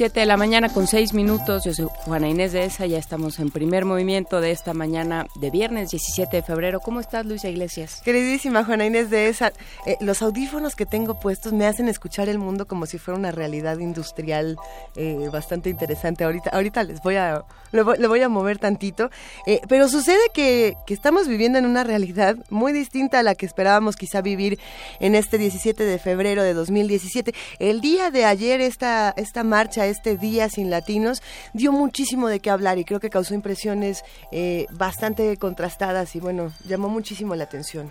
Siete de la mañana con seis minutos. Yo soy Juana Inés de ESA. Ya estamos en primer movimiento de esta mañana de viernes 17 de febrero. ¿Cómo estás, Luisa Iglesias? Queridísima Juana Inés de ESA, eh, los audífonos que tengo puestos me hacen escuchar el mundo como si fuera una realidad industrial eh, bastante interesante. Ahorita, ahorita les voy a, le voy, a mover tantito. Eh, pero sucede que, que estamos viviendo en una realidad muy distinta a la que esperábamos quizá vivir en este 17 de febrero de 2017. El día de ayer esta, esta marcha este Día Sin Latinos dio muchísimo de qué hablar y creo que causó impresiones eh, bastante contrastadas y bueno, llamó muchísimo la atención.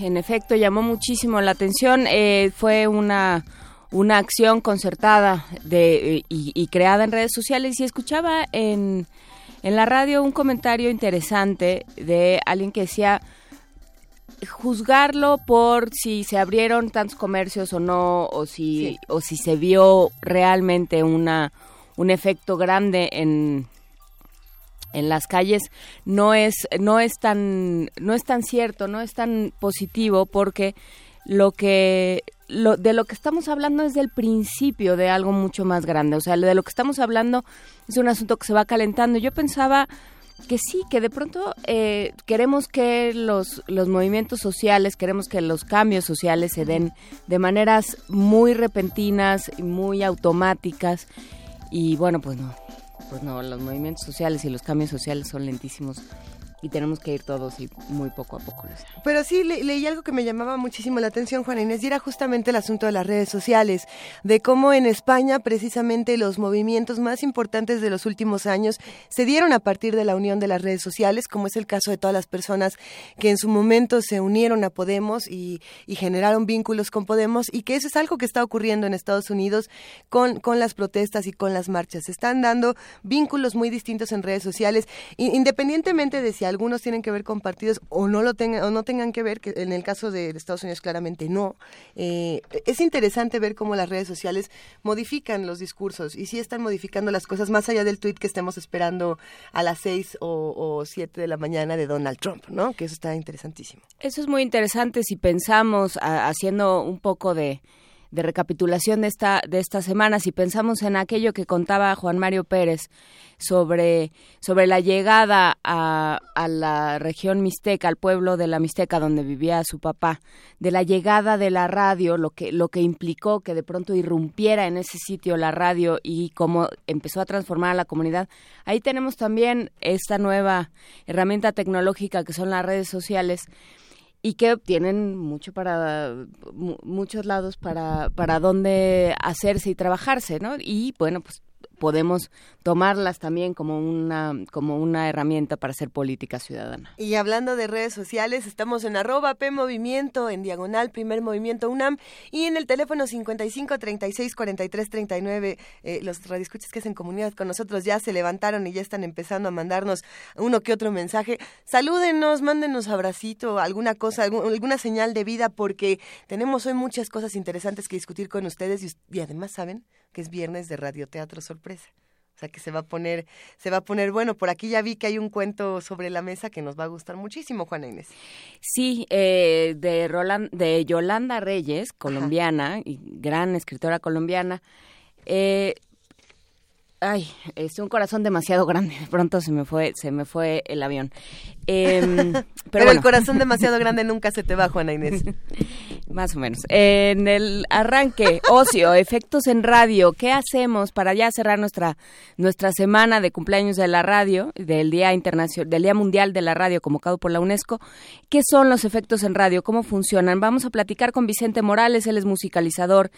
En efecto, llamó muchísimo la atención. Eh, fue una una acción concertada de, y, creada en redes sociales y escuchaba en, en la radio un comentario interesante de alguien que decía juzgarlo por si se abrieron tantos comercios o no, o si, o si se vio realmente una, un efecto grande en, en las calles no es no es tan no es tan cierto no es tan positivo porque lo que lo, de lo que estamos hablando es del principio de algo mucho más grande. O sea de lo que estamos hablando es un asunto que se va calentando. Yo pensaba que sí, que de pronto eh, queremos que los, los movimientos sociales, queremos que los cambios sociales se den de maneras muy repentinas, muy automáticas. Y bueno, pues no, pues no, los movimientos sociales y los cambios sociales son lentísimos y tenemos que ir todos y muy poco a poco. Pero sí, leí algo que me llamaba muchísimo la atención, Juan Inés, y era justamente el asunto de las redes sociales, de cómo en España precisamente los movimientos más importantes de los últimos años se dieron a partir de la unión de las redes sociales, como es el caso de todas las personas que en su momento se unieron a Podemos y, generaron vínculos con Podemos, y que eso es algo que está ocurriendo en Estados Unidos con, con las protestas y con las marchas. Se están dando vínculos muy distintos en redes sociales, independientemente de si algunos tienen que ver con partidos o no lo tengan o no tengan que ver, que en el caso de Estados Unidos claramente no. Eh, es interesante ver cómo las redes sociales modifican los discursos y sí están modificando las cosas más allá del tweet que estemos esperando a las seis o, siete de la mañana de Donald Trump, ¿no? Que eso está interesantísimo. Eso es muy interesante si pensamos haciendo un poco de de recapitulación de esta, de esta semana, si pensamos en aquello que contaba Juan Mario Pérez sobre, sobre la llegada a, la región mixteca, al pueblo de la Mixteca donde vivía su papá, de la llegada de la radio, lo que, lo que implicó que de pronto irrumpiera en ese sitio la radio y cómo empezó a transformar a la comunidad. Ahí tenemos también esta nueva herramienta tecnológica que son las redes sociales y que tienen mucho para muchos lados para para dónde hacerse y trabajarse, ¿no? Y bueno, pues podemos tomarlas también como una, como una herramienta para hacer política ciudadana. Y hablando de redes sociales, estamos en arroba P Movimiento, en diagonal Primer Movimiento UNAM y en el teléfono 55 36 43 39. los radioescuchas que hacen comunidad con nosotros ya se levantaron y ya están empezando a mandarnos uno que otro mensaje. Salúdenos, mándenos abracito, alguna cosa, alguna señal de vida porque tenemos hoy muchas cosas interesantes que discutir con ustedes y además, ¿saben? Que es viernes de radioteatro sorpresa. O sea que se va a poner, se va a poner bueno. Por aquí ya vi que hay un cuento sobre la mesa que nos va a gustar muchísimo, Juana Inés. Sí, eh, de Roland, de Yolanda Reyes, colombiana y gran escritora colombiana. Eh, ay, es un corazón demasiado grande. De pronto se me fue, se me fue el avión. Em, pero, el corazón demasiado grande nunca se te va, Juana Inés. Más o menos. En el arranque, ocio, efectos en radio. ¿Qué hacemos para ya cerrar nuestra nuestra semana de cumpleaños de la radio, del Día Internacional, del Día Mundial de la Radio convocado por la UNESCO? ¿Qué son los efectos en radio? ¿Cómo funcionan? Vamos a platicar con Vicente Morales, él es musicalizador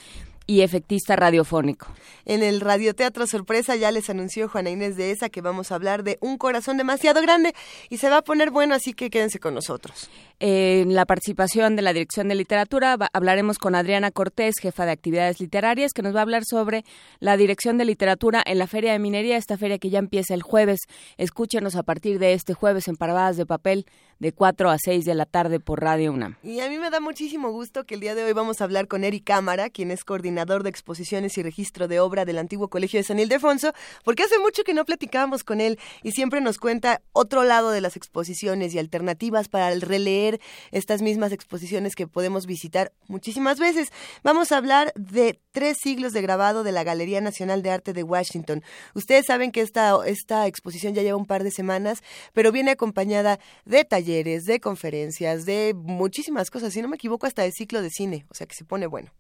y efectista radiofónico. En el radioteatro sorpresa ya les anunció Juana Inés de esa que vamos a hablar de un corazón demasiado grande y se va a poner bueno, así que quédense con nosotros. En la participación de la Dirección de Literatura hablaremos con Adriana Cortés, jefa de actividades literarias, que nos va a hablar sobre la Dirección de Literatura en la Feria de Minería, esta feria que ya empieza el jueves. Escúchenos a partir de este jueves en Paradas de Papel de 4 a 6 de la tarde por Radio UNAM. Y a mí me da muchísimo gusto que el día de hoy vamos a hablar con Eric Cámara, quien es coordinador de exposiciones y registro de obra del antiguo Colegio de San Ildefonso, porque hace mucho que no platicábamos con él y siempre nos cuenta otro lado de las exposiciones y alternativas para releer estas mismas exposiciones que podemos visitar muchísimas veces. Vamos a hablar de tres siglos de grabado de la Galería Nacional de Arte de Washington. Ustedes saben que esta, esta exposición ya lleva un par de semanas, pero viene acompañada de talleres, de conferencias, de muchísimas cosas. Si no me equivoco, hasta de ciclo de cine, o sea que se pone bueno.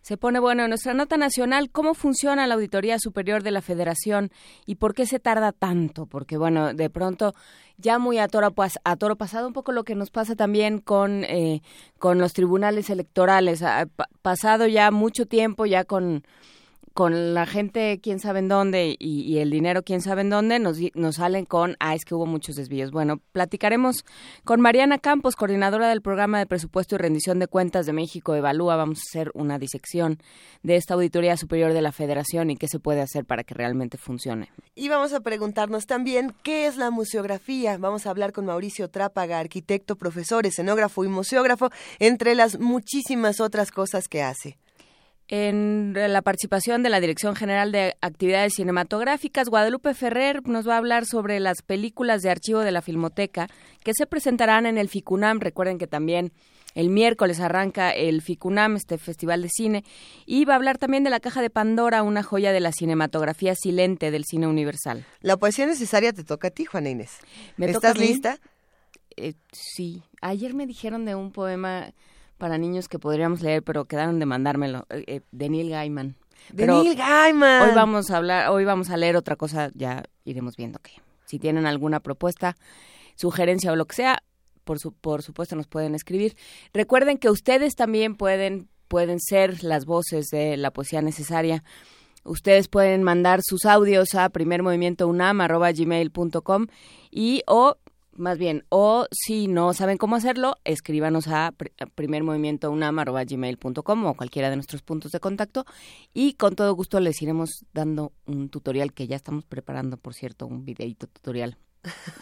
Se pone bueno. En nuestra nota nacional cómo funciona la Auditoría Superior de la Federación y por qué se tarda tanto, porque bueno, de pronto ya muy a toro, pues, a toro pasado un poco lo que nos pasa también con, eh, con los tribunales electorales, ha pasado ya mucho tiempo ya con con la gente quién sabe en dónde y, el dinero quién sabe en dónde, nos, nos salen con, ah, es que hubo muchos desvíos. Bueno, platicaremos con Mariana Campos, coordinadora del programa de presupuesto y rendición de cuentas de México Evalúa. Vamos a hacer una disección de esta Auditoría Superior de la Federación y qué se puede hacer para que realmente funcione. Y vamos a preguntarnos también qué es la museografía. Vamos a hablar con Mauricio Trápaga, arquitecto, profesor, escenógrafo y museógrafo, entre las muchísimas otras cosas que hace. En la participación de la Dirección General de Actividades Cinematográficas, Guadalupe Ferrer nos va a hablar sobre las películas de archivo de la Filmoteca que se presentarán en el FICUNAM. Recuerden que también el miércoles arranca el FICUNAM, este festival de cine, y va a hablar también de la Caja de Pandora, una joya de la cinematografía silente del cine universal. La poesía necesaria te toca a ti, Juana Inés. ¿Estás lista? Eh, sí. Ayer me dijeron de un poema para niños que podríamos leer, pero quedaron de mandármelo, eh, eh, de Neil Gaiman. De Neil Gaiman. Hoy vamos a hablar, hoy vamos a leer otra cosa, ya iremos viendo que si tienen alguna propuesta, sugerencia o lo que sea, por, su, por supuesto nos pueden escribir. Recuerden que ustedes también pueden pueden ser las voces de la poesía necesaria. Ustedes pueden mandar sus audios a primermovimientounam.gmail.com y o más bien, o si no saben cómo hacerlo, escríbanos a primermovimientounam.gmail.com o cualquiera de nuestros puntos de contacto y con todo gusto les iremos dando un tutorial que ya estamos preparando, por cierto, un videito tutorial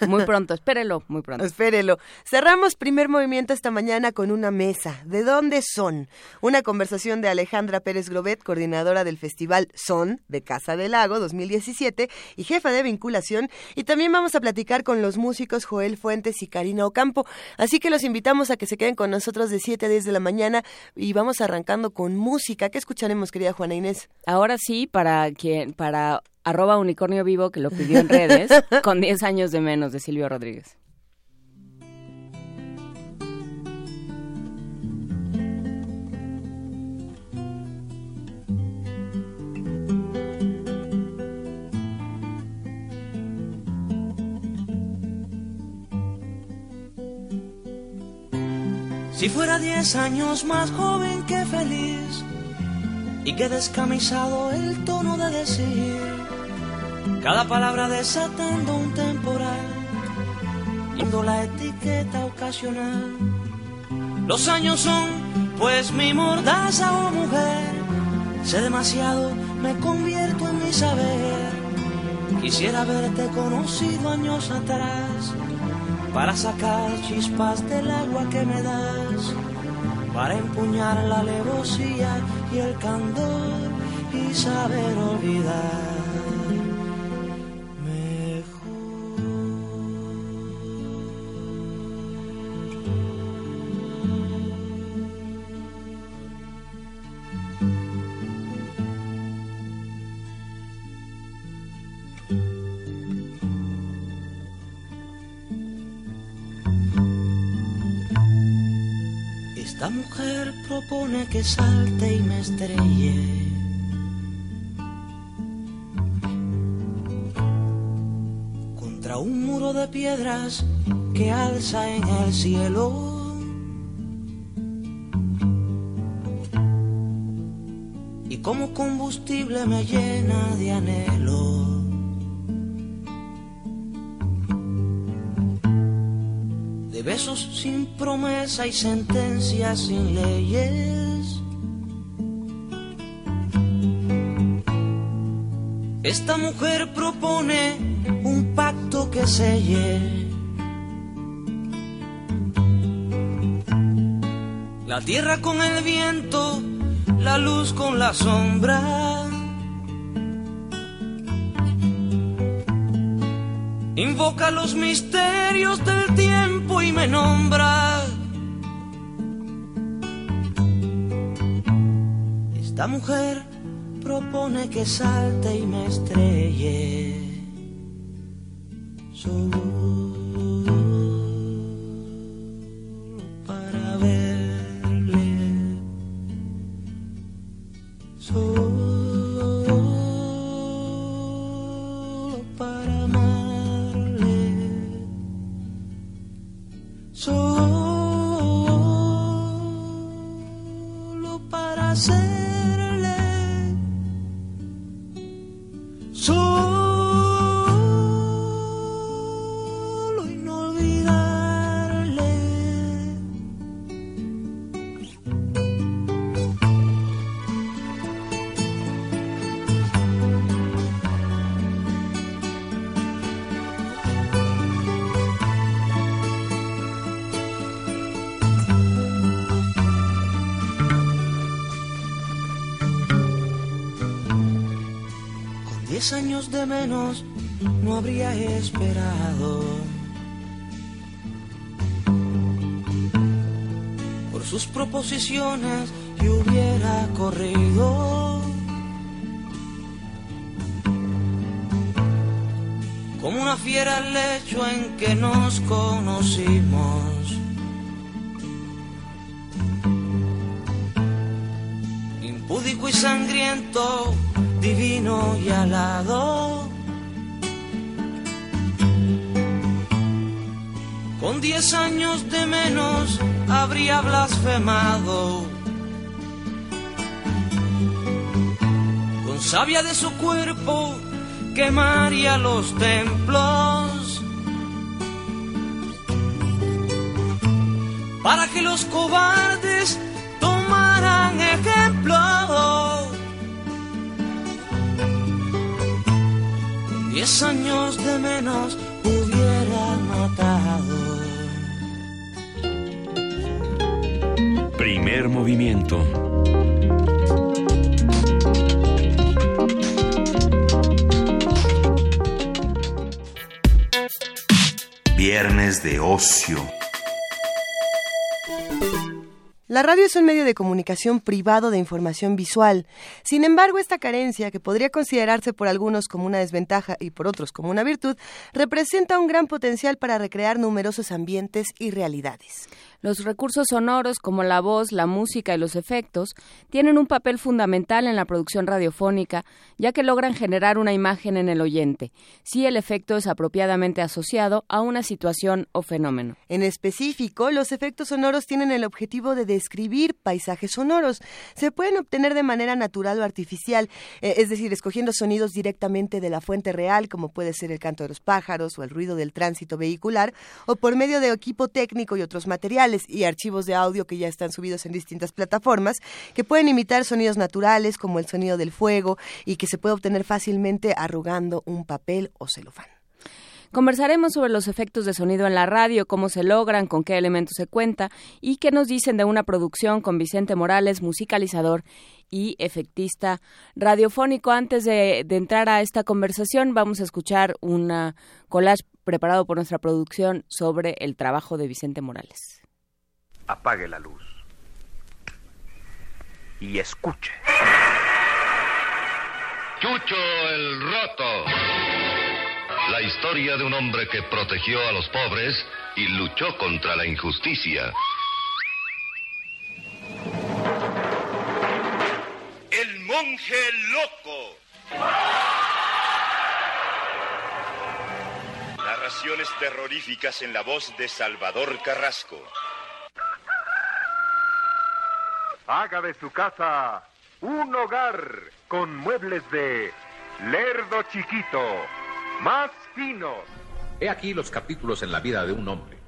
muy pronto, espérelo, muy pronto. Espérelo. Cerramos primer movimiento esta mañana con una mesa. ¿De dónde son? Una conversación de Alejandra Pérez Globet, coordinadora del Festival Son de Casa del Lago 2017 y jefa de vinculación. Y también vamos a platicar con los músicos Joel Fuentes y Karina Ocampo. Así que los invitamos a que se queden con nosotros de 7 a 10 de la mañana y vamos arrancando con música. ¿Qué escucharemos, querida Juana Inés? Ahora sí, para, que, para arroba unicornio vivo que lo pidió en redes, con 10 años de menos de Silvio Rodríguez. Si fuera 10 años más joven que feliz y que descamisado el tono de decir cada palabra desatando un temporal, yendo la etiqueta ocasional. Los años son, pues mi mordaza o oh mujer, sé demasiado, me convierto en mi saber. Quisiera haberte conocido años atrás, para sacar chispas del agua que me das, para empuñar la alevosía y el candor y saber olvidar. Mujer propone que salte y me estrelle. Contra un muro de piedras que alza en el cielo. Y como combustible me llena de anhelo. Besos sin promesa y sentencias sin leyes. Esta mujer propone un pacto que selle La tierra con el viento, la luz con la sombra. Invoca los misterios del tiempo y me nombra. Esta mujer propone que salte y me estrelle. Años de menos no habría esperado. Por sus proposiciones yo hubiera corrido. Como una fiera al lecho en que nos conocimos. Impúdico y sangriento y alado. Con diez años de menos habría blasfemado. Con savia de su cuerpo quemaría los templos. Para que los cobardes años de menos hubiera matado. Primer movimiento. Viernes de ocio. La radio es un medio de comunicación privado de información visual. Sin embargo, esta carencia, que podría considerarse por algunos como una desventaja y por otros como una virtud, representa un gran potencial para recrear numerosos ambientes y realidades. Los recursos sonoros como la voz, la música y los efectos tienen un papel fundamental en la producción radiofónica, ya que logran generar una imagen en el oyente, si el efecto es apropiadamente asociado a una situación o fenómeno. En específico, los efectos sonoros tienen el objetivo de describir paisajes sonoros. Se pueden obtener de manera natural o artificial, eh, es decir, escogiendo sonidos directamente de la fuente real, como puede ser el canto de los pájaros o el ruido del tránsito vehicular, o por medio de equipo técnico y otros materiales y archivos de audio que ya están subidos en distintas plataformas, que pueden imitar sonidos naturales como el sonido del fuego y que se puede obtener fácilmente arrugando un papel o celofán. Conversaremos sobre los efectos de sonido en la radio, cómo se logran, con qué elementos se cuenta y qué nos dicen de una producción con Vicente Morales, musicalizador y efectista radiofónico. Antes de, de entrar a esta conversación, vamos a escuchar una collage preparado por nuestra producción sobre el trabajo de Vicente Morales apague la luz y escuche. Chucho el Roto. La historia de un hombre que protegió a los pobres y luchó contra la injusticia. El monje loco. Narraciones terroríficas en la voz de Salvador Carrasco. Haga de su casa un hogar con muebles de Lerdo Chiquito, más finos. He aquí los capítulos en la vida de un hombre,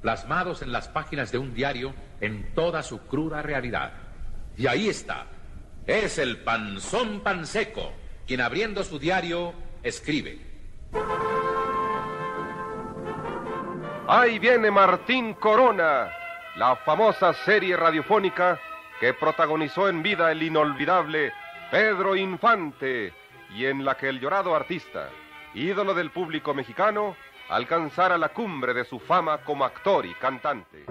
plasmados en las páginas de un diario en toda su cruda realidad. Y ahí está, es el panzón panseco, quien abriendo su diario escribe. Ahí viene Martín Corona la famosa serie radiofónica que protagonizó en vida el inolvidable Pedro Infante y en la que el llorado artista, ídolo del público mexicano, alcanzara la cumbre de su fama como actor y cantante.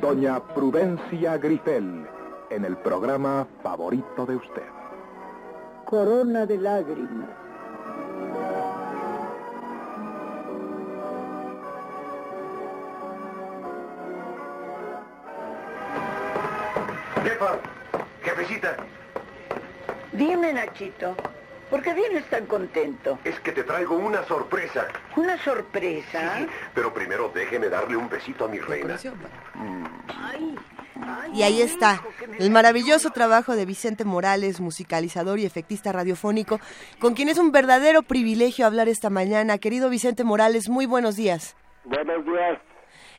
Doña Prudencia Grifel, en el programa favorito de usted. Corona de lágrimas. Jefa, jefecita, Dime, Nachito, ¿por qué vienes tan contento? es que te traigo una sorpresa. ¿Una sorpresa? Pero primero déjeme darle un besito a mi reina. Ay, ay, Y ahí está, el maravilloso trabajo de Vicente Morales, musicalizador y efectista radiofónico, con quien es un verdadero privilegio hablar esta mañana. Querido Vicente Morales, muy buenos días. Buenos días.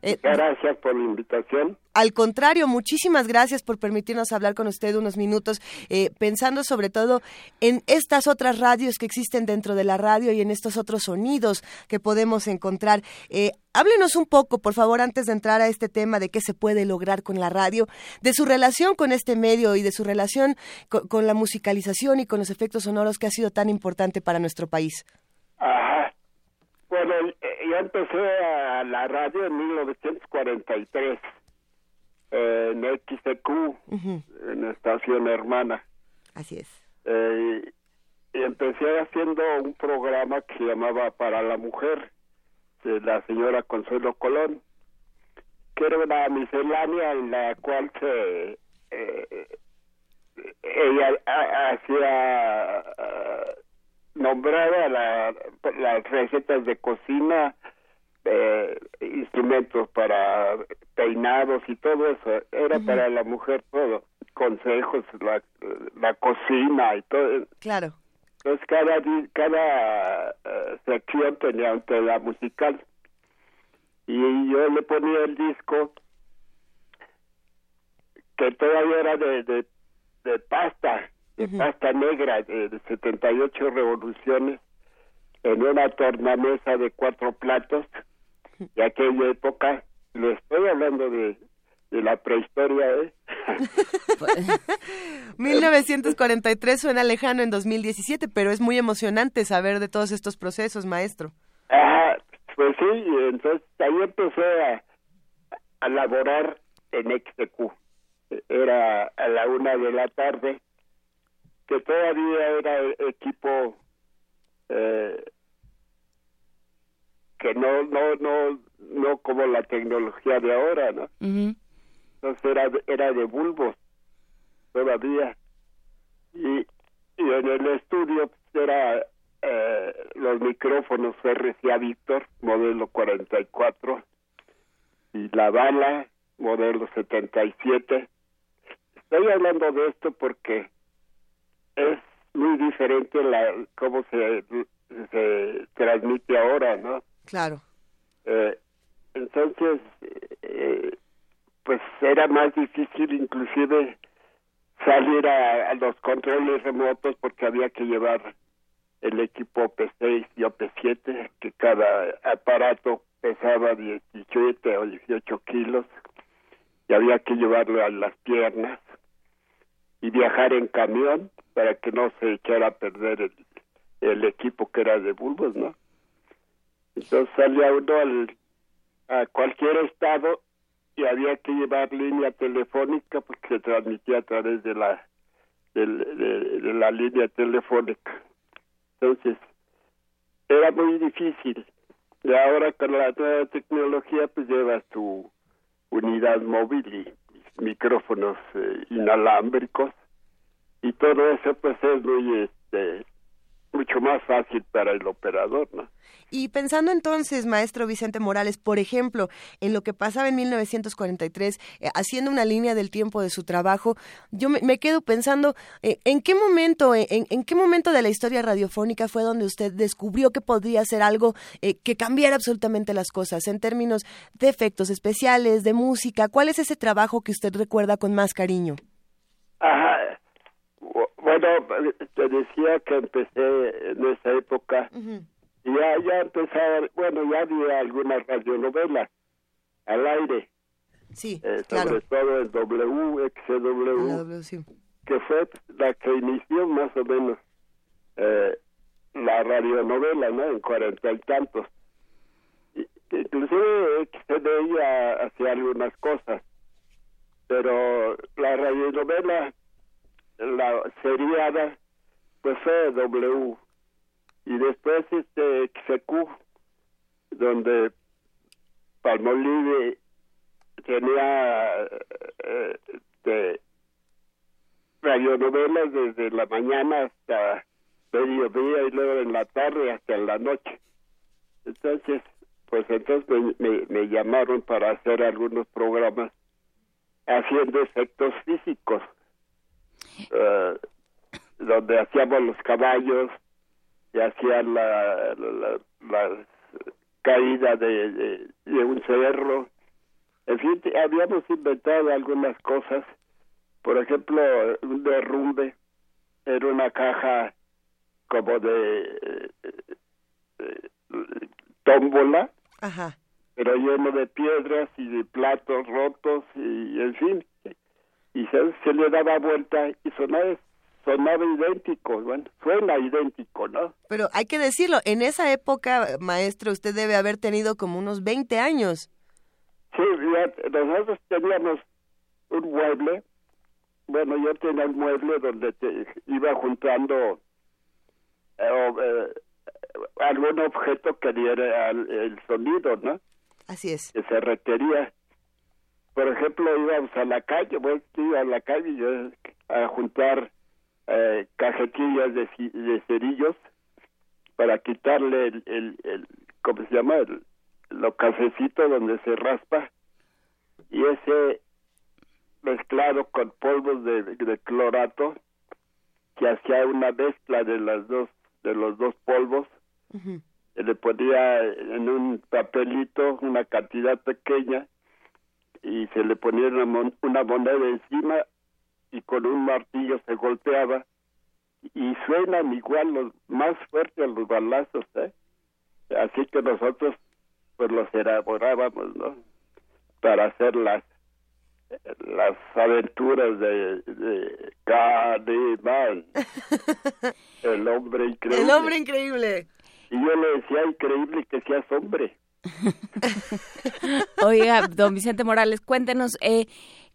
Eh, Gracias por la invitación. Al contrario, muchísimas gracias por permitirnos hablar con usted unos minutos, eh, pensando sobre todo en estas otras radios que existen dentro de la radio y en estos otros sonidos que podemos encontrar. Eh, háblenos un poco, por favor, antes de entrar a este tema de qué se puede lograr con la radio, de su relación con este medio y de su relación co- con la musicalización y con los efectos sonoros que ha sido tan importante para nuestro país. Ajá. Bueno, eh, yo empecé a la radio en 1943 eh, en XTQ, Ujú, en estación hermana. Así es. Eh, y empecé haciendo un programa que se llamaba Para la Mujer, de la señora Consuelo Colón, que era una miscelánea en la cual se eh, ella ha- hacía nombraba la- las recetas de cocina eh, instrumentos para peinados y todo eso. Era para la mujer todo consejos la, la cocina y todo. Claro. entonces cada cada eh, sección tenía un tema musical. Y yo le ponía el disco que todavía era de, de, de pasta de pasta negra de, de 78 revoluciones en una tornamesa de cuatro platos de aquella época le estoy hablando de, de la prehistoria ¿eh? 1943 suena lejano en 2017, pero es muy emocionante saber de todos estos procesos, maestro. Ajá, pues sí, entonces ahí empecé a, a laborar en XTQ. Era a la una de la tarde, que todavía era equipo eh, que no, no, no, no como la tecnología de ahora, ¿no? Ujú. Entonces era, de- era de bulbos todavía. Y, y en el estudio pues, era eh, los micrófonos RCA Victor, modelo 44, y la bala, modelo 77. Estoy hablando de esto porque es muy diferente la cómo se, se transmite ahora, ¿no? Claro. Eh, entonces, eh, pues era más difícil inclusive salir a, a los controles remotos porque había que llevar el equipo P6 y OP7, que cada aparato pesaba 17 o 18 kilos y había que llevarlo a las piernas y viajar en camión para que no se echara a perder el, el equipo que era de bulbos, ¿no? Entonces salía uno al, a cualquier estado y había que llevar línea telefónica porque se transmitía a través de la de la línea telefónica. Entonces era muy difícil. Y ahora con la nueva tecnología pues llevas tu unidad móvil y micrófonos eh, inalámbricos y todo eso pues es muy este mucho más fácil para el operador, ¿no? Y pensando entonces, maestro Vicente Morales, por ejemplo, en lo que pasaba en 1943, eh, haciendo una línea del tiempo de su trabajo, yo me, me quedo pensando, eh, ¿en qué momento, eh, en, en qué momento de la historia radiofónica fue donde usted descubrió que podría ser algo eh, que cambiara absolutamente las cosas en términos de efectos especiales, de música? ¿Cuál es ese trabajo que usted recuerda con más cariño? Ajá. Bu- Bueno, te decía que empecé en esa época ya, ya empezaba, bueno, ya había algunas radionovelas al aire. Sí, eh, claro. Sobre todo en W, sí. que fue la que inició más o menos eh, la radionovela, ¿no? En cuarenta y tantos. Y- Inclusive XCD hacía algunas cosas, pero la radionovela, la seriada, pues fue. Y después este XQ, donde Palmolive tenía eh, este, radionovelas desde la mañana hasta mediodía y luego en la tarde hasta la noche. Entonces, pues entonces me, me llamaron para hacer algunos programas haciendo efectos físicos, eh, donde hacíamos los caballos y hacían la, la, caída de, de, de un cerro. En fin, habíamos inventado algunas cosas. Por ejemplo, un derrumbe era una caja como de eh, eh, tómbola, Ajá. pero lleno de piedras y de platos rotos y en fin. Y se, se le daba vuelta y sonaba, sonaba idéntico, bueno, suena idéntico, ¿no? Pero hay que decirlo, en esa época, maestro, usted debe haber tenido como unos 20 años. Sí, nosotros teníamos un mueble, bueno, yo tenía un mueble donde te iba juntando eh, eh, algún objeto que diera el, el sonido, ¿no? Así es. Que se requería. Por ejemplo, íbamos a la calle, bueno, iba a la calle yo, a juntar eh, cajetillas de, de cerillos para quitarle el, el, el ¿cómo se llama? El, lo cafecito donde se raspa y ese mezclado con polvos de, de clorato que hacía una mezcla de las dos de los dos polvos se le ponía en un papelito una cantidad pequeña y se le ponía una, mon- una moneda encima y con un martillo se golpeaba y suenan igual los más fuertes los balazos ¿eh? así que nosotros pues los elaborábamos ¿no? para hacer las las aventuras de, de el hombre increíble El hombre increíble. y yo le decía increíble que seas hombre Oiga, don Vicente Morales, cuéntenos, eh,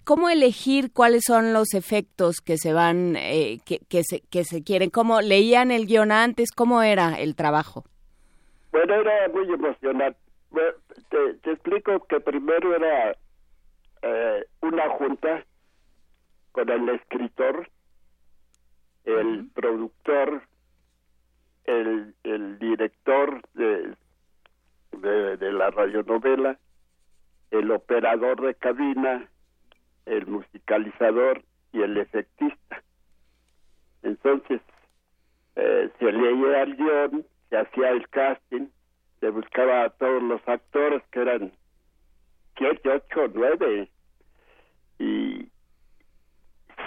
¿cómo elegir cuáles son los efectos que se van, eh, que, que, se, que se quieren? ¿Cómo leían el guion antes? ¿Cómo era el trabajo? Bueno, era muy emocionante. Te explico que primero era eh, una junta con el escritor, el productor, el, el director de, de, de la radionovela, el operador de cabina, el musicalizador y el efectista. Entonces, eh, se leía el guion, se hacía el casting, se buscaba a todos los actores que eran siete, ocho, nueve, y,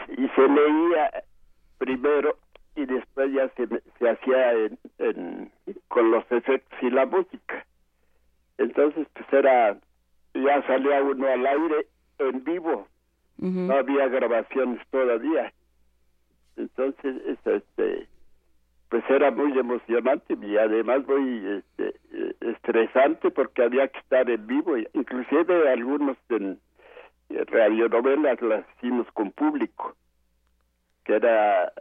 y se leía primero y después ya se, se hacía en, con los efectos y la música. Entonces, pues era, ya salía uno al aire en vivo, no había grabaciones todavía. Entonces, es, este, pues era muy emocionante y además muy este, estresante porque había que estar en vivo. Inclusive algunos en, en radionovelas las hicimos con público, que era,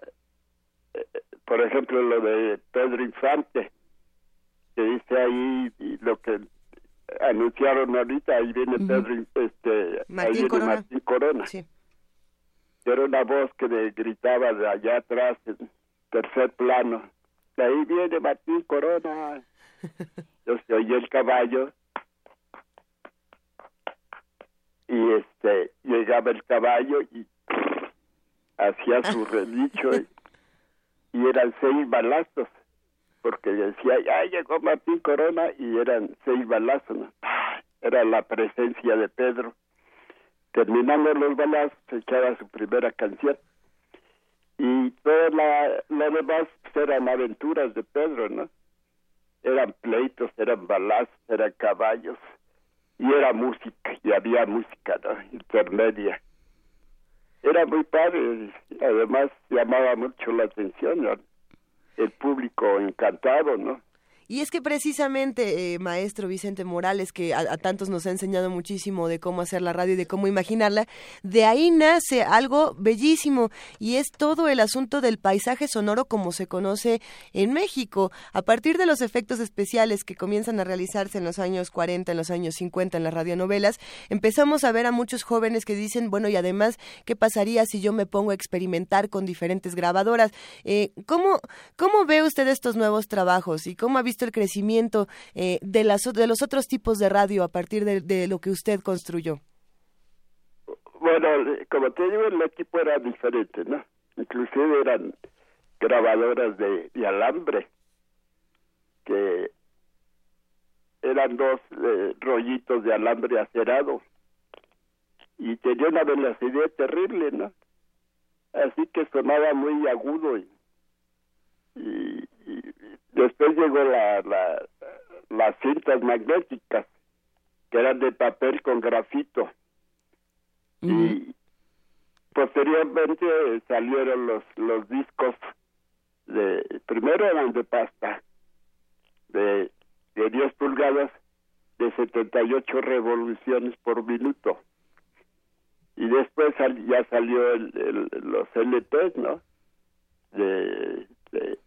eh, por ejemplo, lo de Pedro Infante, que dice ahí lo que anunciaron ahorita, ahí viene Pedro, este, ahí Martín viene Corona. Martín Corona. Era una voz que le gritaba de allá atrás, en tercer plano. De ahí viene Martín Corona. Yo se oía el caballo. Y este, llegaba el caballo y hacía su relicho y, y eran seis balazos. Porque decía, ya llegó Martín Corona y eran seis balazos. Era la presencia de Pedro. Terminando los balazos, se echaba su primera canción. Y toda la lo demás pues, eran aventuras de Pedro, ¿no? Eran pleitos, eran balazos, eran caballos, y era música, y había música, ¿no? Intermedia. Era muy padre, además llamaba mucho la atención, ¿no? El público encantado, ¿no? Y es que precisamente, eh, maestro Vicente Morales, que a, tantos nos ha enseñado muchísimo de cómo hacer la radio y de cómo imaginarla, de ahí nace algo bellísimo y es todo el asunto del paisaje sonoro como se conoce en México. A partir de los efectos especiales que comienzan a realizarse en los años 40, en los años 50 en las radionovelas, empezamos a ver a muchos jóvenes que dicen, bueno, y además, ¿qué pasaría si yo me pongo a experimentar con diferentes grabadoras? Eh, ¿cómo, ¿Cómo ve usted estos nuevos trabajos y cómo ha visto el crecimiento eh, de, las, de los otros tipos de radio a partir de, lo que usted construyó? Bueno, como te digo, el equipo era diferente, ¿no? Inclusive eran grabadoras de, alambre, que eran dos eh, rollitos de alambre acerado y tenía una velocidad terrible, ¿no? Así que sonaba muy agudo y, y, Después llegó la, la, las cintas magnéticas, que eran de papel con grafito. Y posteriormente salieron los, los discos de, primero eran de pasta, de, de 10 pulgadas, de 78 revoluciones por minuto. Y después ya salió el, los LPs, ¿no? De, de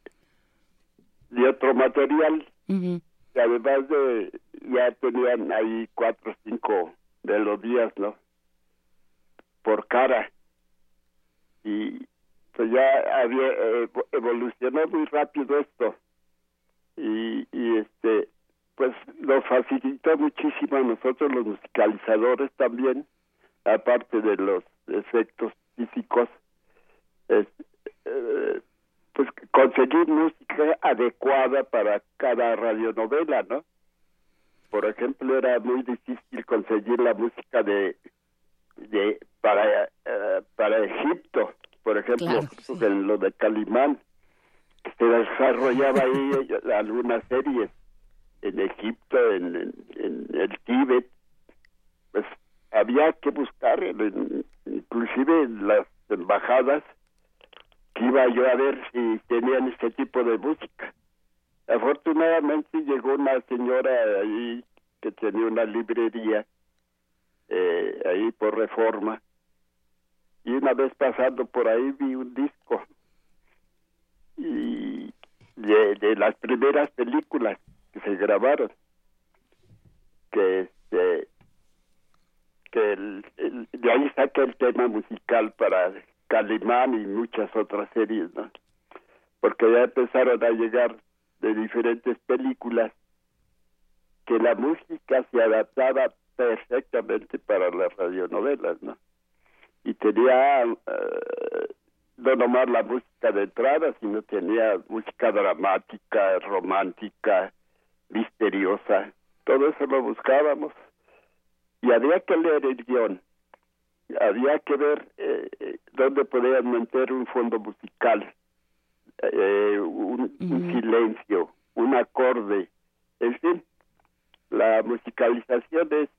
de otro material. y además de, ya tenían ahí cuatro o cinco melodías, ¿no? Por cara. Y pues ya había eh, evolucionó muy rápido esto. Y, y este, pues lo facilitó muchísimo a nosotros los musicalizadores también, aparte de los efectos físicos. Es, eh, pues conseguir música adecuada para cada radionovela, ¿no? Por ejemplo, era muy difícil conseguir la música de, de para eh, para Egipto, por ejemplo, de lo de Calimán, que se desarrollaba ahí algunas series en Egipto, en, en, el Tíbet, pues había que buscar, inclusive en las embajadas, iba yo a ver si tenían este tipo de música. Afortunadamente llegó una señora ahí que tenía una librería eh, ahí por reforma y una vez pasando por ahí vi un disco y de, las primeras películas que se grabaron que este que de ahí saca el tema musical para Calimán y muchas otras series, ¿no? Porque ya empezaron a llegar de diferentes películas que la música se adaptaba perfectamente para las radionovelas, ¿no? Y tenía eh, no nomás la música de entrada, sino tenía música dramática, romántica, misteriosa. Todo eso lo buscábamos. Y había que leer el guion había que ver eh, eh, dónde podían meter un fondo musical, eh, un, silencio, un acorde, en fin, la musicalización es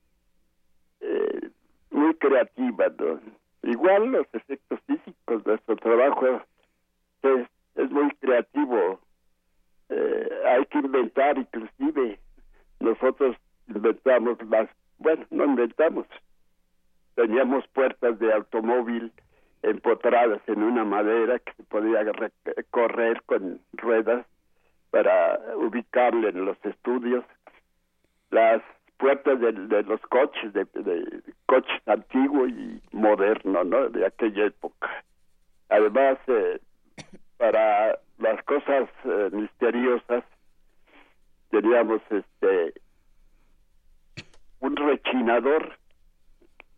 eh, muy creativa, ¿no? Igual los efectos físicos, de nuestro trabajo es, es muy creativo, hay que inventar inclusive, nosotros inventamos las, bueno, no inventamos, teníamos puertas de automóvil empotradas en una madera que se podía correr con ruedas para ubicarle en los estudios. Las puertas de, los coches de, coches antiguos y modernos no de aquella época. Además eh, para las cosas eh, misteriosas teníamos este un rechinador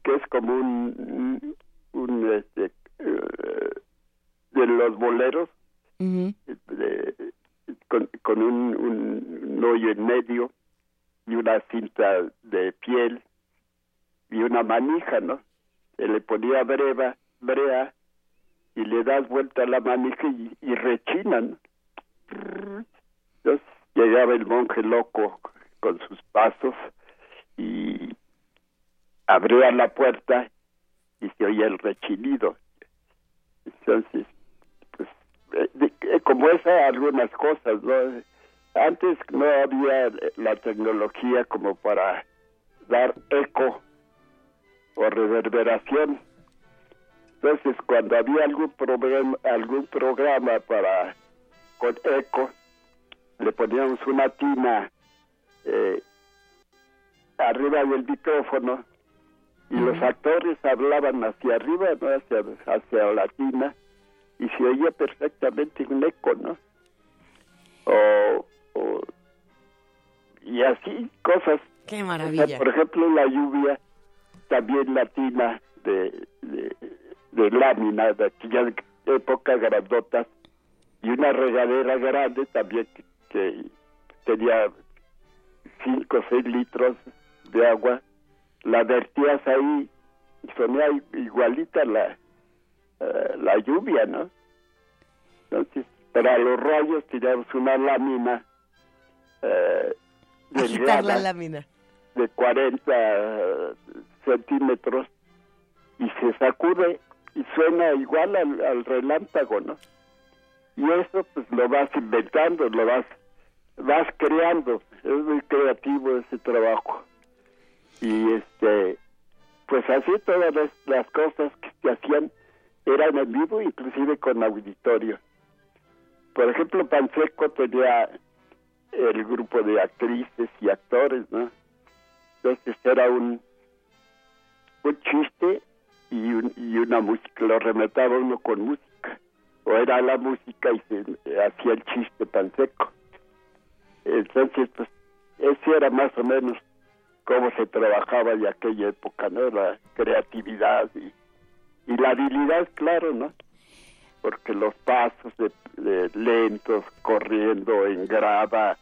que es como un, un este, eh, de los boleros con, con un, un, hoyo en medio y una cinta de piel y una manija, ¿no? Se le ponía breva, brea y le das vuelta a la manija y, y rechinan. Entonces llegaba el monje loco con sus pasos y abría la puerta y se oía el rechinido. Entonces, pues, eh, eh, como esa, algunas cosas, ¿no? Antes no había la tecnología como para dar eco o reverberación. Entonces, cuando había algún problema, algún programa para con eco, le poníamos una tina eh, arriba del micrófono y los actores hablaban hacia arriba, ¿no? hacia, hacia la tina, y se oía perfectamente un eco, ¿no? O, o- y así cosas. Qué O maravilla. sea, por ejemplo, la lluvia, también la tina de, de, de lámina de aquella época grandotas, y una regadera grande también que, que tenía 5 o 6 litros de agua, la vertías ahí y sonía igualita la, eh, la lluvia, ¿no? Entonces, para los rayos tiramos una lámina eh, la lámina. de 40 centímetros y se sacude y suena igual al, al relámpago, ¿no? Y eso pues lo vas inventando, lo vas vas creando, es muy creativo ese trabajo. Y este pues así todas las, cosas que se hacían eran en vivo, inclusive con auditorio. Por ejemplo, Panseco tenía el grupo de actrices y actores, ¿no? Entonces era un, un chiste y, un- y una música, lo remataba uno con música, o era la música y se hacía el chiste tan seco. Entonces, pues, ese era más o menos cómo se trabajaba de aquella época, ¿no? La creatividad y, la habilidad, claro, ¿no? Porque los pasos de, lentos, corriendo en grava,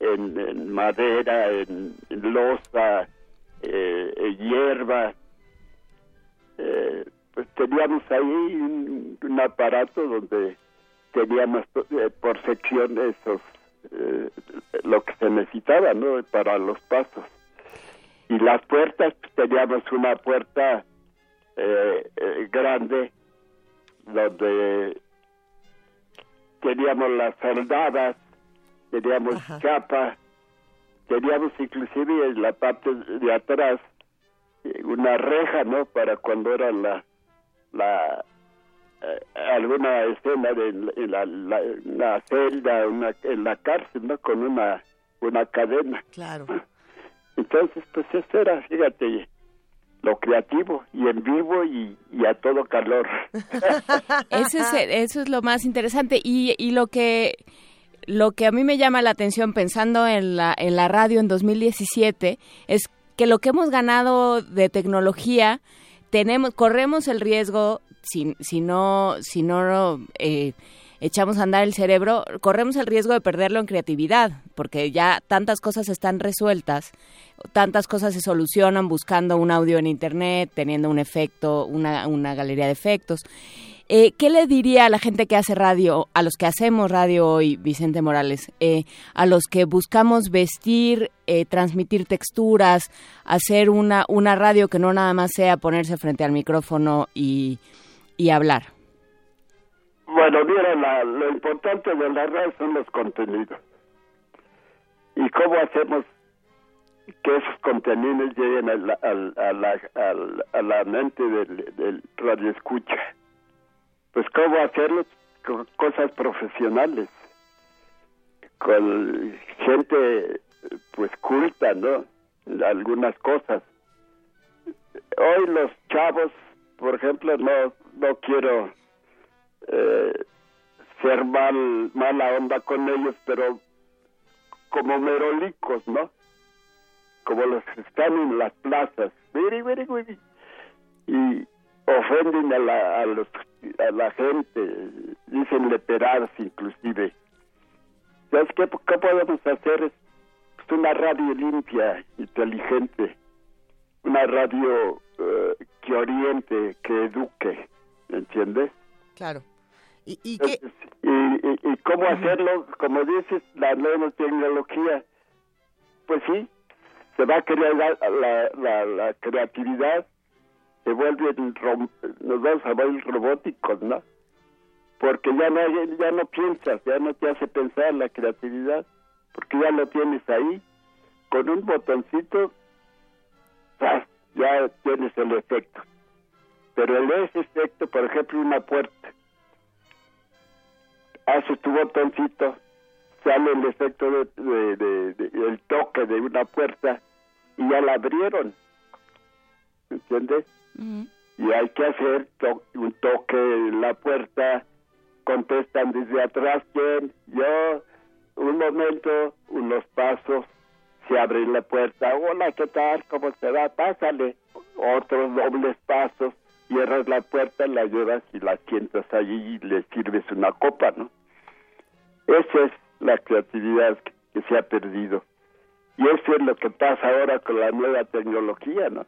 en, en madera, en, en losa, eh, en hierba, eh, pues teníamos ahí un, un aparato donde teníamos eh, por sección esos eh, lo que se necesitaba no para los pasos y las puertas teníamos una puerta eh, eh, grande donde teníamos las soldadas teníamos chapa teníamos inclusive en la parte de atrás eh, una reja no para cuando era la la eh, alguna escena de en la, la, una celda una, en la cárcel no con una una cadena. Claro. entonces pues eso era fíjate lo creativo y en vivo y, y a todo calor. Eso es, eso es lo más interesante. Y, y lo que lo que a mí me llama la atención pensando en la en la radio en 2017 es que lo que hemos ganado de tecnología tenemos corremos el riesgo si, si no si no eh, echamos a andar el cerebro corremos el riesgo de perderlo en creatividad porque ya tantas cosas están resueltas tantas cosas se solucionan buscando un audio en internet teniendo un efecto una, una galería de efectos eh, ¿Qué le diría a la gente que hace radio, a los que hacemos radio hoy, Vicente Morales, eh, a los que buscamos vestir, eh, transmitir texturas, hacer una, una radio que no nada más sea ponerse frente al micrófono y, y hablar? Bueno, mira, la- lo importante de la radio son los contenidos. ¿Y cómo hacemos que esos contenidos lleguen a la, a la, al- a la mente del, del radio escucha? Pues cómo hacerlo con cosas profesionales, con gente pues culta, ¿no? Algunas cosas. Hoy los chavos, por ejemplo, no, no quiero eh, ser mal, mala onda con ellos, pero como merolicos, ¿no? Como los que están en las plazas, y ofenden a la, a, los, a la gente, dicen leperadas inclusive. ¿Sabes qué, qué podemos hacer? Es pues, una radio limpia, inteligente, una radio eh, que oriente, que eduque, ¿entiendes? Claro. ¿Y, y, qué? y, cómo hacerlo? Como dices, la nueva tecnología. Pues sí, se va a crear la, la, la, creatividad, se vuelve, nos vamos a ver robóticos, ¿no? Porque ya no, ya no piensas, ya no te hace pensar la creatividad, porque ya lo tienes ahí, con un botoncito, ya tienes el efecto. Pero el efecto, por ejemplo, una puerta, haces tu botoncito, sale el efecto de, de, el toque de una puerta y ya la abrieron. ¿Entiendes? Y hay que hacer un toque en la puerta, contestan desde atrás, ¿quién? Yo, un momento, unos pasos, se abre la puerta, hola, ¿qué tal? ¿Cómo se va? Pásale. Otros dobles pasos, cierras la puerta, la llevas y la sientas allí y le sirves una copa, ¿no? Esa es la creatividad que se ha perdido. Y eso es lo que pasa ahora con la nueva tecnología, ¿no?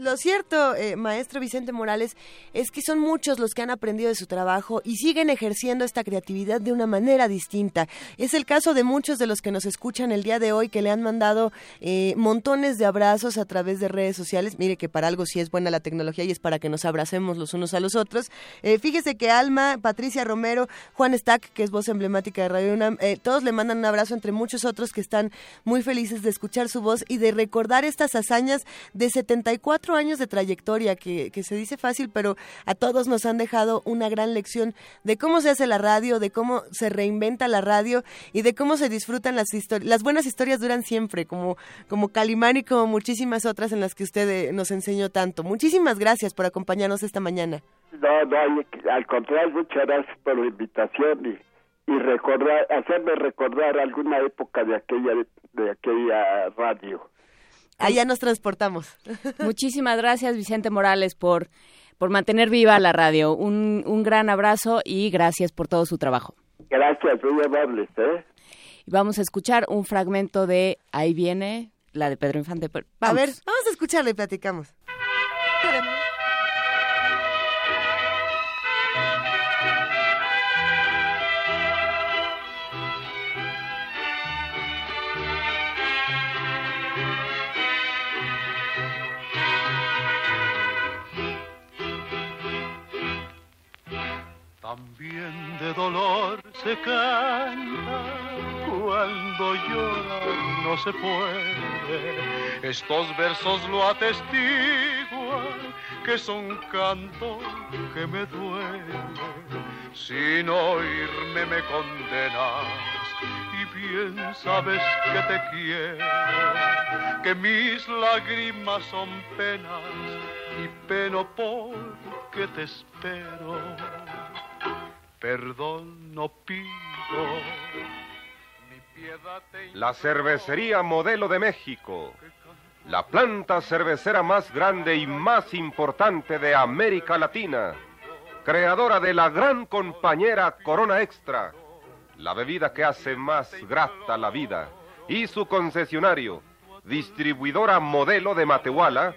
Lo cierto, eh, maestro Vicente Morales, es que son muchos los que han aprendido de su trabajo y siguen ejerciendo esta creatividad de una manera distinta. Es el caso de muchos de los que nos escuchan el día de hoy que le han mandado eh, montones de abrazos a través de redes sociales. Mire que para algo sí es buena la tecnología y es para que nos abracemos los unos a los otros. Eh, fíjese que Alma, Patricia Romero, Juan Stack, que es voz emblemática de Radio UNAM, todos le mandan un abrazo entre muchos otros que están muy felices de escuchar su voz y de recordar estas hazañas de 74 años de trayectoria, que, se dice fácil, pero a todos nos han dejado una gran lección de cómo se hace la radio, de cómo se reinventa la radio y de cómo se disfrutan las historias. Las buenas historias duran siempre, como, como Calimán y como muchísimas otras en las que usted eh, nos enseñó tanto. Muchísimas gracias por acompañarnos esta mañana. No, no, al contrario, muchas gracias por la invitación y, y recordar, hacerme recordar alguna época de aquella, de aquella radio. Allá nos transportamos. Muchísimas gracias, Vicente Morales, por, por mantener viva la radio. Un, un gran abrazo y gracias por todo su trabajo. Gracias, muy amables. ¿eh? Vamos a escuchar un fragmento de Ahí viene, la de Pedro Infante. A ver, vamos a escucharla y platicamos. También de dolor se canta cuando llora no se puede. Estos versos lo atestiguan que son canto que me duele. Sin oírme me condenas y bien sabes que te quiero, que mis lágrimas son penas y peno porque te espero perdón no pido. La cervecería modelo de México, la planta cervecera más grande y más importante de América Latina, creadora de la gran compañera Corona Extra, la bebida que hace más grata la vida, y su concesionario, distribuidora modelo de Matehuala,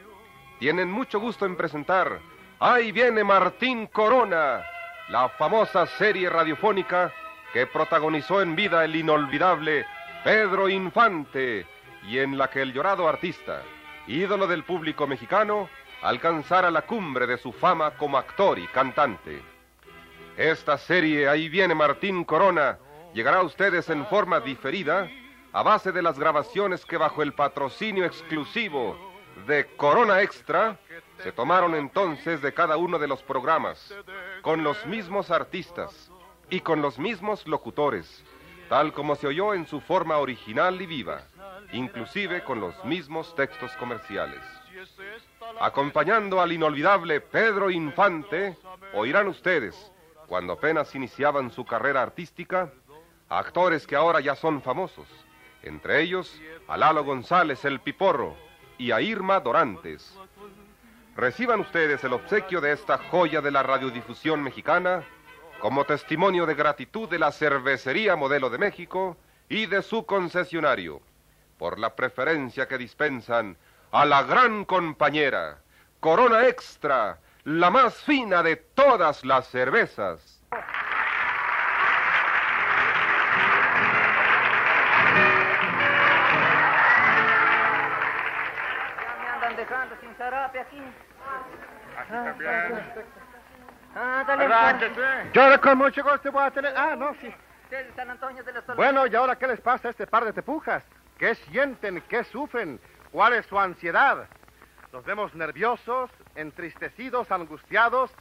tienen mucho gusto en presentar. Ahí viene Martín Corona la famosa serie radiofónica que protagonizó en vida el inolvidable Pedro Infante y en la que el llorado artista, ídolo del público mexicano, alcanzara la cumbre de su fama como actor y cantante. Esta serie, ahí viene Martín Corona, llegará a ustedes en forma diferida a base de las grabaciones que bajo el patrocinio exclusivo de Corona Extra se tomaron entonces de cada uno de los programas, con los mismos artistas y con los mismos locutores, tal como se oyó en su forma original y viva, inclusive con los mismos textos comerciales. Acompañando al inolvidable Pedro Infante, oirán ustedes, cuando apenas iniciaban su carrera artística, actores que ahora ya son famosos, entre ellos a Lalo González el Piporro y a Irma Dorantes, Reciban ustedes el obsequio de esta joya de la radiodifusión mexicana como testimonio de gratitud de la Cervecería Modelo de México y de su concesionario por la preferencia que dispensan a la gran compañera Corona Extra, la más fina de todas las cervezas. Zarape aquí. Así también. Ah, dale. Yo ahora con mucho gusto voy a tener... Ah, no, sí. Del San Antonio de los. Bueno, ¿y ahora qué les pasa a este par de tepujas? ¿Qué sienten? ¿Qué sufren? ¿Cuál es su ansiedad? Los vemos nerviosos, entristecidos, angustiados,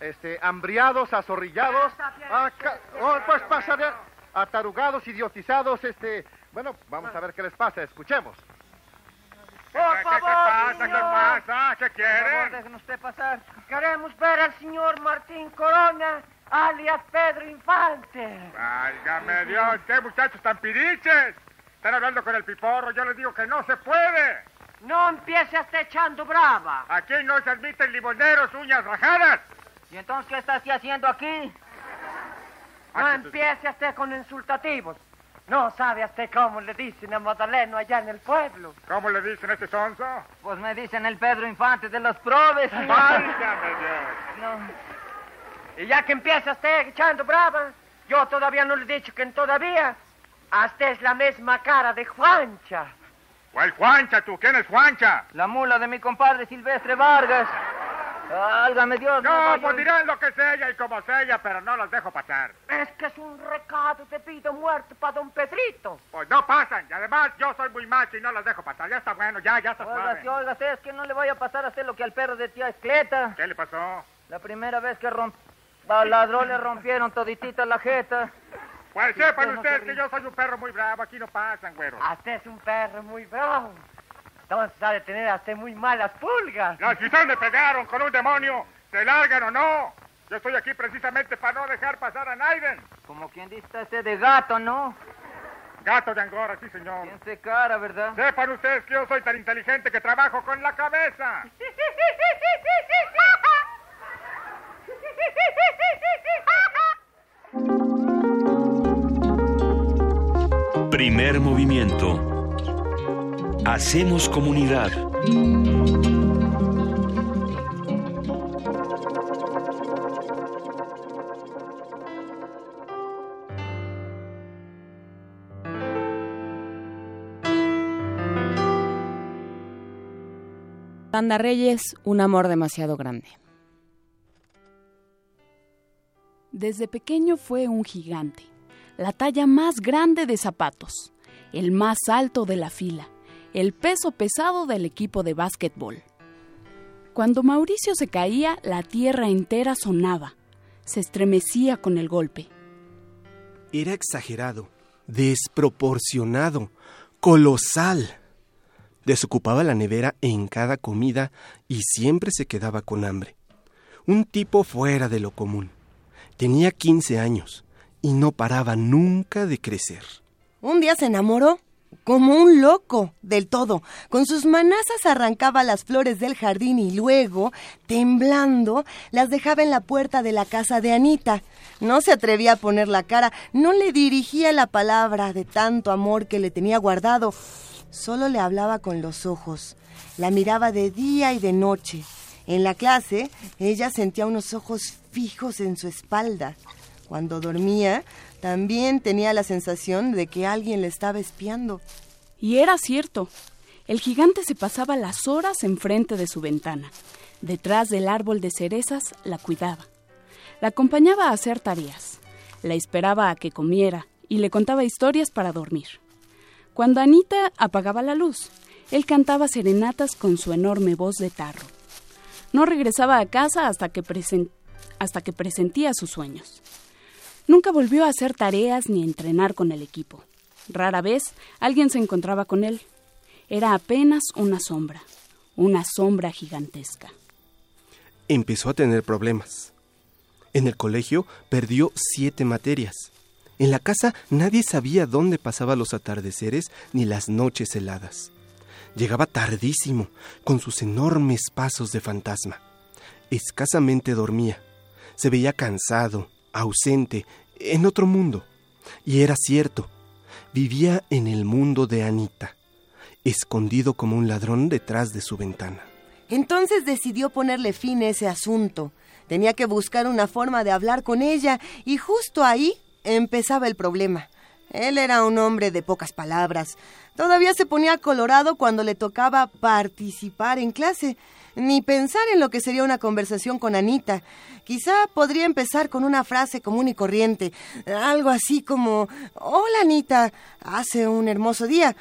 este, hambriados, azorrillados, aca- oh, pues pasaré, atarugados, idiotizados, este... Bueno, vamos a ver qué les pasa, escuchemos. Por ¿Qué- qué favor, pasa? ¿Qué señor. pasa? ¿Qué quieren? Por favor, dejen usted pasar. Queremos ver al señor Martín Corona, alias Pedro Infante. Válgame Dios, ¿qué muchachos tan piriches? Están hablando con el piporro, yo les digo que no se puede. No empiece hasta echando brava. Aquí no se admiten limoneros, uñas rajadas. ¿Y entonces qué está usted haciendo aquí? No empiece usted con insultativos. No sabe usted cómo le dicen a Madaleno allá en el pueblo. ¿Cómo le dicen a este sonso? Pues me dicen el Pedro Infante de los probes. Válgame Dios. No. Y ya que empieza usted echando brava, yo todavía no le he dicho que todavía hasta es la misma cara de Juancha. ¿Cuál Juancha tú? ¿Quién es Juancha? La mula de mi compadre Silvestre Vargas. Álgame Dios. No, vaya- pues dirán lo que sea y como sea, pero no los dejo pasar. Es que es un recado de vida muerte para don Pedrito. Pues no pasan. Y además yo soy muy macho y no los dejo pasar. Ya está bueno, ya, ya está Óigase, suave. óigase, es que no le voy a pasar a hacer lo que al perro de tía Escleta. ¿Qué le pasó? La primera vez que romp... al ladrón le rompieron toditita la jeta. Pues sepan ustedes que yo soy un perro muy bravo. Aquí no pasan, güero. Usted es un perro muy bravo. Ha de tener hasta muy malas pulgas. Las ustedes me pegaron con un demonio, ¿se largan o no? Yo estoy aquí precisamente para no dejar pasar a Naiden. Como quien dice ese de gato, ¿no? Gato de Angora, sí, señor. Piense cara, ¿verdad? Sepan ustedes que yo soy tan inteligente que trabajo con la cabeza. Primer movimiento. Hacemos comunidad. Banda Reyes, un amor demasiado grande. Desde pequeño fue un gigante, la talla más grande de zapatos, el más alto de la fila, el peso pesado del equipo de básquetbol. Cuando Mauricio se caía, la tierra entera sonaba, se estremecía con el golpe. Era exagerado, desproporcionado, colosal. Desocupaba la nevera en cada comida y siempre se quedaba con hambre. Un tipo fuera de lo común. Tenía 15 años y no paraba nunca de crecer. Un día se enamoró, como un loco, del todo. Con sus manazas arrancaba las flores del jardín y luego, temblando, las dejaba en la puerta de la casa de Anita. No se atrevía a poner la cara, no le dirigía la palabra de tanto amor que le tenía guardado. Solo le hablaba con los ojos. La miraba de día y de noche. En la clase, ella sentía unos ojos fijos en su espalda. Cuando dormía, también tenía la sensación de que alguien le estaba espiando. Y era cierto. El gigante se pasaba las horas enfrente de su ventana. Detrás del árbol de cerezas la cuidaba. La acompañaba a hacer tareas. La esperaba a que comiera y le contaba historias para dormir. Cuando Anita apagaba la luz, él cantaba serenatas con su enorme voz de tarro. No regresaba a casa hasta que, hasta que presentía sus sueños. Nunca volvió a hacer tareas ni a entrenar con el equipo. Rara vez alguien se encontraba con él. Era apenas una sombra, una sombra gigantesca. Empezó a tener problemas. En el colegio perdió siete materias. En la casa nadie sabía dónde pasaba los atardeceres ni las noches heladas. Llegaba tardísimo, con sus enormes pasos de fantasma. Escasamente dormía. Se veía cansado, ausente, en otro mundo. Y era cierto, vivía en el mundo de Anita, escondido como un ladrón detrás de su ventana. Entonces decidió ponerle fin a ese asunto. Tenía que buscar una forma de hablar con ella y justo ahí empezaba el problema. Él era un hombre de pocas palabras. Todavía se ponía colorado cuando le tocaba participar en clase, ni pensar en lo que sería una conversación con Anita. Quizá podría empezar con una frase común y corriente, algo así como, Hola Anita, hace un hermoso día.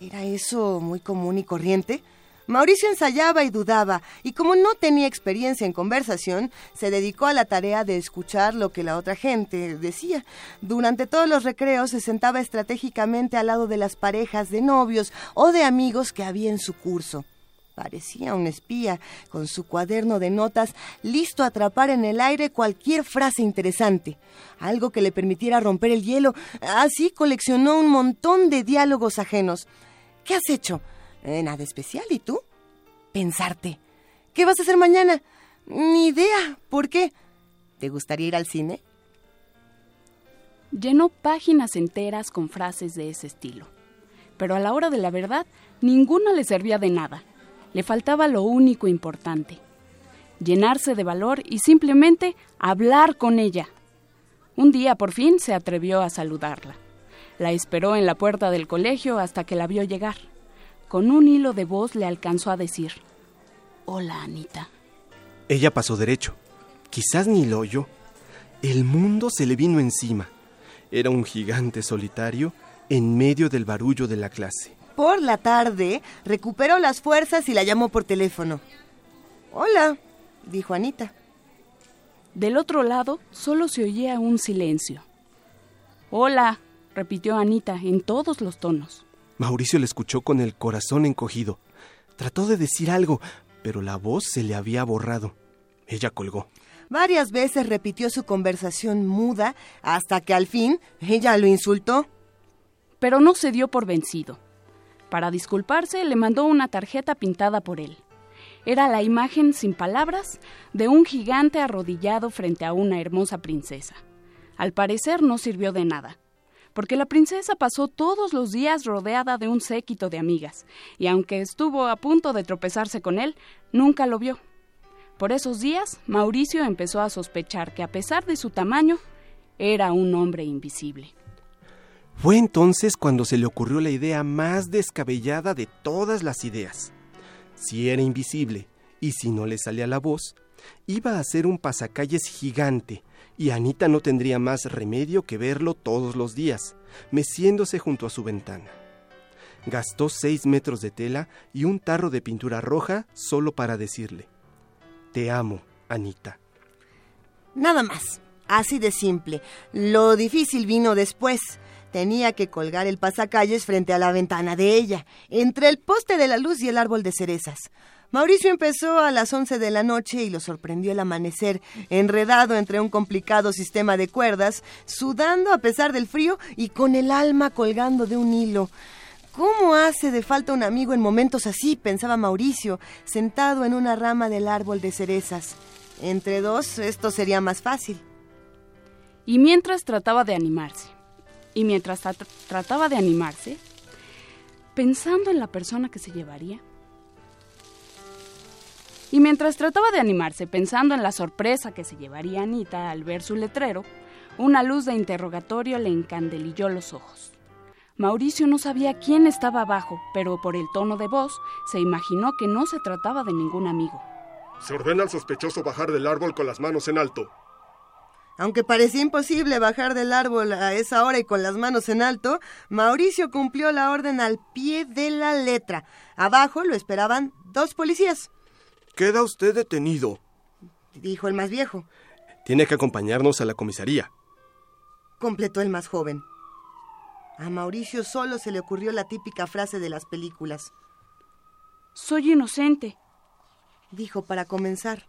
¿Era eso muy común y corriente? Mauricio ensayaba y dudaba, y como no tenía experiencia en conversación, se dedicó a la tarea de escuchar lo que la otra gente decía. Durante todos los recreos se sentaba estratégicamente al lado de las parejas de novios o de amigos que había en su curso. Parecía un espía, con su cuaderno de notas, listo a atrapar en el aire cualquier frase interesante, algo que le permitiera romper el hielo. Así coleccionó un montón de diálogos ajenos. ¿Qué has hecho? Eh, nada especial. ¿Y tú? Pensarte. ¿Qué vas a hacer mañana? Ni idea. ¿Por qué? ¿Te gustaría ir al cine? Llenó páginas enteras con frases de ese estilo. Pero a la hora de la verdad, ninguna le servía de nada. Le faltaba lo único importante. Llenarse de valor y simplemente hablar con ella. Un día por fin se atrevió a saludarla. La esperó en la puerta del colegio hasta que la vio llegar. Con un hilo de voz le alcanzó a decir, Hola, Anita. Ella pasó derecho. Quizás ni lo oyó. El mundo se le vino encima. Era un gigante solitario en medio del barullo de la clase. Por la tarde, recuperó las fuerzas y la llamó por teléfono. Hola, dijo Anita. Del otro lado solo se oía un silencio. Hola, repitió Anita en todos los tonos. Mauricio le escuchó con el corazón encogido. Trató de decir algo, pero la voz se le había borrado. Ella colgó. Varias veces repitió su conversación muda hasta que al fin ella lo insultó. Pero no se dio por vencido. Para disculparse le mandó una tarjeta pintada por él. Era la imagen sin palabras de un gigante arrodillado frente a una hermosa princesa. Al parecer no sirvió de nada porque la princesa pasó todos los días rodeada de un séquito de amigas, y aunque estuvo a punto de tropezarse con él, nunca lo vio. Por esos días, Mauricio empezó a sospechar que a pesar de su tamaño, era un hombre invisible. Fue entonces cuando se le ocurrió la idea más descabellada de todas las ideas. Si era invisible y si no le salía la voz, iba a ser un pasacalles gigante y Anita no tendría más remedio que verlo todos los días, meciéndose junto a su ventana. Gastó seis metros de tela y un tarro de pintura roja solo para decirle, Te amo, Anita. Nada más, así de simple. Lo difícil vino después. Tenía que colgar el pasacalles frente a la ventana de ella, entre el poste de la luz y el árbol de cerezas. Mauricio empezó a las 11 de la noche y lo sorprendió el amanecer, enredado entre un complicado sistema de cuerdas, sudando a pesar del frío y con el alma colgando de un hilo. ¿Cómo hace de falta un amigo en momentos así? pensaba Mauricio, sentado en una rama del árbol de cerezas. Entre dos, esto sería más fácil. Y mientras trataba de animarse, y mientras trataba de animarse, pensando en la persona que se llevaría, y mientras trataba de animarse pensando en la sorpresa que se llevaría Anita al ver su letrero, una luz de interrogatorio le encandelilló los ojos. Mauricio no sabía quién estaba abajo, pero por el tono de voz se imaginó que no se trataba de ningún amigo. Se ordena al sospechoso bajar del árbol con las manos en alto. Aunque parecía imposible bajar del árbol a esa hora y con las manos en alto, Mauricio cumplió la orden al pie de la letra. Abajo lo esperaban dos policías. Queda usted detenido, dijo el más viejo. Tiene que acompañarnos a la comisaría, completó el más joven. A Mauricio solo se le ocurrió la típica frase de las películas. Soy inocente, dijo para comenzar.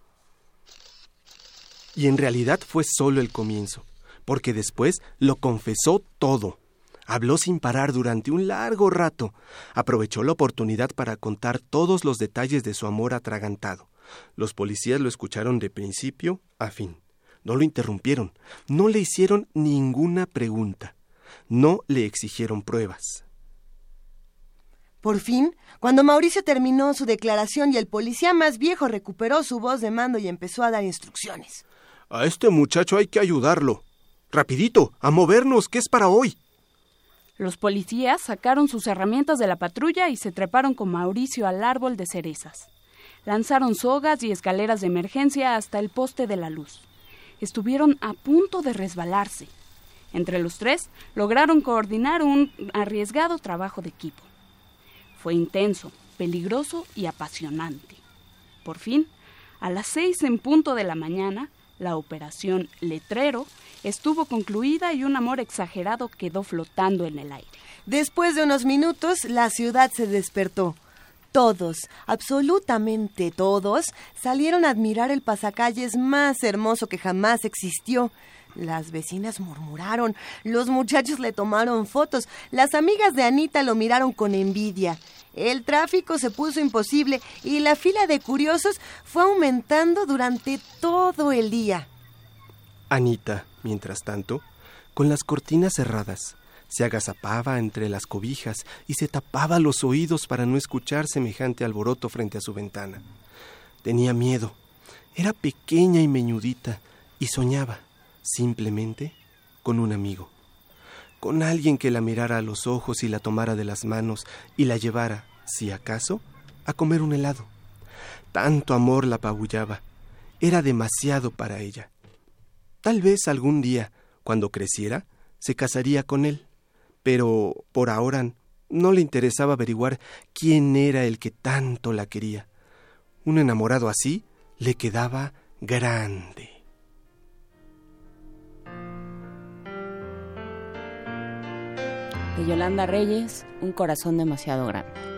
Y en realidad fue solo el comienzo, porque después lo confesó todo. Habló sin parar durante un largo rato. Aprovechó la oportunidad para contar todos los detalles de su amor atragantado. Los policías lo escucharon de principio a fin. No lo interrumpieron, no le hicieron ninguna pregunta, no le exigieron pruebas. Por fin, cuando Mauricio terminó su declaración y el policía más viejo recuperó su voz de mando y empezó a dar instrucciones. A este muchacho hay que ayudarlo. Rapidito, a movernos, que es para hoy. Los policías sacaron sus herramientas de la patrulla y se treparon con Mauricio al árbol de cerezas. Lanzaron sogas y escaleras de emergencia hasta el poste de la luz. Estuvieron a punto de resbalarse. Entre los tres lograron coordinar un arriesgado trabajo de equipo. Fue intenso, peligroso y apasionante. Por fin, a las seis en punto de la mañana, la operación Letrero estuvo concluida y un amor exagerado quedó flotando en el aire. Después de unos minutos, la ciudad se despertó. Todos, absolutamente todos, salieron a admirar el pasacalles más hermoso que jamás existió. Las vecinas murmuraron, los muchachos le tomaron fotos, las amigas de Anita lo miraron con envidia. El tráfico se puso imposible y la fila de curiosos fue aumentando durante todo el día. Anita, mientras tanto, con las cortinas cerradas, se agazapaba entre las cobijas y se tapaba los oídos para no escuchar semejante alboroto frente a su ventana. Tenía miedo. Era pequeña y meñudita y soñaba, simplemente, con un amigo. Con alguien que la mirara a los ojos y la tomara de las manos y la llevara, si acaso, a comer un helado. Tanto amor la apabullaba. Era demasiado para ella. Tal vez algún día, cuando creciera, se casaría con él, pero por ahora no le interesaba averiguar quién era el que tanto la quería. Un enamorado así le quedaba grande. De Yolanda Reyes, Un corazón demasiado grande.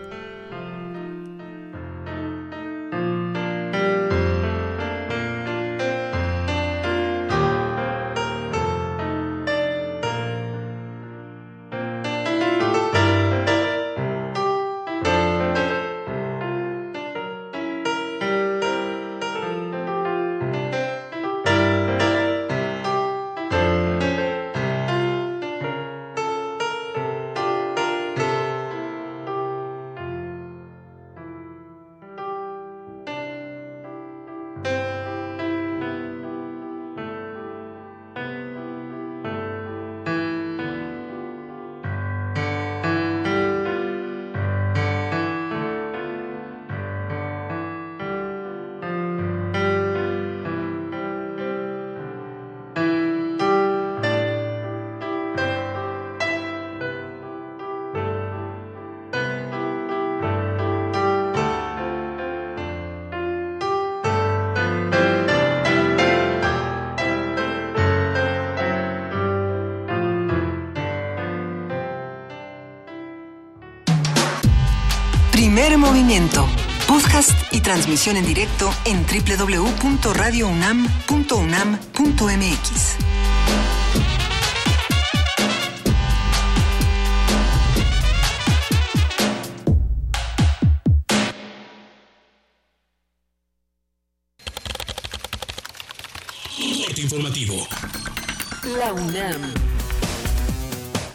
Transmisión en directo en www.radiounam.unam.mx.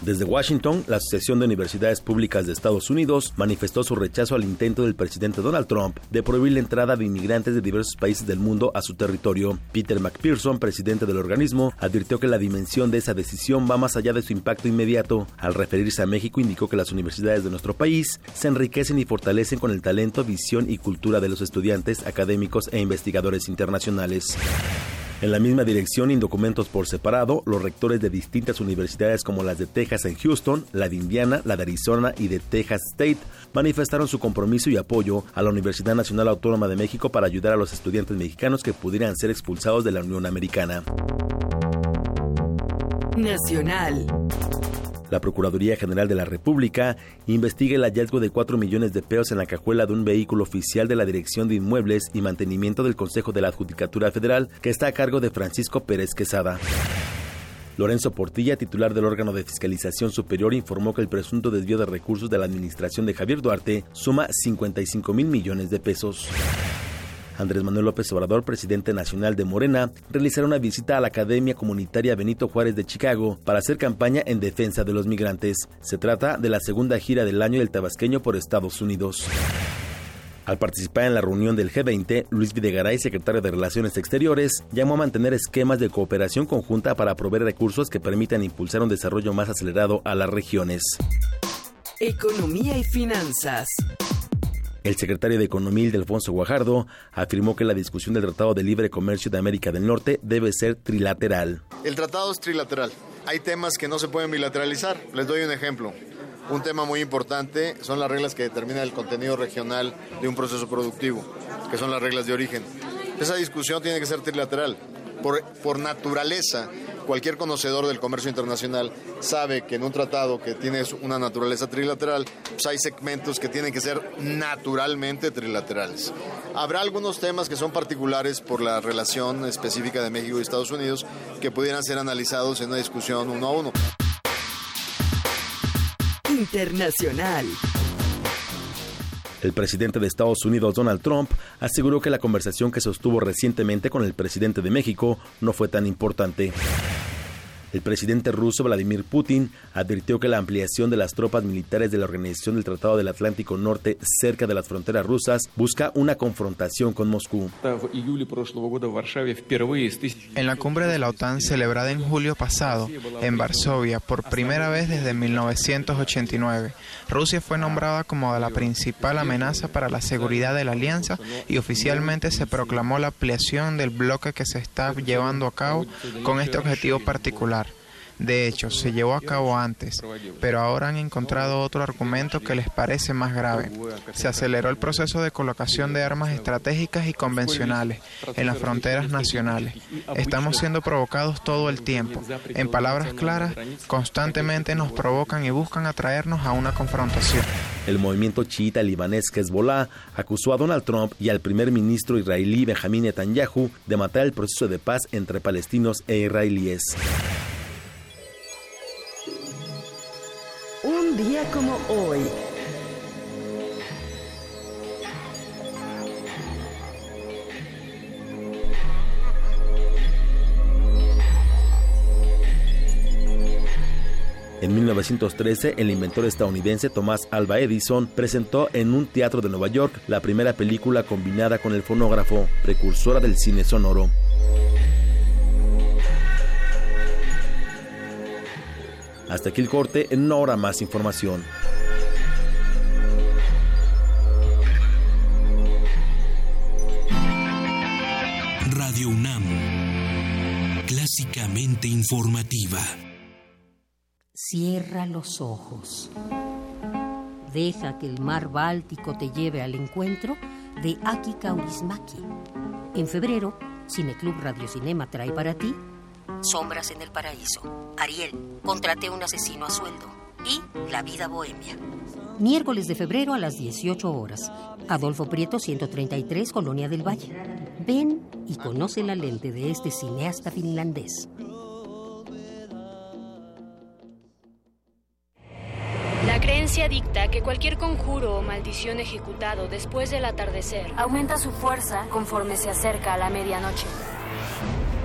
Desde Washington, la Asociación de Universidades Públicas de Estados Unidos manifestó su rechazo al intento del presidente Donald Trump de prohibir la entrada de inmigrantes de diversos países del mundo a su territorio. Peter McPherson, presidente del organismo, advirtió que la dimensión de esa decisión va más allá de su impacto inmediato. Al referirse a México, indicó que las universidades de nuestro país se enriquecen y fortalecen con el talento, visión y cultura de los estudiantes, académicos e investigadores internacionales. En la misma dirección, en documentos por separado, los rectores de distintas universidades como las de Texas en Houston, la de Indiana, la de Arizona y de Texas State manifestaron su compromiso y apoyo a la Universidad Nacional Autónoma de México para ayudar a los estudiantes mexicanos que pudieran ser expulsados de la Unión Americana. Nacional. La Procuraduría General de la República investiga el hallazgo de 4 millones de pesos en la cajuela de un vehículo oficial de la Dirección de Inmuebles y Mantenimiento del Consejo de la Adjudicatura Federal, que está a cargo de Francisco Pérez Quesada. Lorenzo Portilla, titular del órgano de fiscalización superior, informó que el presunto desvío de recursos de la administración de Javier Duarte suma 55 mil millones de pesos. Andrés Manuel López Obrador, presidente nacional de Morena, realizará una visita a la Academia Comunitaria Benito Juárez de Chicago para hacer campaña en defensa de los migrantes. Se trata de la segunda gira del año del tabasqueño por Estados Unidos. Al participar en la reunión del G20, Luis Videgaray, secretario de Relaciones Exteriores, llamó a mantener esquemas de cooperación conjunta para proveer recursos que permitan impulsar un desarrollo más acelerado a las regiones. Economía y finanzas. El secretario de Economía, Delfonso Guajardo, afirmó que la discusión del Tratado de Libre Comercio de América del Norte debe ser trilateral. El tratado es trilateral. Hay temas que no se pueden bilateralizar. Les doy un ejemplo. Un tema muy importante son las reglas que determinan el contenido regional de un proceso productivo, que son las reglas de origen. Esa discusión tiene que ser trilateral. Por, naturaleza, cualquier conocedor del comercio internacional sabe que en un tratado que tiene una naturaleza trilateral, pues hay segmentos que tienen que ser naturalmente trilaterales. Habrá algunos temas que son particulares por la relación específica de México y Estados Unidos que pudieran ser analizados en una discusión uno a uno. Internacional. El presidente de Estados Unidos, Donald Trump, aseguró que la conversación que sostuvo recientemente con el presidente de México no fue tan importante. El presidente ruso Vladimir Putin advirtió que la ampliación de las tropas militares de la Organización del Tratado del Atlántico Norte cerca de las fronteras rusas busca una confrontación con Moscú. En la cumbre de la OTAN celebrada en julio pasado en Varsovia por primera vez desde 1989, Rusia fue nombrada como la principal amenaza para la seguridad de la alianza y oficialmente se proclamó la ampliación del bloque que se está llevando a cabo con este objetivo particular. De hecho, se llevó a cabo antes, pero ahora han encontrado otro argumento que les parece más grave. Se aceleró el proceso de colocación de armas estratégicas y convencionales en las fronteras nacionales. Estamos siendo provocados todo el tiempo. En palabras claras, constantemente nos provocan y buscan atraernos a una confrontación. El movimiento chiita libanés Hezbollah acusó a Donald Trump y al primer ministro israelí Benjamin Netanyahu de matar el proceso de paz entre palestinos e israelíes. Día como hoy. En 1913, el inventor estadounidense Thomas Alva Edison presentó en un teatro de Nueva York la primera película combinada con el fonógrafo, precursora del cine sonoro. Hasta aquí el corte, en una hora más información. Radio UNAM, clásicamente informativa. Cierra los ojos. Deja que el mar Báltico te lleve al encuentro de Aki Kaurismaki. En febrero, Cineclub Radio Cinema trae para ti Sombras en el Paraíso, Ariel, Contraté un asesino a sueldo y La vida bohemia. Miércoles de febrero a las 18 horas. Adolfo Prieto 133, Colonia del Valle. Ven y conoce la lente de este cineasta finlandés. La creencia dicta que cualquier conjuro o maldición ejecutado después del atardecer aumenta su fuerza conforme se acerca a la medianoche.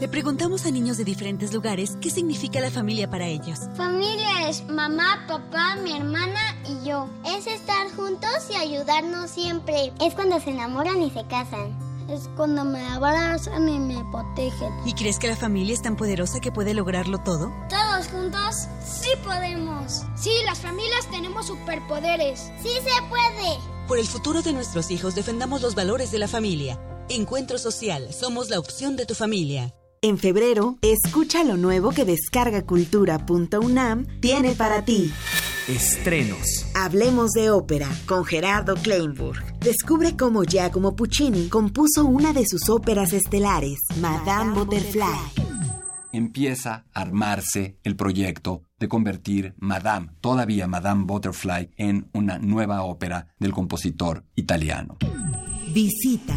Le preguntamos a niños de diferentes lugares qué significa la familia para ellos. Familia es mamá, papá, mi hermana y yo. Es estar juntos y ayudarnos siempre. Es cuando se enamoran y se casan. Es cuando me abrazan y me protegen. ¿Y crees que la familia es tan poderosa que puede lograrlo todo? Todos juntos, sí podemos. Sí, las familias tenemos superpoderes. Sí se puede. Por el futuro de nuestros hijos defendamos los valores de la familia. Encuentro Social, somos la opción de tu familia. En febrero, escucha lo nuevo que descargacultura.unam tiene para ti. Estrenos. Hablemos de ópera con Gerardo Kleinburg. Descubre cómo Giacomo Puccini compuso una de sus óperas estelares, Madame Butterfly. Empieza a armarse el proyecto de convertir Madame, todavía Madame Butterfly, en una nueva ópera del compositor italiano. Visita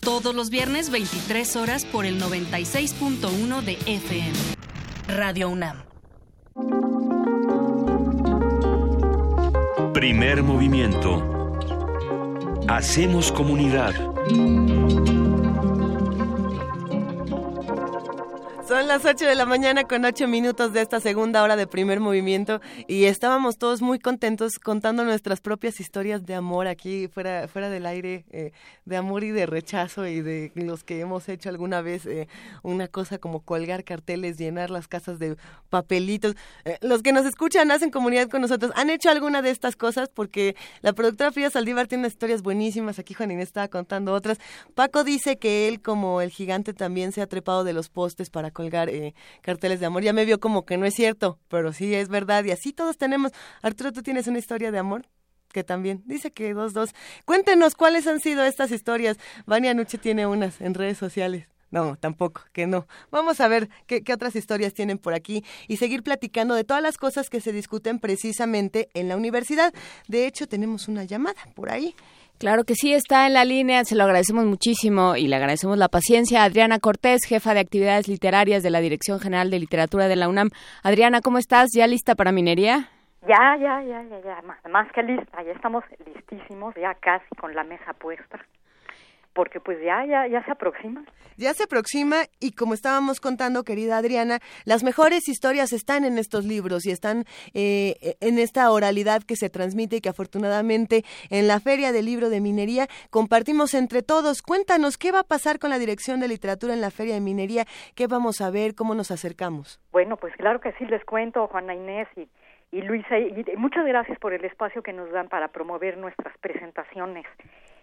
todos los viernes 23 horas por el 96.1 de FM. Radio UNAM. Primer movimiento. Hacemos comunidad. Son las 8 de la mañana con 8 minutos de esta segunda hora de primer movimiento y estábamos todos muy contentos contando nuestras propias historias de amor aquí fuera, fuera del aire, eh, de amor y de rechazo y de los que hemos hecho alguna vez eh, una cosa como colgar carteles, llenar las casas de papelitos. Eh, los que nos escuchan hacen comunidad con nosotros. ¿Han hecho alguna de estas cosas? Porque la productora Frida Saldívar tiene unas historias buenísimas. Aquí Juan Inés estaba contando otras. Paco dice que él como el gigante también se ha trepado de los postes para colgar eh, carteles de amor. Ya me vio como que no es cierto, pero sí es verdad. Y así todos tenemos. Arturo, ¿tú tienes una historia de amor? que también dice que dos, dos. Cuéntenos cuáles han sido estas historias. Vania Nuche tiene unas en redes sociales. No, tampoco, que no. Vamos a ver qué, qué, otras historias tienen por aquí y seguir platicando de todas las cosas que se discuten precisamente en la universidad. De hecho, tenemos una llamada por ahí. Claro que sí, está en la línea, se lo agradecemos muchísimo y le agradecemos la paciencia. Adriana Cortés, jefa de actividades literarias de la Dirección General de Literatura de la UNAM. Adriana, ¿cómo estás? ¿Ya lista para minería? Ya, ya, ya, ya, ya, más, más que lista, ya estamos listísimos, ya casi con la mesa puesta porque pues ya, ya, ya se aproxima. Ya se aproxima y como estábamos contando, querida Adriana, las mejores historias están en estos libros y están eh, en esta oralidad que se transmite y que afortunadamente en la Feria del Libro de Minería compartimos entre todos. Cuéntanos, ¿qué va a pasar con la Dirección de Literatura en la Feria de Minería? ¿Qué vamos a ver? ¿Cómo nos acercamos? Bueno, pues claro que sí, les cuento, Juana Inés y, y Luisa, y muchas gracias por el espacio que nos dan para promover nuestras presentaciones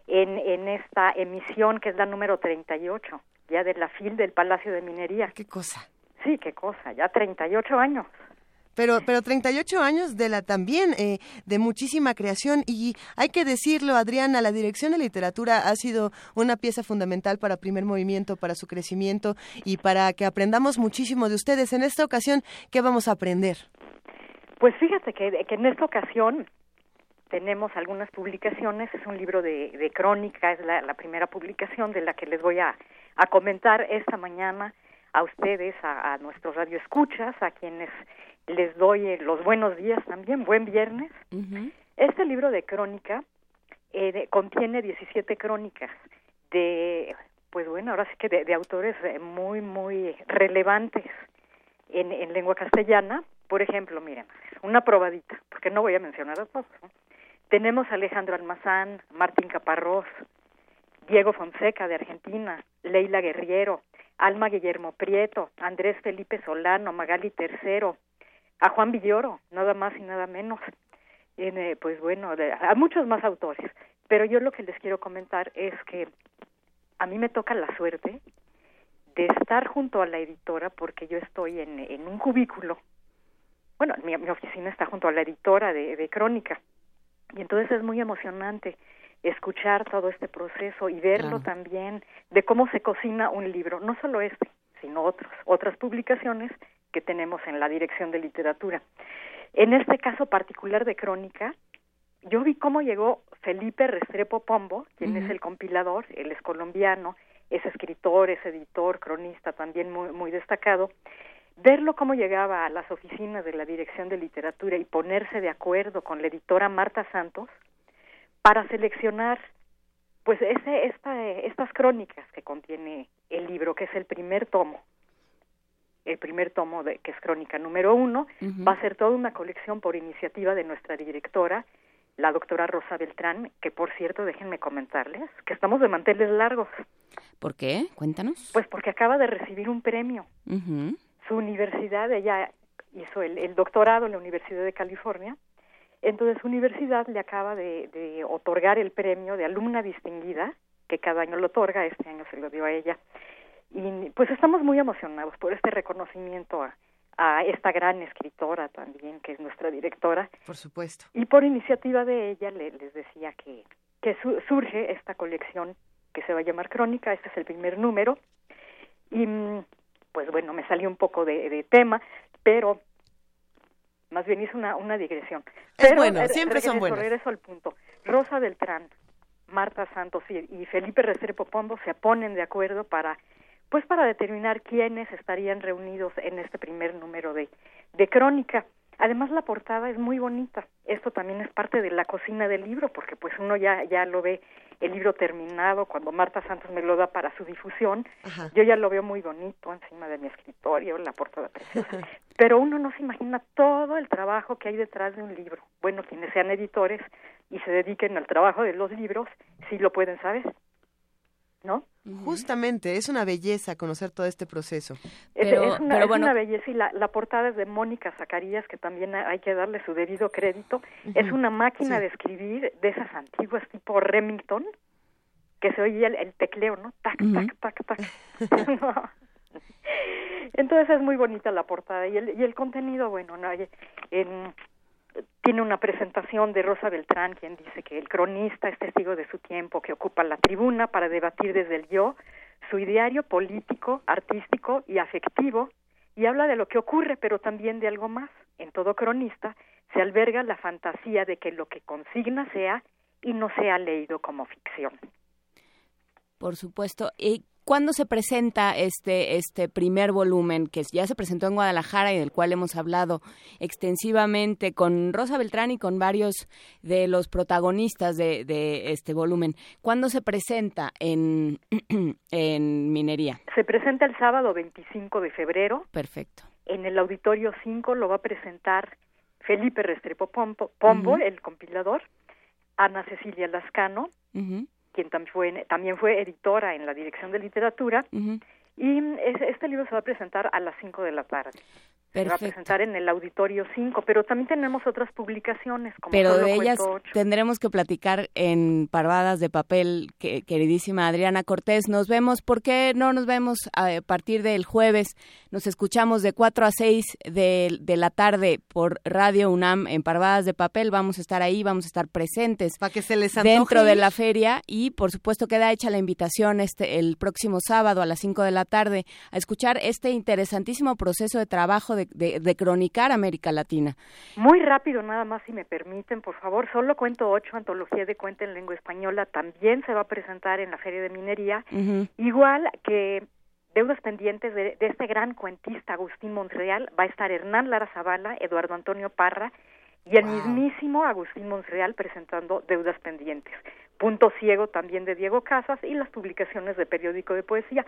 en, en esta emisión que es la número 38, ya de la FIL del Palacio de Minería. ¿Qué cosa? Sí, qué cosa, ya 38 años. Pero, pero 38 años de la también, eh, de muchísima creación. Y hay que decirlo, Adriana, la Dirección de Literatura ha sido una pieza fundamental para Primer Movimiento, para su crecimiento y para que aprendamos muchísimo de ustedes. En esta ocasión, ¿qué vamos a aprender? Pues fíjate que, que en esta ocasión tenemos algunas publicaciones, es un libro de, de crónica, es la, la, primera publicación de la que les voy a, a comentar esta mañana a ustedes, a, a nuestros radioescuchas, a quienes les doy eh, los buenos días también, buen viernes. Uh -huh. Este libro de crónica eh, de, contiene 17 crónicas de, pues bueno, ahora sí que de, de autores eh, muy, muy relevantes en, en lengua castellana. Por ejemplo, miren, una probadita, porque que no voy a mencionar a todos. Tenemos a Alejandro Almazán, Martín Caparrós, Diego Fonseca de Argentina, Leila Guerriero, Alma Guillermo Prieto, Andrés Felipe Solano, Magali Tercero, a Juan Villoro, nada más y nada menos. Pues bueno, a muchos más autores. Pero yo lo que les quiero comentar es que a mí me toca la suerte de estar junto a la editora porque yo estoy en, en un cubículo. Bueno, mi, oficina está junto a la editora de, de Crónica. Y entonces es muy emocionante escuchar todo este proceso y verlo también de cómo se cocina un libro, no solo este, sino otros, otras publicaciones que tenemos en la Dirección de Literatura. En este caso particular de Crónica, yo vi cómo llegó Felipe Restrepo Pombo, quien es el compilador, él es colombiano, es escritor, es editor, cronista también muy, muy destacado, verlo cómo llegaba a las oficinas de la Dirección de Literatura y ponerse de acuerdo con la editora Marta Santos para seleccionar pues ese, esta, estas crónicas que contiene el libro, que es el primer tomo, el primer tomo de, que es crónica número uno, va a ser toda una colección por iniciativa de nuestra directora, la doctora Rosa Beltrán, que por cierto, déjenme comentarles que estamos de manteles largos. ¿Por qué? Cuéntanos. Pues porque acaba de recibir un premio. Su universidad, ella hizo el, doctorado en la Universidad de California, entonces su universidad le acaba de, de otorgar el premio de alumna distinguida, que cada año lo otorga, este año se lo dio a ella. Y pues estamos muy emocionados por este reconocimiento a, a esta gran escritora también, que es nuestra directora. Por supuesto. Y por iniciativa de ella le, les decía que, que surge esta colección que se va a llamar Crónica, este es el primer número. Y mm, pues bueno, me salió un poco de, tema, pero más bien hizo una, una digresión. Es bueno, siempre son buenos. Regreso al punto. Rosa Beltrán, Marta Santos y, y Felipe Restrepo Pombo se ponen de acuerdo para pues para determinar quiénes estarían reunidos en este primer número de, de crónica. Además la portada es muy bonita. Esto también es parte de la cocina del libro porque pues uno ya ya lo ve el libro terminado cuando Marta Santos me lo da para su difusión. Yo ya lo veo muy bonito encima de mi escritorio, la portada preciosa. Pero uno no se imagina todo el trabajo que hay detrás de un libro. Bueno, quienes sean editores y se dediquen al trabajo de los libros, sí lo pueden saber. ¿No? Justamente, es una belleza conocer todo este proceso. Pero, es, una, una belleza y la, la, portada es de Mónica Zacarías, que también hay que darle su debido crédito. Es una máquina de escribir de esas antiguas tipo Remington, que se oye el, tecleo, ¿no? Tac, tac, tac, tac. Entonces es muy bonita la portada y el, y el contenido, bueno, ¿no? en, tiene una presentación de Rosa Beltrán, quien dice que el cronista es testigo de su tiempo, que ocupa la tribuna para debatir desde el yo su ideario político, artístico y afectivo, y habla de lo que ocurre, pero también de algo más. En todo cronista se alberga la fantasía de que lo que consigna sea y no sea leído como ficción. Por supuesto. ¿Y ¿Cuándo se presenta este, este primer volumen que ya se presentó en Guadalajara y del cual hemos hablado extensivamente con Rosa Beltrán y con varios de los protagonistas de, de este volumen? ¿Cuándo se presenta en, en Minería? Se presenta el sábado 25 de febrero. Perfecto. En el Auditorio 5 lo va a presentar Felipe Restrepo Pombo, el compilador, Ana Cecilia Lascano, quien también fue, también fue editora en la Dirección de Literatura, y este libro se va a presentar a las 5 de la tarde. Se va a presentar en el Auditorio 5, pero también tenemos otras publicaciones. Como pero de ellas tendremos que platicar en Parvadas de Papel, que, queridísima Adriana Cortés. Nos vemos, ¿por qué no nos vemos a partir del jueves? Nos escuchamos de 4 a 6 de, de la tarde por Radio UNAM en Parvadas de Papel. Vamos a estar ahí, vamos a estar presentes Para que se les dentro de la feria y por supuesto queda hecha la invitación este el próximo sábado a las 5 de la tarde a escuchar este interesantísimo proceso de trabajo de de, cronicar América Latina. Muy rápido, nada más, si me permiten, por favor. Solo cuento ocho, antología de cuenta en lengua española, también se va a presentar en la Feria de Minería. Igual que deudas pendientes de, este gran cuentista Agustín Monreal, va a estar Hernán Lara Zavala, Eduardo Antonio Parra y el mismísimo Agustín Monreal presentando deudas pendientes. Punto ciego también de Diego Casas y las publicaciones de periódico de poesía.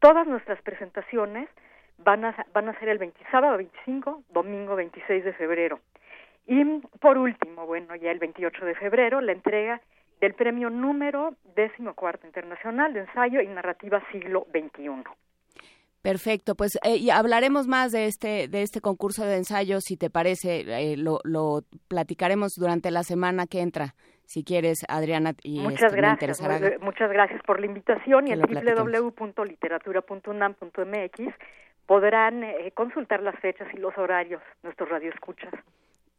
Todas nuestras presentaciones van a, van a ser el 20, sábado 25, domingo 26 de febrero. Y por último, bueno, ya el 28 de febrero, la entrega del premio número décimo cuarto internacional de ensayo y narrativa siglo XXI. Perfecto, pues eh, y hablaremos más de este de este concurso de ensayo, si te parece, eh, lo, lo platicaremos durante la semana que entra, si quieres, Adriana. Y muchas este, gracias, interesará... muchas gracias por la invitación y en www.literatura.unam.mx podrán eh, consultar las fechas y los horarios nuestros radioescuchas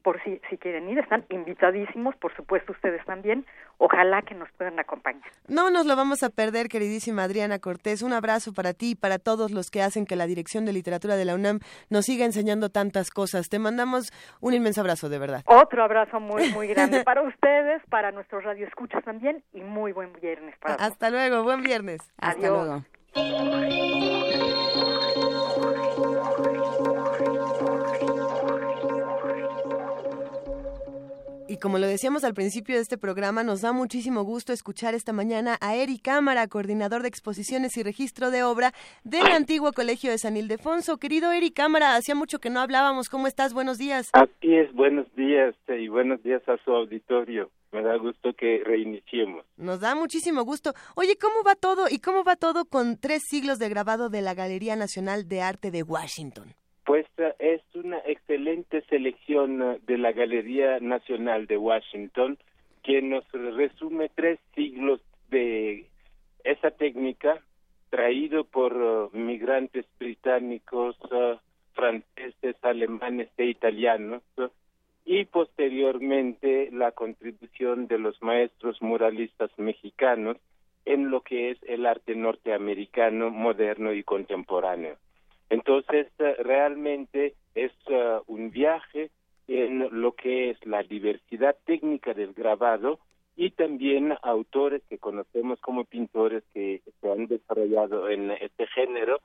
por si, si quieren ir, están invitadísimos, por supuesto ustedes también, ojalá que nos puedan acompañar. No nos lo vamos a perder, queridísima Adriana Cortés, un abrazo para ti y para todos los que hacen que la Dirección de Literatura de la UNAM nos siga enseñando tantas cosas. Te mandamos un inmenso abrazo, de verdad. Otro abrazo muy, muy grande para ustedes, para nuestros radioescuchas también y muy buen viernes para Hasta luego, buen viernes. Hasta luego. Y como lo decíamos al principio de este programa, nos da muchísimo gusto escuchar esta mañana a Eri Cámara, coordinador de exposiciones y registro de obra del antiguo Colegio de San Ildefonso. Querido Eri Cámara, hacía mucho que no hablábamos. ¿Cómo estás? Buenos días. Así es, buenos días eh, y buenos días a su auditorio. Me da gusto que reiniciemos. Nos da muchísimo gusto. Oye, ¿cómo va todo? ¿Y cómo va todo con tres siglos de grabado de la Galería Nacional de Arte de Washington? Pues es una excelente selección eh, de la Galería Nacional de Washington que nos resume tres siglos de esa técnica traído por eh, migrantes británicos, uh, franceses, alemanes e italianos y posteriormente la contribución de los maestros muralistas mexicanos en lo que es el arte norteamericano moderno y contemporáneo. Entonces, eh, realmente es eh, un viaje en lo que es la diversidad técnica del grabado y también autores que conocemos como pintores que se han desarrollado en este género.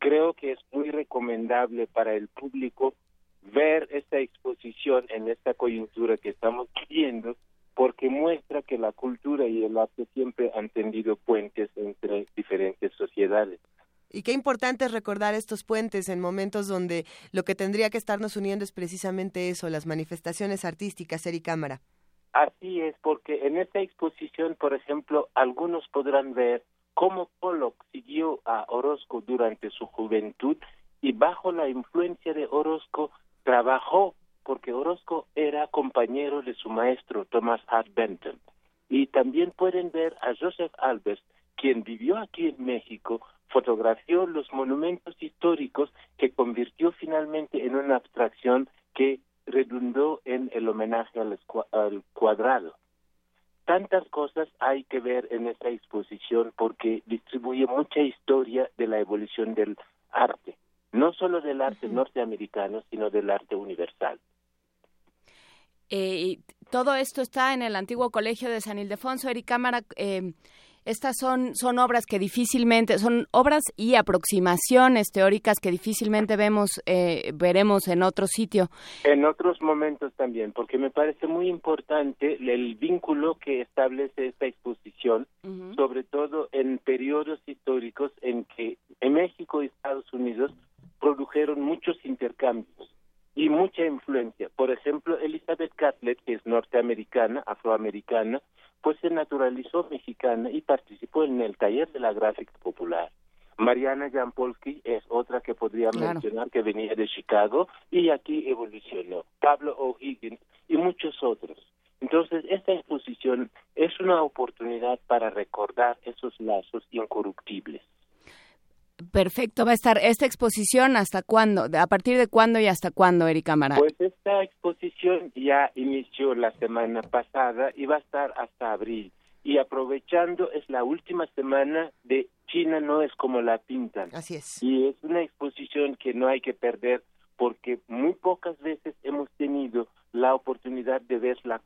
Creo que es muy recomendable para el público ver esta exposición en esta coyuntura que estamos viviendo porque muestra que la cultura y el arte siempre han tendido puentes entre diferentes sociedades. Y qué importante es recordar estos puentes en momentos donde lo que tendría que estarnos uniendo es precisamente eso, las manifestaciones artísticas, ser y cámara. Así es, porque en esta exposición, por ejemplo, algunos podrán ver cómo Pollock siguió a Orozco durante su juventud y bajo la influencia de Orozco trabajó porque Orozco era compañero de su maestro Thomas Hart Benton. Y también pueden ver a Joseph Albers, quien vivió aquí en México, fotografió los monumentos históricos que convirtió finalmente en una abstracción que redundó en el homenaje al, cuadrado. Tantas cosas hay que ver en esta exposición porque distribuye mucha historia de la evolución del arte, no solo del arte norteamericano, sino del arte universal. Eh, todo esto está en el antiguo colegio de San Ildefonso. Eric Cámara, eh, estas son, son obras que difícilmente, son obras y aproximaciones teóricas que difícilmente vemos, eh, veremos en otro sitio. En otros momentos también, porque me parece muy importante el vínculo que establece esta exposición, sobre todo en periodos históricos en que en México y Estados Unidos produjeron muchos intercambios y mucha influencia. Por ejemplo, Elizabeth Catlett, que es norteamericana, afroamericana, pues se naturalizó mexicana y participó en el taller de la gráfica popular. Mariana Jampolsky es otra que podría mencionar que venía de Chicago y aquí evolucionó. Pablo O'Higgins y muchos otros. Entonces, esta exposición es una oportunidad para recordar esos lazos incorruptibles. Perfecto, va a estar esta exposición hasta cuándo, a partir de cuándo y hasta cuándo, Erika Mara. Pues esta exposición ya inició la semana pasada y va a estar hasta abril. Y aprovechando, es la última semana de China no es como la pintan. Así es. Y es una exposición que no hay que perder porque muy pocas veces hemos tenido la oportunidad de ver la,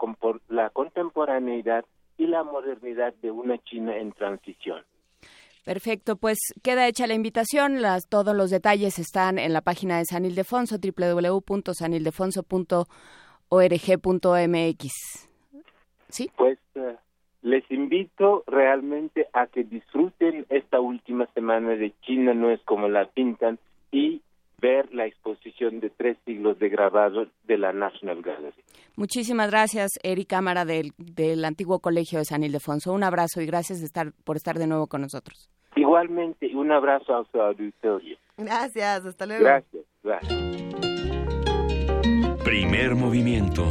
la contemporaneidad y la modernidad de una China en transición. Perfecto, pues queda hecha la invitación. Las, todos los detalles están en la página de San Ildefonso, www.sanildefonso.org.mx. ¿Sí? Pues eh, les invito realmente a que disfruten esta última semana de China, no es como la pintan, y ver la exposición de tres siglos de grabado de la National Gallery. Muchísimas gracias, Eric Cámara del, del antiguo Colegio de San Ildefonso. Un abrazo y gracias de estar, por estar de nuevo con nosotros. Igualmente, un abrazo a su auditorio. Gracias, hasta luego. Gracias, gracias. Primer movimiento.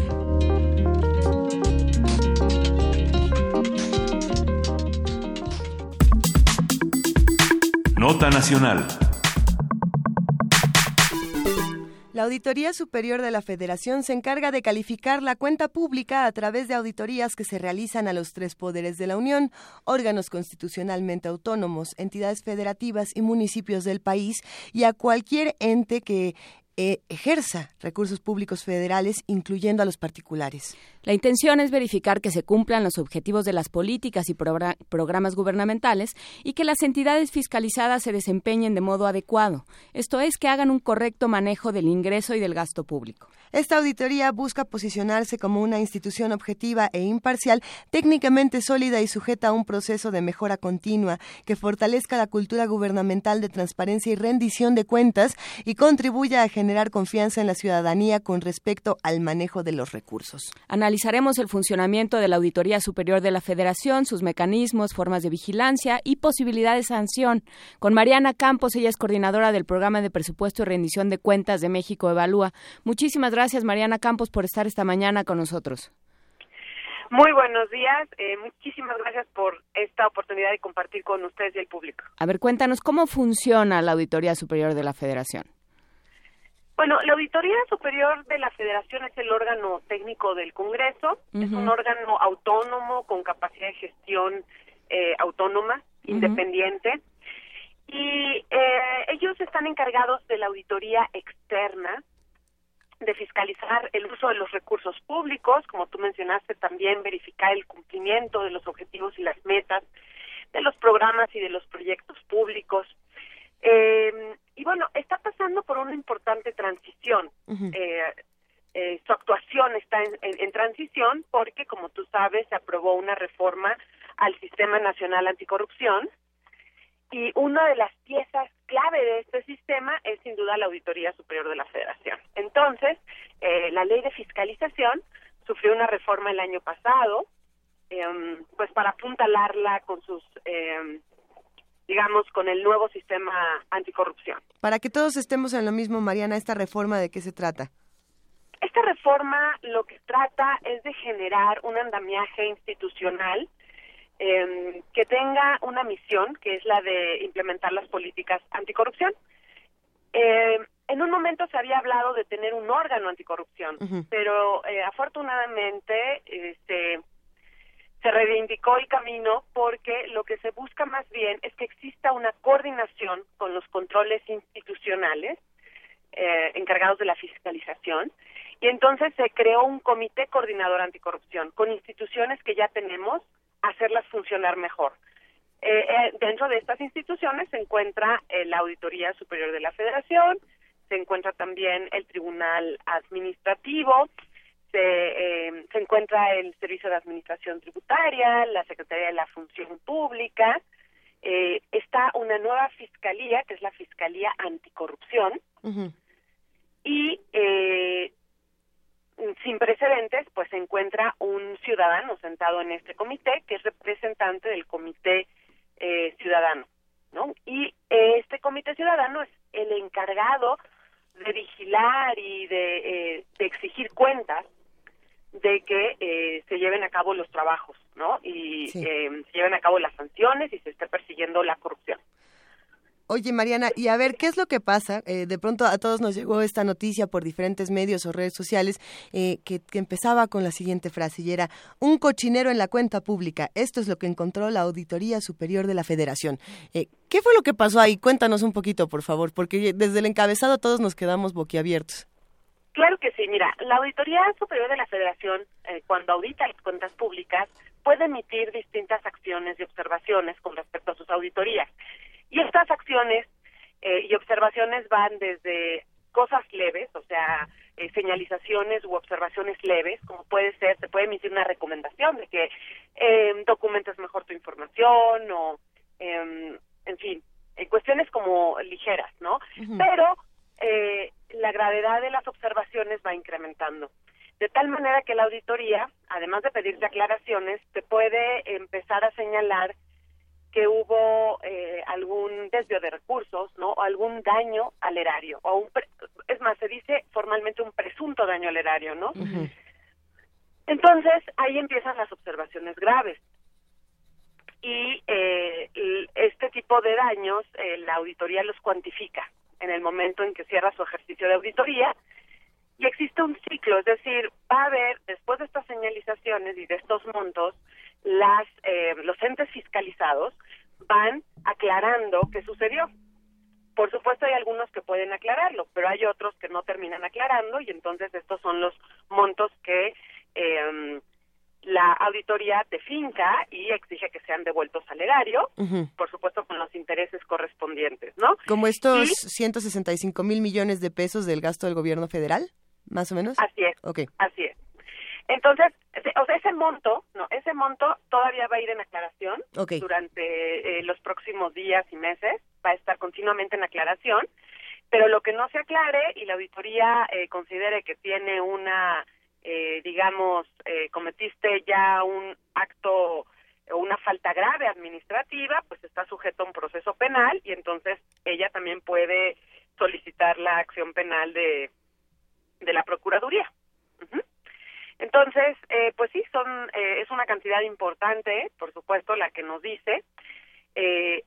Nota Nacional. La Auditoría Superior de la Federación se encarga de calificar la cuenta pública a través de auditorías que se realizan a los tres poderes de la Unión, órganos constitucionalmente autónomos, entidades federativas y municipios del país y a cualquier ente que eh, ejerza recursos públicos federales, incluyendo a los particulares. La intención es verificar que se cumplan los objetivos de las políticas y programas gubernamentales y que las entidades fiscalizadas se desempeñen de modo adecuado, esto es, que hagan un correcto manejo del ingreso y del gasto público. Esta auditoría busca posicionarse como una institución objetiva e imparcial, técnicamente sólida y sujeta a un proceso de mejora continua que fortalezca la cultura gubernamental de transparencia y rendición de cuentas y contribuya a generar confianza en la ciudadanía con respecto al manejo de los recursos. Analizaremos el funcionamiento de la Auditoría Superior de la Federación, sus mecanismos, formas de vigilancia y posibilidad de sanción. Con Mariana Campos, ella es coordinadora del Programa de Presupuesto y Rendición de Cuentas de México Evalúa. Muchísimas gracias, Mariana Campos, por estar esta mañana con nosotros. Muy buenos días. Eh, muchísimas gracias por esta oportunidad de compartir con ustedes y el público. A ver, cuéntanos cómo funciona la Auditoría Superior de la Federación. Bueno, la Auditoría Superior de la Federación es el órgano técnico del Congreso, es un órgano autónomo con capacidad de gestión eh, autónoma, independiente, y eh, ellos están encargados de la auditoría externa, de fiscalizar el uso de los recursos públicos, como tú mencionaste, también verificar el cumplimiento de los objetivos y las metas de los programas y de los proyectos públicos. Eh, y bueno, está pasando por una importante transición. eh, eh, su actuación está en, en, transición porque, como tú sabes, se aprobó una reforma al Sistema Nacional Anticorrupción y una de las piezas clave de este sistema es sin duda la Auditoría Superior de la Federación. Entonces, eh, la ley de fiscalización sufrió una reforma el año pasado, eh, pues para apuntalarla con sus eh, digamos, con el nuevo sistema anticorrupción. Para que todos estemos en lo mismo, Mariana, ¿esta reforma de qué se trata? Esta reforma lo que trata es de generar un andamiaje institucional eh, que tenga una misión, que es la de implementar las políticas anticorrupción. Eh, en un momento se había hablado de tener un órgano anticorrupción, uh -huh. pero eh, afortunadamente este, se reivindicó el camino porque lo que se busca más bien es que exista una coordinación con los controles institucionales eh, encargados de la fiscalización y entonces se creó un comité coordinador anticorrupción con instituciones que ya tenemos hacerlas funcionar mejor. Eh, eh, dentro de estas instituciones se encuentra eh, la Auditoría Superior de la Federación, se encuentra también el Tribunal Administrativo, se, eh, se encuentra el Servicio de Administración Tributaria, la Secretaría de la Función Pública, eh, está una nueva fiscalía, que es la Fiscalía Anticorrupción, uh -huh. y eh, sin precedentes, pues se encuentra un ciudadano sentado en este comité, que es representante del Comité eh, Ciudadano, ¿no? Y este Comité Ciudadano es el encargado de vigilar y de, eh, de exigir cuentas de que eh, se lleven a cabo los trabajos, ¿no? Y sí. eh, se lleven a cabo las sanciones y se esté persiguiendo la corrupción. Oye, Mariana, y a ver, ¿qué es lo que pasa? Eh, de pronto a todos nos llegó esta noticia por diferentes medios o redes sociales eh, que, que, empezaba con la siguiente frase y era, un cochinero en la cuenta pública. Esto es lo que encontró la Auditoría Superior de la Federación. Eh, ¿Qué fue lo que pasó ahí? Cuéntanos un poquito, por favor, porque desde el encabezado todos nos quedamos boquiabiertos. Claro que sí, mira, la Auditoría Superior de la Federación, eh, cuando audita las cuentas públicas, puede emitir distintas acciones y observaciones con respecto a sus auditorías. Y estas acciones eh, y observaciones van desde cosas leves, o sea, eh, señalizaciones u observaciones leves, como puede ser, se puede emitir una recomendación de que eh, documentes mejor tu información o, en fin, cuestiones como ligeras, ¿no? Uh -huh. Pero eh, la gravedad de las observaciones va incrementando. De tal manera que la auditoría, además de pedirte aclaraciones, te puede empezar a señalar que hubo eh, algún desvío de recursos, ¿no? O algún daño al erario. O un es más, se dice formalmente un presunto daño al erario, ¿no? Entonces, ahí empiezan las observaciones graves. Y eh, este tipo de daños, eh, la auditoría los cuantifica en el momento en que cierra su ejercicio de auditoría. Y existe un ciclo, es decir, va a haber, después de estas señalizaciones y de estos montos, las eh, los entes fiscalizados van aclarando qué sucedió. Por supuesto hay algunos que pueden aclararlo, pero hay otros que no terminan aclarando y entonces estos son los montos que eh, la auditoría de finca y exige que sean devueltos al erario, por supuesto con los intereses correspondientes, ¿no? Como estos 165 mil millones de pesos del gasto del gobierno federal, más o menos. Así es. Okay. Así es. Entonces, o sea, ese monto, no, ese monto todavía va a ir en aclaración durante eh, los próximos días y meses, va a estar continuamente en aclaración, pero lo que no se aclare y la auditoría eh, considere que tiene una, eh, digamos, cometiste ya un acto o una falta grave administrativa, pues está sujeto a un proceso penal y entonces ella también puede solicitar la acción penal de, de la Procuraduría. Entonces, eh, pues sí, son eh, es una cantidad importante, por supuesto, la que nos dice. Eh,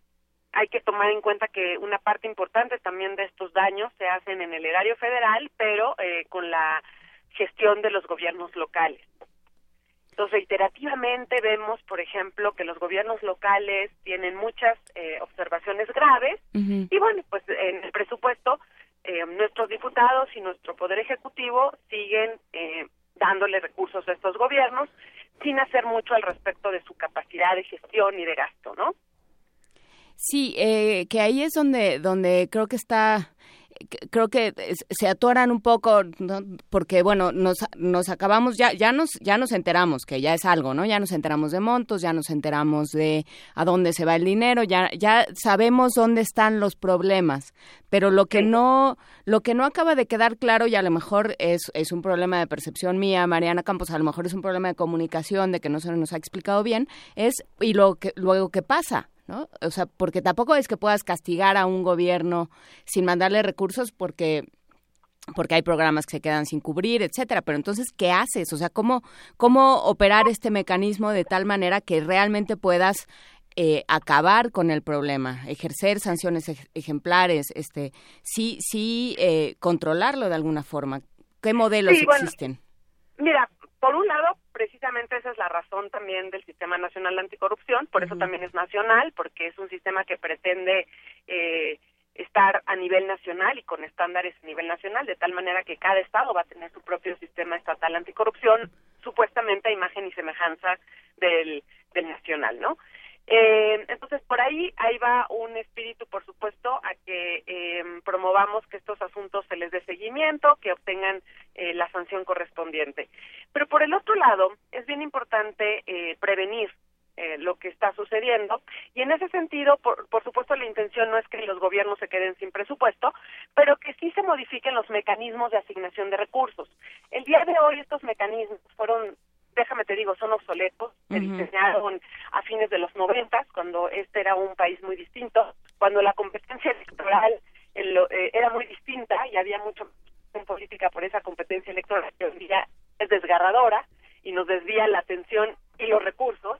hay que tomar en cuenta que una parte importante también de estos daños se hacen en el erario federal, pero con la gestión de los gobiernos locales. Entonces, reiterativamente vemos, por ejemplo, que los gobiernos locales tienen muchas observaciones graves y bueno, pues en el presupuesto nuestros diputados y nuestro poder ejecutivo siguen dándole recursos a estos gobiernos sin hacer mucho al respecto de su capacidad de gestión y de gasto, ¿no? Sí, eh, que ahí es donde donde creo que está creo que se atoran un poco porque bueno nos, nos acabamos ya ya nos ya nos enteramos que ya es algo no ya nos enteramos de montos ya nos enteramos de a dónde se va el dinero ya ya sabemos dónde están los problemas. Pero lo que no lo que no acaba de quedar claro y a lo mejor es es un problema de percepción mía Mariana Campos a lo mejor es un problema de comunicación de que no se nos ha explicado bien es y lo que luego qué pasa ¿no? O sea, porque tampoco es que puedas castigar a un gobierno sin mandarle recursos porque porque hay programas que se quedan sin cubrir, etcétera, pero entonces ¿qué haces? O sea, ¿cómo cómo operar este mecanismo de tal manera que realmente puedas eh, acabar con el problema, ejercer sanciones ejemplares, este, sí, sí, eh, controlarlo de alguna forma. ¿Qué modelos existen? Mira, por un lado, precisamente esa es la razón también del Sistema Nacional de Anticorrupción, por eso también es nacional, porque es un sistema que pretende eh, estar a nivel nacional y con estándares a nivel nacional, de tal manera que cada estado va a tener su propio sistema estatal anticorrupción, supuestamente a imagen y semejanza del, del nacional, ¿no? Eh, entonces, por ahí, ahí va un espíritu, por supuesto, a que eh, promovamos que estos asuntos se les dé seguimiento, que obtengan eh, la sanción correspondiente. Pero por el otro lado, es bien importante eh, prevenir eh, lo que está sucediendo. Y en ese sentido, por, por, supuesto, la intención no es que los gobiernos se queden sin presupuesto, pero que sí se modifiquen los mecanismos de asignación de recursos. El día de hoy estos mecanismos fueron déjame te digo, son obsoletos, se diseñaron a fines de los noventas, cuando este era un país muy distinto, cuando la competencia electoral eh, era muy distinta y había mucho en política por esa competencia electoral que hoy día es desgarradora y nos desvía la atención y los recursos.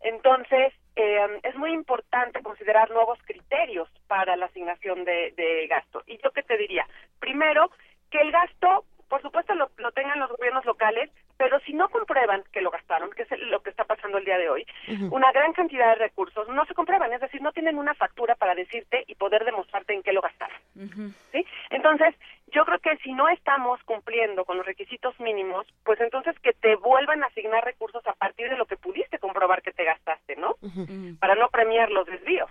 Entonces, eh, es muy importante considerar nuevos criterios para la asignación de, de gasto. Y yo qué te diría, primero, que el gasto por supuesto lo, lo, tengan los gobiernos locales, pero si no comprueban que lo gastaron, que es lo que está pasando el día de hoy, una gran cantidad de recursos no se comprueban, es decir, no tienen una factura para decirte y poder demostrarte en qué lo gastaron. ¿sí? Entonces, yo creo que si no estamos cumpliendo con los requisitos mínimos, pues entonces que te vuelvan a asignar recursos a partir de lo que pudiste comprobar que te gastaste, ¿no? Para no premiar los desvíos.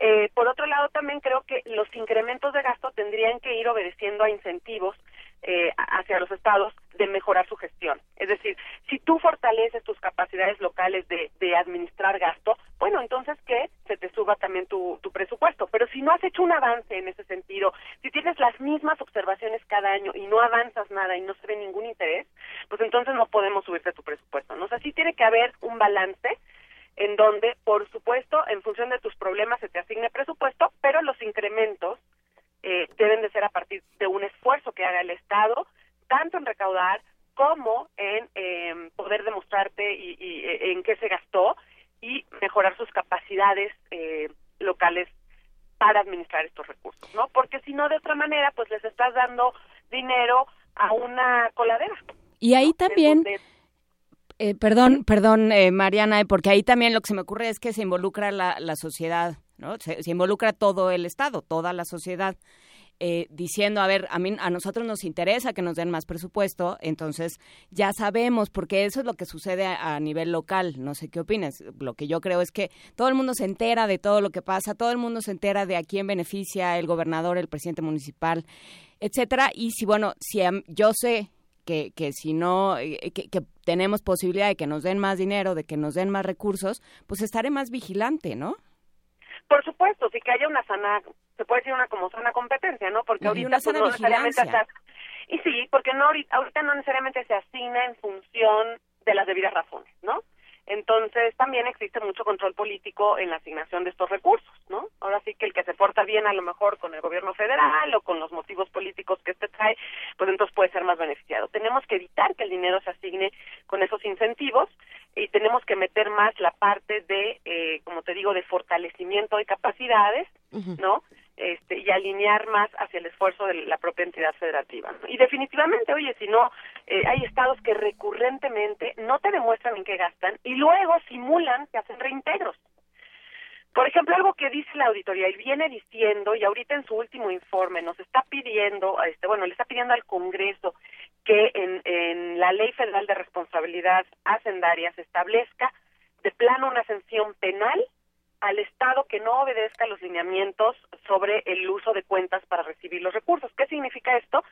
Eh, por otro lado, también creo que los incrementos de gasto tendrían que ir obedeciendo a incentivos eh, hacia los estados de mejorar su gestión. Es decir, si tú fortaleces tus capacidades locales de, de administrar gasto, bueno, entonces que se te suba también tu, tu presupuesto. Pero si no has hecho un avance en ese sentido, si tienes las mismas observaciones cada año y no avanzas nada y no se ve ningún interés, pues entonces no podemos subirte tu presupuesto. ¿no? O sea, sí tiene que haber un balance en donde, por supuesto, en función de tus problemas se te asigne presupuesto, pero los incrementos eh, deben de ser a partir de un esfuerzo que haga el Estado, tanto en recaudar como en em, poder demostrarte y, y, eh, en qué se gastó y mejorar sus capacidades eh, locales para administrar estos recursos, ¿no? Porque si no, de otra manera, pues les estás dando dinero a una coladera. Y ahí también... Eh, perdón, perdón, eh, Mariana, porque ahí también lo que se me ocurre es que se involucra la, la sociedad, ¿no? Se, involucra todo el Estado, toda la sociedad, eh, diciendo, a ver, a, mí, a nosotros nos interesa que nos den más presupuesto, entonces ya sabemos, porque eso es lo que sucede a, nivel local, no sé qué opinas, lo que yo creo es que todo el mundo se entera de todo lo que pasa, todo el mundo se entera de a quién beneficia el gobernador, el presidente municipal, etcétera, y si, bueno, si yo sé que, que si no, eh, que, tenemos posibilidad de que nos den más dinero, de que nos den más recursos, pues estaré más vigilante, ¿no? Por supuesto, sí que haya una sana, se puede decir una como sana competencia, ¿no? Porque ahorita una sana pues, no necesariamente estás, y sí, porque no ahorita, ahorita no necesariamente se asigna en función de las debidas razones, ¿no? Entonces, también existe mucho control político en la asignación de estos recursos, ¿no? Ahora sí que el que se porta bien a lo mejor con el gobierno federal o con los motivos políticos que este trae, pues entonces puede ser más beneficiado. Tenemos que evitar que el dinero se asigne con esos incentivos y tenemos que meter más la parte de, eh, como te digo, de fortalecimiento de capacidades, uh -huh. ¿no? Este, y alinear más hacia el esfuerzo de la propia entidad federativa. Y definitivamente, oye, si no, eh, hay estados que recurrentemente no te demuestran en qué gastan y luego simulan que hacen reintegros. Por ejemplo, algo que dice la auditoría y viene diciendo, y ahorita en su último informe nos está pidiendo, este, bueno, le está pidiendo al Congreso que en, en la Ley Federal de Responsabilidad Hacendaria se establezca de plano una sanción penal al Estado que no obedezca los lineamientos sobre el uso de cuentas para recibir los recursos. ¿Qué significa esto?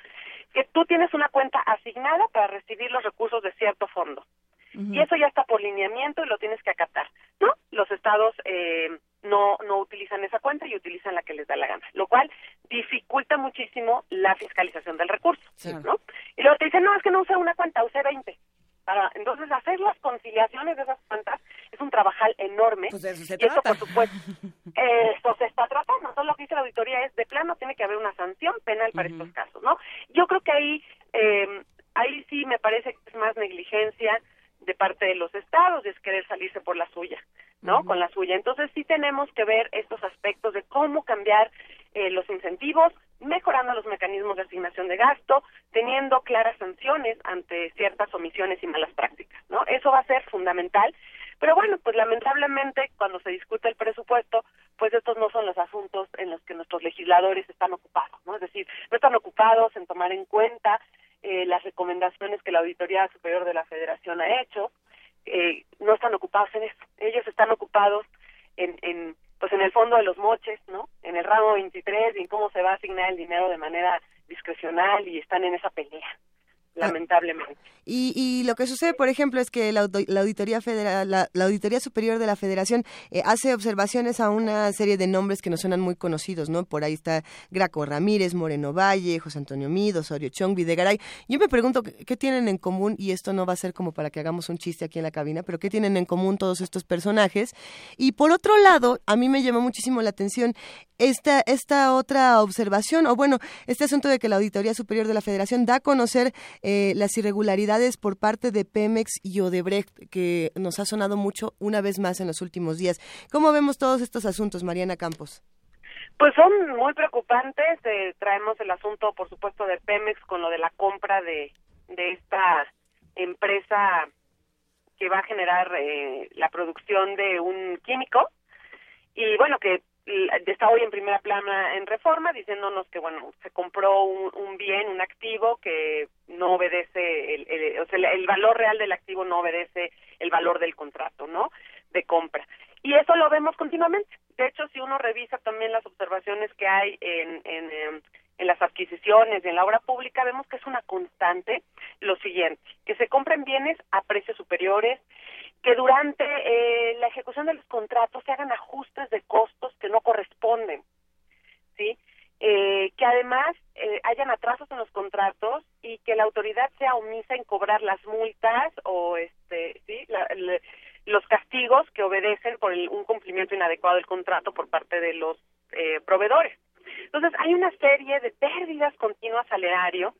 Que tú tienes una cuenta asignada para recibir los recursos de cierto fondo. Uh -huh. Y eso ya está por lineamiento y lo tienes que acatar, ¿no? Los estados eh, no, no utilizan esa cuenta y utilizan la que les da la gana, lo cual dificulta muchísimo la fiscalización del recurso, sí. ¿no? Y luego te dicen, no, es que no usé una cuenta, usé 20. Para, entonces, hacer las conciliaciones de esas cuentas es un trabajal enorme. Pues eso se y trata. esto, por supuesto, esto se está tratando. Entonces, lo que dice la auditoría es, de plano, tiene que haber una sanción penal para uh -huh. estos casos, ¿no? Yo creo que ahí, eh, ahí sí me parece que es más negligencia de parte de los estados, es querer salirse por la suya, ¿no? Uh -huh. Con la suya. Entonces, sí tenemos que ver estos aspectos de cómo cambiar eh, los incentivos, mejorando los mecanismos de asignación de gasto, teniendo claras sanciones ante ciertas omisiones y malas prácticas, ¿no? Eso va a ser fundamental. Pero bueno, pues lamentablemente cuando se discute el presupuesto, pues estos no son los asuntos en los que nuestros legisladores están ocupados, ¿no? Es decir, no están ocupados en tomar en cuenta eh, las recomendaciones que la Auditoría Superior de la Federación ha hecho, eh, no están ocupados en eso. Ellos están ocupados en, en pues en el fondo de los moches, ¿no? En el ramo 23 y en cómo se va a asignar el dinero de manera discrecional y están en esa pelea lamentablemente. Y, y lo que sucede, por ejemplo, es que la, la Auditoría Federal, la, la, Auditoría Superior de la Federación eh, hace observaciones a una serie de nombres que nos suenan muy conocidos, ¿no? Por ahí está Graco Ramírez, Moreno Valle, José Antonio Mido, Osorio Chong, Videgaray. Yo me pregunto qué tienen en común, y esto no va a ser como para que hagamos un chiste aquí en la cabina, pero qué tienen en común todos estos personajes. Y por otro lado, a mí me llamó muchísimo la atención esta, esta otra observación, o bueno, este asunto de que la Auditoría Superior de la Federación da a conocer eh, las irregularidades por parte de Pemex y Odebrecht, que nos ha sonado mucho una vez más en los últimos días. ¿Cómo vemos todos estos asuntos, Mariana Campos? Pues son muy preocupantes. Eh, traemos el asunto, por supuesto, de Pemex con lo de la compra de, de esta empresa que va a generar eh, la producción de un químico. Y bueno, que está hoy en primera plana en reforma diciéndonos que bueno se compró un, un bien un activo que no obedece el, el, o sea, el, valor real del activo no obedece el valor del contrato no de compra. Y eso lo vemos continuamente. De hecho si uno revisa también las observaciones que hay en en, en las adquisiciones y en la obra pública, vemos que es una constante lo siguiente, que se compren bienes a precios superiores, que durante eh, la ejecución de los contratos se hagan ajustes de costos que no corresponden, ¿sí? Eh, que además eh, hayan atrasos en los contratos y que la autoridad sea omisa en cobrar las multas o este sí los castigos que obedecen por un cumplimiento inadecuado del contrato por parte de los eh, proveedores. Entonces hay una serie de pérdidas continuas al erario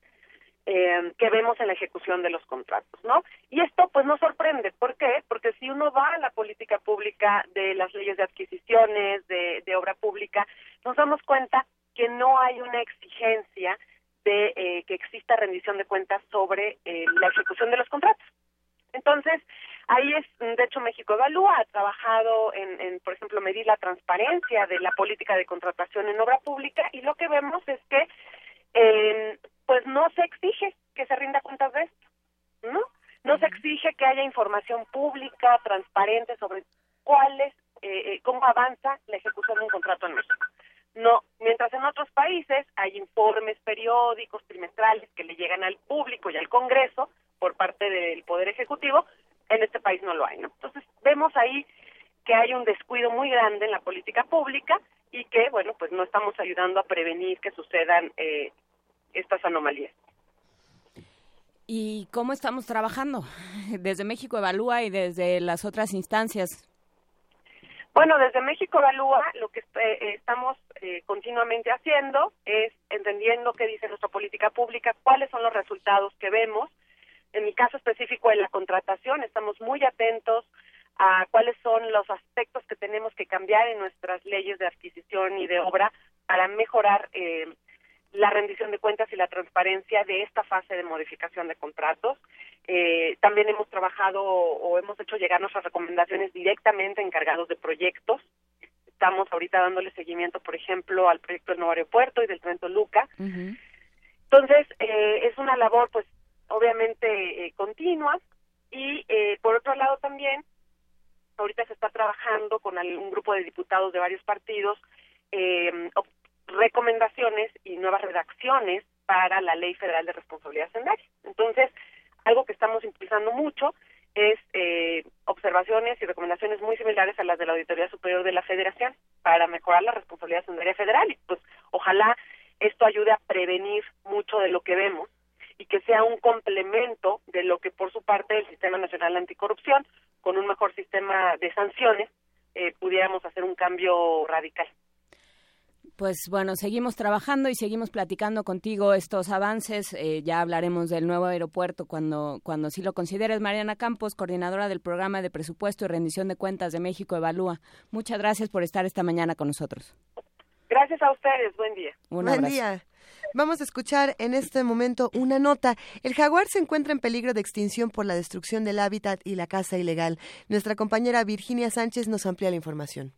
eh, que vemos en la ejecución de los contratos, ¿no? Y esto pues no sorprende, ¿por qué? Porque si uno va a la política pública de las leyes de adquisiciones, de, de obra pública, nos damos cuenta que no hay una exigencia de eh, que exista rendición de cuentas sobre eh, la ejecución de los contratos. Entonces, ahí es, de hecho, México Evalúa ha trabajado en, en, por ejemplo, medir la transparencia de la política de contratación en obra pública y lo que vemos es que, eh, pues, no se exige que se rinda cuentas de esto, ¿no? No se exige que haya información pública, transparente sobre cuáles, eh, cómo avanza la ejecución de un contrato en México. No, mientras en otros países hay informes periódicos, trimestrales que le llegan al público y al Congreso por parte del Poder Ejecutivo, en este país no lo hay, ¿no? Entonces, vemos ahí que hay un descuido muy grande en la política pública y que, bueno, pues no estamos ayudando a prevenir que sucedan eh, estas anomalías. ¿Y cómo estamos trabajando? Desde México Evalúa y desde las otras instancias. Bueno, desde México Evalúa lo que eh, estamos eh, continuamente haciendo es entendiendo qué dice nuestra política pública, cuáles son los resultados que vemos. En mi caso específico de la contratación, estamos muy atentos a cuáles son los aspectos que tenemos que cambiar en nuestras leyes de adquisición y de obra para mejorar eh, la rendición de cuentas y la transparencia de esta fase de modificación de contratos. Eh, también hemos trabajado o hemos hecho llegar nuestras recomendaciones directamente a encargados de proyectos. Estamos ahorita dándole seguimiento, por ejemplo, al proyecto del nuevo aeropuerto y del Trento Luca. Entonces, eh, es una labor, pues, obviamente eh, continua. Y eh, por otro lado también, ahorita se está trabajando con un grupo de diputados de varios partidos eh, recomendaciones y nuevas redacciones para la Ley Federal de Responsabilidad Hacendaria. Entonces, algo que estamos impulsando mucho es eh, observaciones y recomendaciones muy similares a las de la Auditoría Superior de la Federación para mejorar la responsabilidad hacendaria federal. Y pues ojalá esto ayude a prevenir mucho de lo que vemos y que sea un complemento de lo que por su parte el Sistema Nacional Anticorrupción, con un mejor sistema de sanciones, eh, pudiéramos hacer un cambio radical pues bueno, seguimos trabajando y seguimos platicando contigo estos avances. Eh, ya hablaremos del nuevo aeropuerto cuando, cuando sí lo consideres. Mariana Campos, coordinadora del programa de presupuesto y rendición de cuentas de México Evalúa. Muchas gracias por estar esta mañana con nosotros. Gracias a ustedes. Buen día. Buen día. Vamos a escuchar en este momento una nota. El jaguar se encuentra en peligro de extinción por la destrucción del hábitat y la caza ilegal. Nuestra compañera Virginia Sánchez nos amplía la información.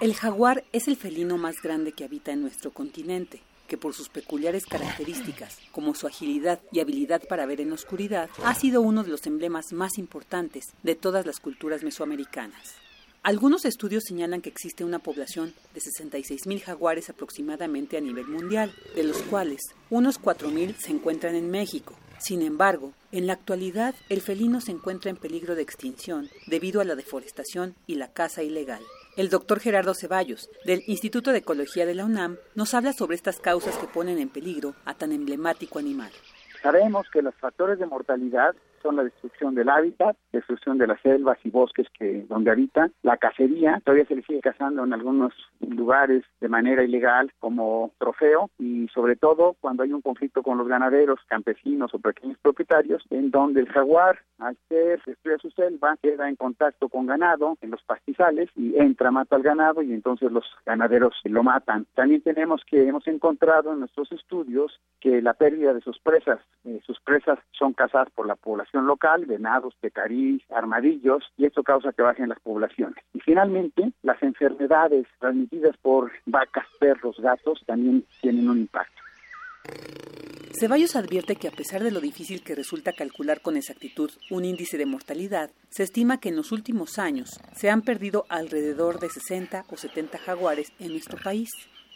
El jaguar es el felino más grande que habita en nuestro continente, que por sus peculiares características, como su agilidad y habilidad para ver en oscuridad, ha sido uno de los emblemas más importantes de todas las culturas mesoamericanas. Algunos estudios señalan que existe una población de 66.000 jaguares aproximadamente a nivel mundial, de los cuales unos 4.000 se encuentran en México. Sin embargo, en la actualidad el felino se encuentra en peligro de extinción debido a la deforestación y la caza ilegal. El doctor Gerardo Ceballos, del Instituto de Ecología de la UNAM, nos habla sobre estas causas que ponen en peligro a tan emblemático animal. Sabemos que los factores de mortalidad son la destrucción del hábitat, destrucción de las selvas y bosques que donde habitan, la cacería, todavía se le sigue cazando en algunos lugares de manera ilegal como trofeo y sobre todo cuando hay un conflicto con los ganaderos, campesinos o pequeños propietarios, en donde el jaguar, al ser destruye su selva, queda en contacto con ganado en los pastizales y entra, mata al ganado y entonces los ganaderos lo matan. También tenemos que hemos encontrado en nuestros estudios que la pérdida de sus presas, eh, sus presas son cazadas por la población local, venados, pecarís, armadillos, y esto causa que bajen las poblaciones. Y finalmente, las enfermedades transmitidas por vacas, perros, gatos también tienen un impacto. Ceballos advierte que a pesar de lo difícil que resulta calcular con exactitud un índice de mortalidad, se estima que en los últimos años se han perdido alrededor de 60 o 70 jaguares en nuestro país.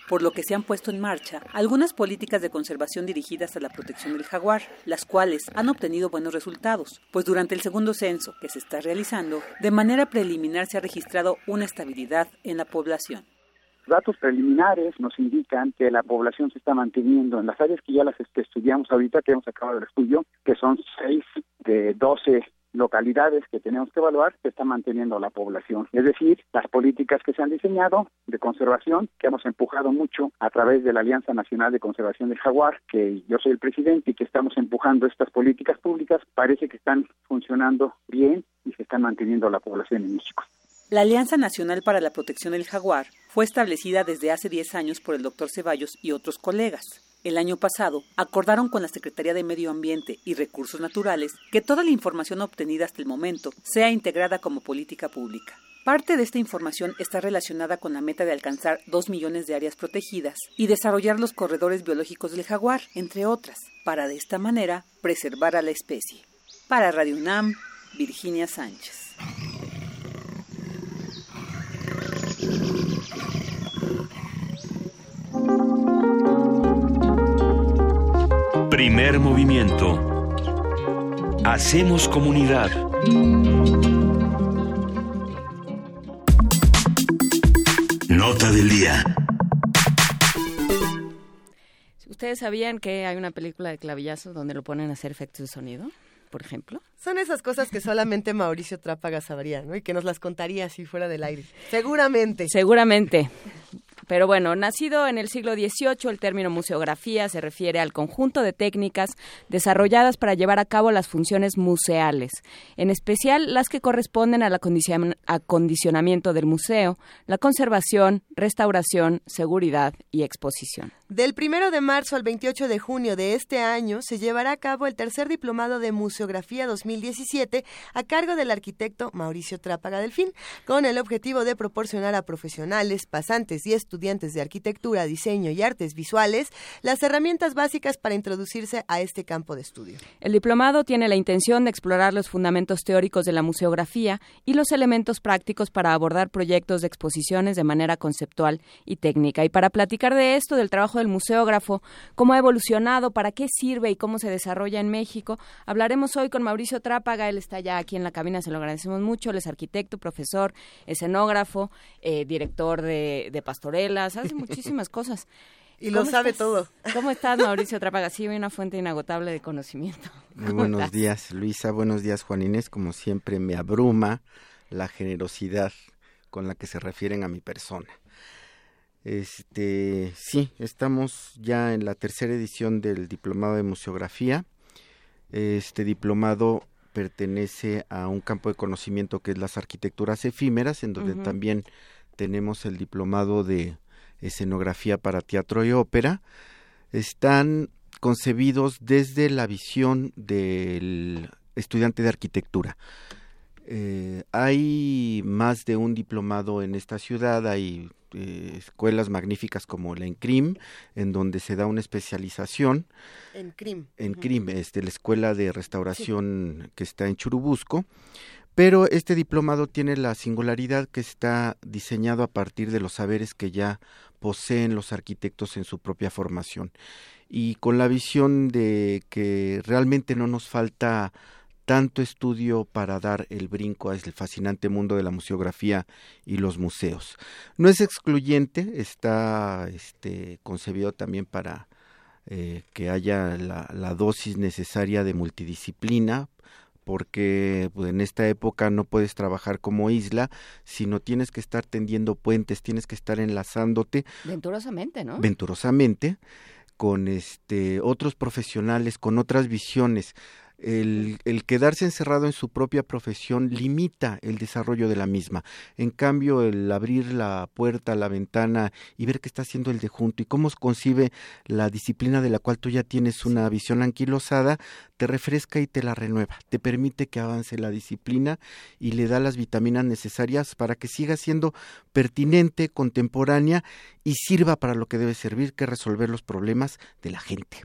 Por lo que se han puesto en marcha algunas políticas de conservación dirigidas a la protección del jaguar, las cuales han obtenido buenos resultados, pues durante el segundo censo que se está realizando, de manera preliminar se ha registrado una estabilidad en la población. Datos preliminares nos indican que la población se está manteniendo en las áreas que ya las estudiamos ahorita, que hemos acabado el estudio, que son 6 de 12 localidades que tenemos que evaluar se está manteniendo la población. Es decir, las políticas que se han diseñado de conservación, que hemos empujado mucho a través de la Alianza Nacional de Conservación del Jaguar, que yo soy el presidente y que estamos empujando estas políticas públicas, parece que están funcionando bien y se están manteniendo la población en México. La Alianza Nacional para la Protección del Jaguar fue establecida desde hace 10 años por el doctor Ceballos y otros colegas. El año pasado acordaron con la Secretaría de Medio Ambiente y Recursos Naturales que toda la información obtenida hasta el momento sea integrada como política pública. Parte de esta información está relacionada con la meta de alcanzar 2 millones de áreas protegidas y desarrollar los corredores biológicos del jaguar, entre otras, para de esta manera preservar a la especie. Para Radio UNAM, Virginia Sánchez. Primer movimiento. Hacemos comunidad. Nota del día. ¿Ustedes sabían que hay una película de clavillazo donde lo ponen a hacer efectos de sonido? Por ejemplo. Son esas cosas que solamente Mauricio Trápaga sabría, ¿no? Y que nos las contaría si fuera del aire. Seguramente. Seguramente. Pero bueno, nacido en el siglo XVIII, el término museografía se refiere al conjunto de técnicas desarrolladas para llevar a cabo las funciones museales, en especial las que corresponden al acondicionamiento del museo, la conservación, restauración, seguridad y exposición. Del 1 de marzo al 28 de junio de este año se llevará a cabo el tercer diplomado de Museografía 2017 a cargo del arquitecto Mauricio Trápaga Delfín, con el objetivo de proporcionar a profesionales, pasantes y estudiantes de arquitectura, diseño y artes visuales las herramientas básicas para introducirse a este campo de estudio. El diplomado tiene la intención de explorar los fundamentos teóricos de la museografía y los elementos prácticos para abordar proyectos de exposiciones de manera conceptual y técnica. Y para platicar de esto, del trabajo del museógrafo, cómo ha evolucionado, para qué sirve y cómo se desarrolla en México. Hablaremos hoy con Mauricio Trápaga, él está ya aquí en la cabina, se lo agradecemos mucho, él es arquitecto, profesor, escenógrafo, eh, director de, de hace muchísimas cosas. Y lo sabe todo. ¿Cómo estás, Mauricio Trápaga? Sí, una fuente inagotable de conocimiento. Muy buenos días, Luisa. Buenos días, Juan Inés. Como siempre, me abruma la generosidad con la que se refieren a mi persona. Este, sí, estamos ya en la tercera edición del Diplomado de Museografía. Este diplomado pertenece a un campo de conocimiento que es las arquitecturas efímeras, en donde también tenemos el diplomado de escenografía para teatro y ópera. Están concebidos desde la visión del estudiante de arquitectura. Eh, hay más de un diplomado en esta ciudad, hay eh, escuelas magníficas como la ENCRIM, en donde se da una especialización. En CRIM. En CRIM, este, la escuela de restauración que está en Churubusco. Pero este diplomado tiene la singularidad que está diseñado a partir de los saberes que ya poseen los arquitectos en su propia formación y con la visión de que realmente no nos falta tanto estudio para dar el brinco a el fascinante mundo de la museografía y los museos. No es excluyente, está este, concebido también para eh, que haya la, dosis necesaria de multidisciplina, porque pues, en esta época no puedes trabajar como isla, sino tienes que estar tendiendo puentes, tienes que estar enlazándote. Venturosamente, ¿no? Venturosamente con este otros profesionales, con otras visiones el, el, quedarse encerrado en su propia profesión limita el desarrollo de la misma. En cambio, el abrir la puerta, la ventana y ver qué está haciendo el de junto y cómo concibe la disciplina de la cual tú ya tienes una visión anquilosada, te refresca y te la renueva, te permite que avance la disciplina y le da las vitaminas necesarias para que siga siendo pertinente, contemporánea y sirva para lo que debe servir, que resolver los problemas de la gente.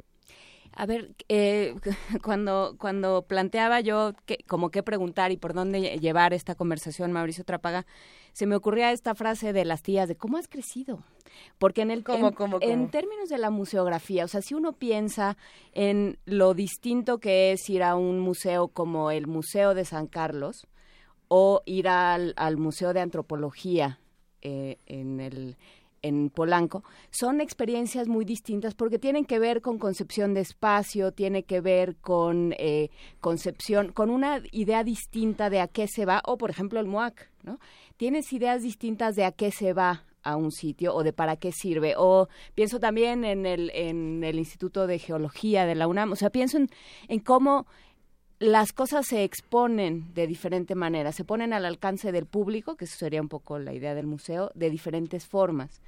A ver, eh, cuando, cuando planteaba yo que, como qué preguntar y por dónde llevar esta conversación, Mauricio Trapaga, se me ocurría esta frase de las tías de cómo has crecido. Porque en el ¿Cómo, en, cómo, en términos de la museografía, o sea, si uno piensa en lo distinto que es ir a un museo como el Museo de San Carlos o ir al, al Museo de Antropología eh, en el en Polanco, son experiencias muy distintas porque tienen que ver con concepción de espacio, tiene que ver con eh, concepción, con una idea distinta de a qué se va, o por ejemplo el MUAC, ¿no? Tienes ideas distintas de a qué se va a un sitio o de para qué sirve. O pienso también en el, en el Instituto de Geología de la UNAM, o sea, pienso en, en cómo las cosas se exponen de diferente manera, se ponen al alcance del público, que eso sería un poco la idea del museo, de diferentes formas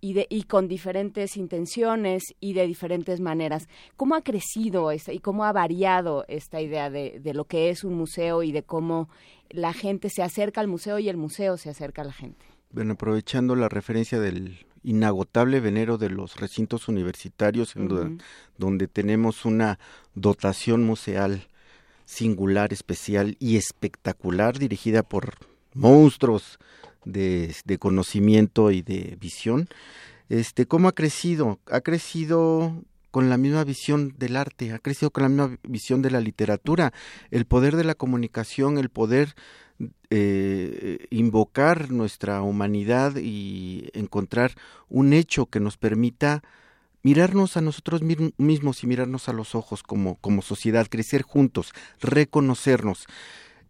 y, de, y con diferentes intenciones y de diferentes maneras. ¿Cómo ha crecido esta, y cómo ha variado esta idea de, de lo que es un museo y de cómo la gente se acerca al museo y el museo se acerca a la gente? Bueno, aprovechando la referencia del inagotable venero de los recintos universitarios, en donde tenemos una dotación museal singular, especial y espectacular, dirigida por monstruos de, conocimiento y de visión. Este, ¿cómo ha crecido? Ha crecido con la misma visión del arte, ha crecido con la misma visión de la literatura, el poder de la comunicación, el poder eh, invocar nuestra humanidad y encontrar un hecho que nos permita mirarnos a nosotros mismos y mirarnos a los ojos como, como sociedad, crecer juntos, reconocernos.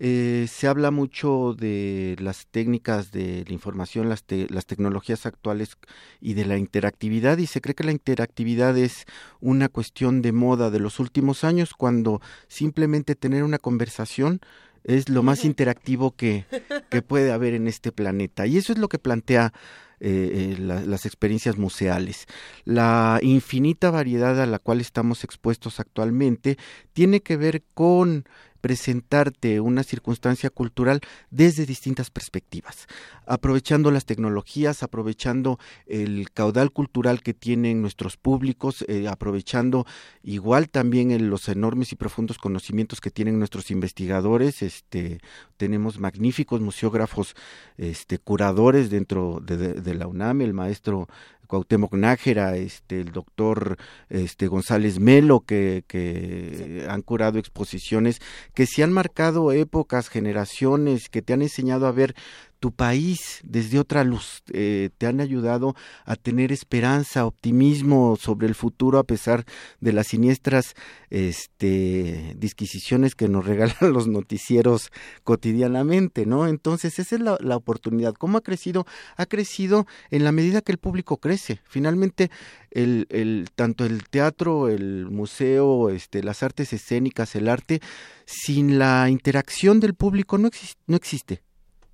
Eh, se habla mucho de las técnicas de la información, las, te- las tecnologías actuales y de la interactividad y se cree que la interactividad es una cuestión de moda de los últimos años cuando simplemente tener una conversación es lo más interactivo que, que puede haber en este planeta. Y eso es lo que plantea eh, eh, la- las experiencias museales. La infinita variedad a la cual estamos expuestos actualmente tiene que ver con presentarte una circunstancia cultural desde distintas perspectivas, aprovechando las tecnologías, aprovechando el caudal cultural que tienen nuestros públicos, eh, aprovechando igual también los enormes y profundos conocimientos que tienen nuestros investigadores. Este, tenemos magníficos museógrafos, este, curadores dentro de, de- de la UNAM, el maestro Cuauhtémoc Nájera, este, el doctor este, González Melo, que, que han curado exposiciones que se han marcado épocas, generaciones, que te han enseñado a ver tu país desde otra luz, eh, te han ayudado a tener esperanza, optimismo sobre el futuro a pesar de las siniestras este, disquisiciones que nos regalan los noticieros cotidianamente, ¿no? Entonces esa es la, oportunidad. ¿Cómo ha crecido? Ha crecido en la medida que el público crece. Finalmente, el, el, tanto el teatro, el museo, este, las artes escénicas, el arte, sin la interacción del público no, exis- no existe.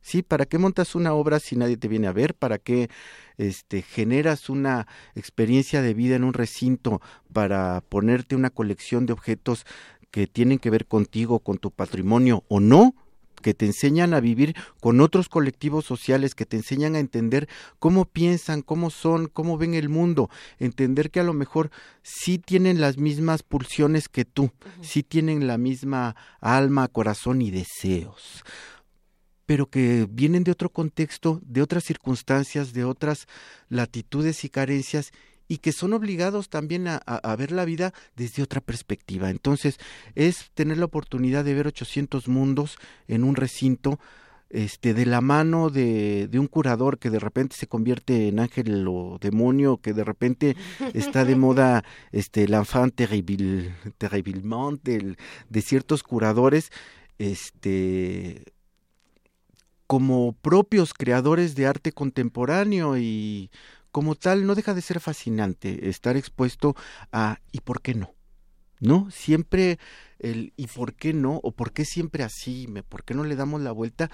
¿Sí? ¿Para qué montas una obra si nadie te viene a ver? ¿Para qué este, generas una experiencia de vida en un recinto para ponerte una colección de objetos que tienen que ver contigo, con tu patrimonio o no? que te enseñan a vivir con otros colectivos sociales, que te enseñan a entender cómo piensan, cómo son, cómo ven el mundo, entender que a lo mejor sí tienen las mismas pulsiones que tú, sí tienen la misma alma, corazón y deseos pero que vienen de otro contexto, de otras circunstancias, de otras latitudes y carencias y que son obligados también a, a, a, ver la vida desde otra perspectiva. Entonces, es tener la oportunidad de ver 800 mundos en un recinto este, de la mano de, de, un curador que de repente se convierte en ángel o demonio, que de repente está de moda este, l'enfant terrible, terriblement de ciertos curadores, este, como propios creadores de arte contemporáneo y como tal no deja de ser fascinante estar expuesto a ¿y por qué no? ¿No? Siempre el ¿y por qué no? o ¿por qué siempre así? ¿Por qué no le damos la vuelta?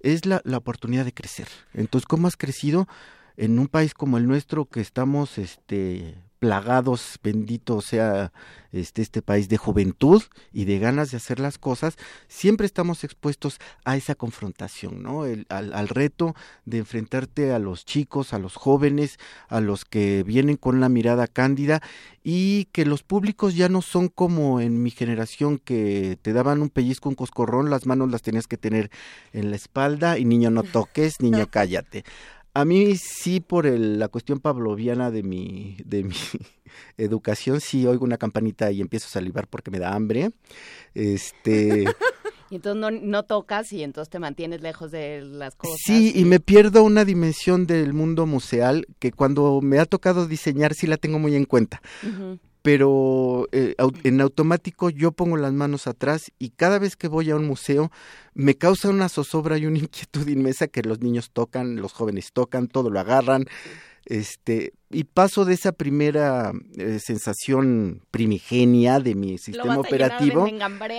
Es la, la oportunidad de crecer. Entonces, ¿cómo has crecido en un país como el nuestro que estamos este plagados, bendito sea este, este país, de juventud y de ganas de hacer las cosas, siempre estamos expuestos a esa confrontación, ¿no? El, al, al, reto de enfrentarte a los chicos, a los jóvenes, a los que vienen con la mirada cándida y que los públicos ya no son como en mi generación que te daban un pellizco, un coscorrón, las manos las tenías que tener en la espalda y niño no toques, niño cállate. A mí sí por el, la cuestión pavloviana de mi, de mi educación, sí oigo una campanita y empiezo a salivar porque me da hambre. Este... Y entonces no, no, tocas y entonces te mantienes lejos de las cosas. Sí, y... me pierdo una dimensión del mundo museal que cuando me ha tocado diseñar sí la tengo muy en cuenta. Uh -huh pero eh, en automático yo pongo las manos atrás y cada vez que voy a un museo me causa una zozobra y una inquietud inmensa que los niños tocan, los jóvenes tocan, todo lo agarran. Este, y paso de esa primera eh, sensación primigenia de mi sistema operativo.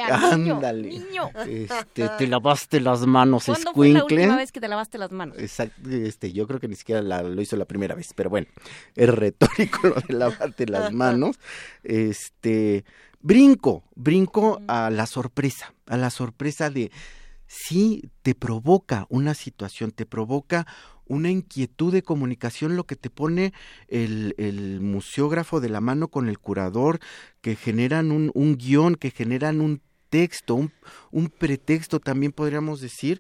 Ándale. Niño, Este, te lavaste las manos, ¿Cuándo escuincle. fue la última vez que te lavaste las manos? Exacto, este, yo creo que ni siquiera la, lo hizo la primera vez, pero bueno, es retórico lo de lavarte las manos. Este, brinco, brinco a la sorpresa, a la sorpresa de sí te provoca una situación, te provoca una inquietud de comunicación, lo que te pone el, el museógrafo de la mano con el curador, que generan un, un guion, que generan un texto, un, un pretexto también podríamos decir,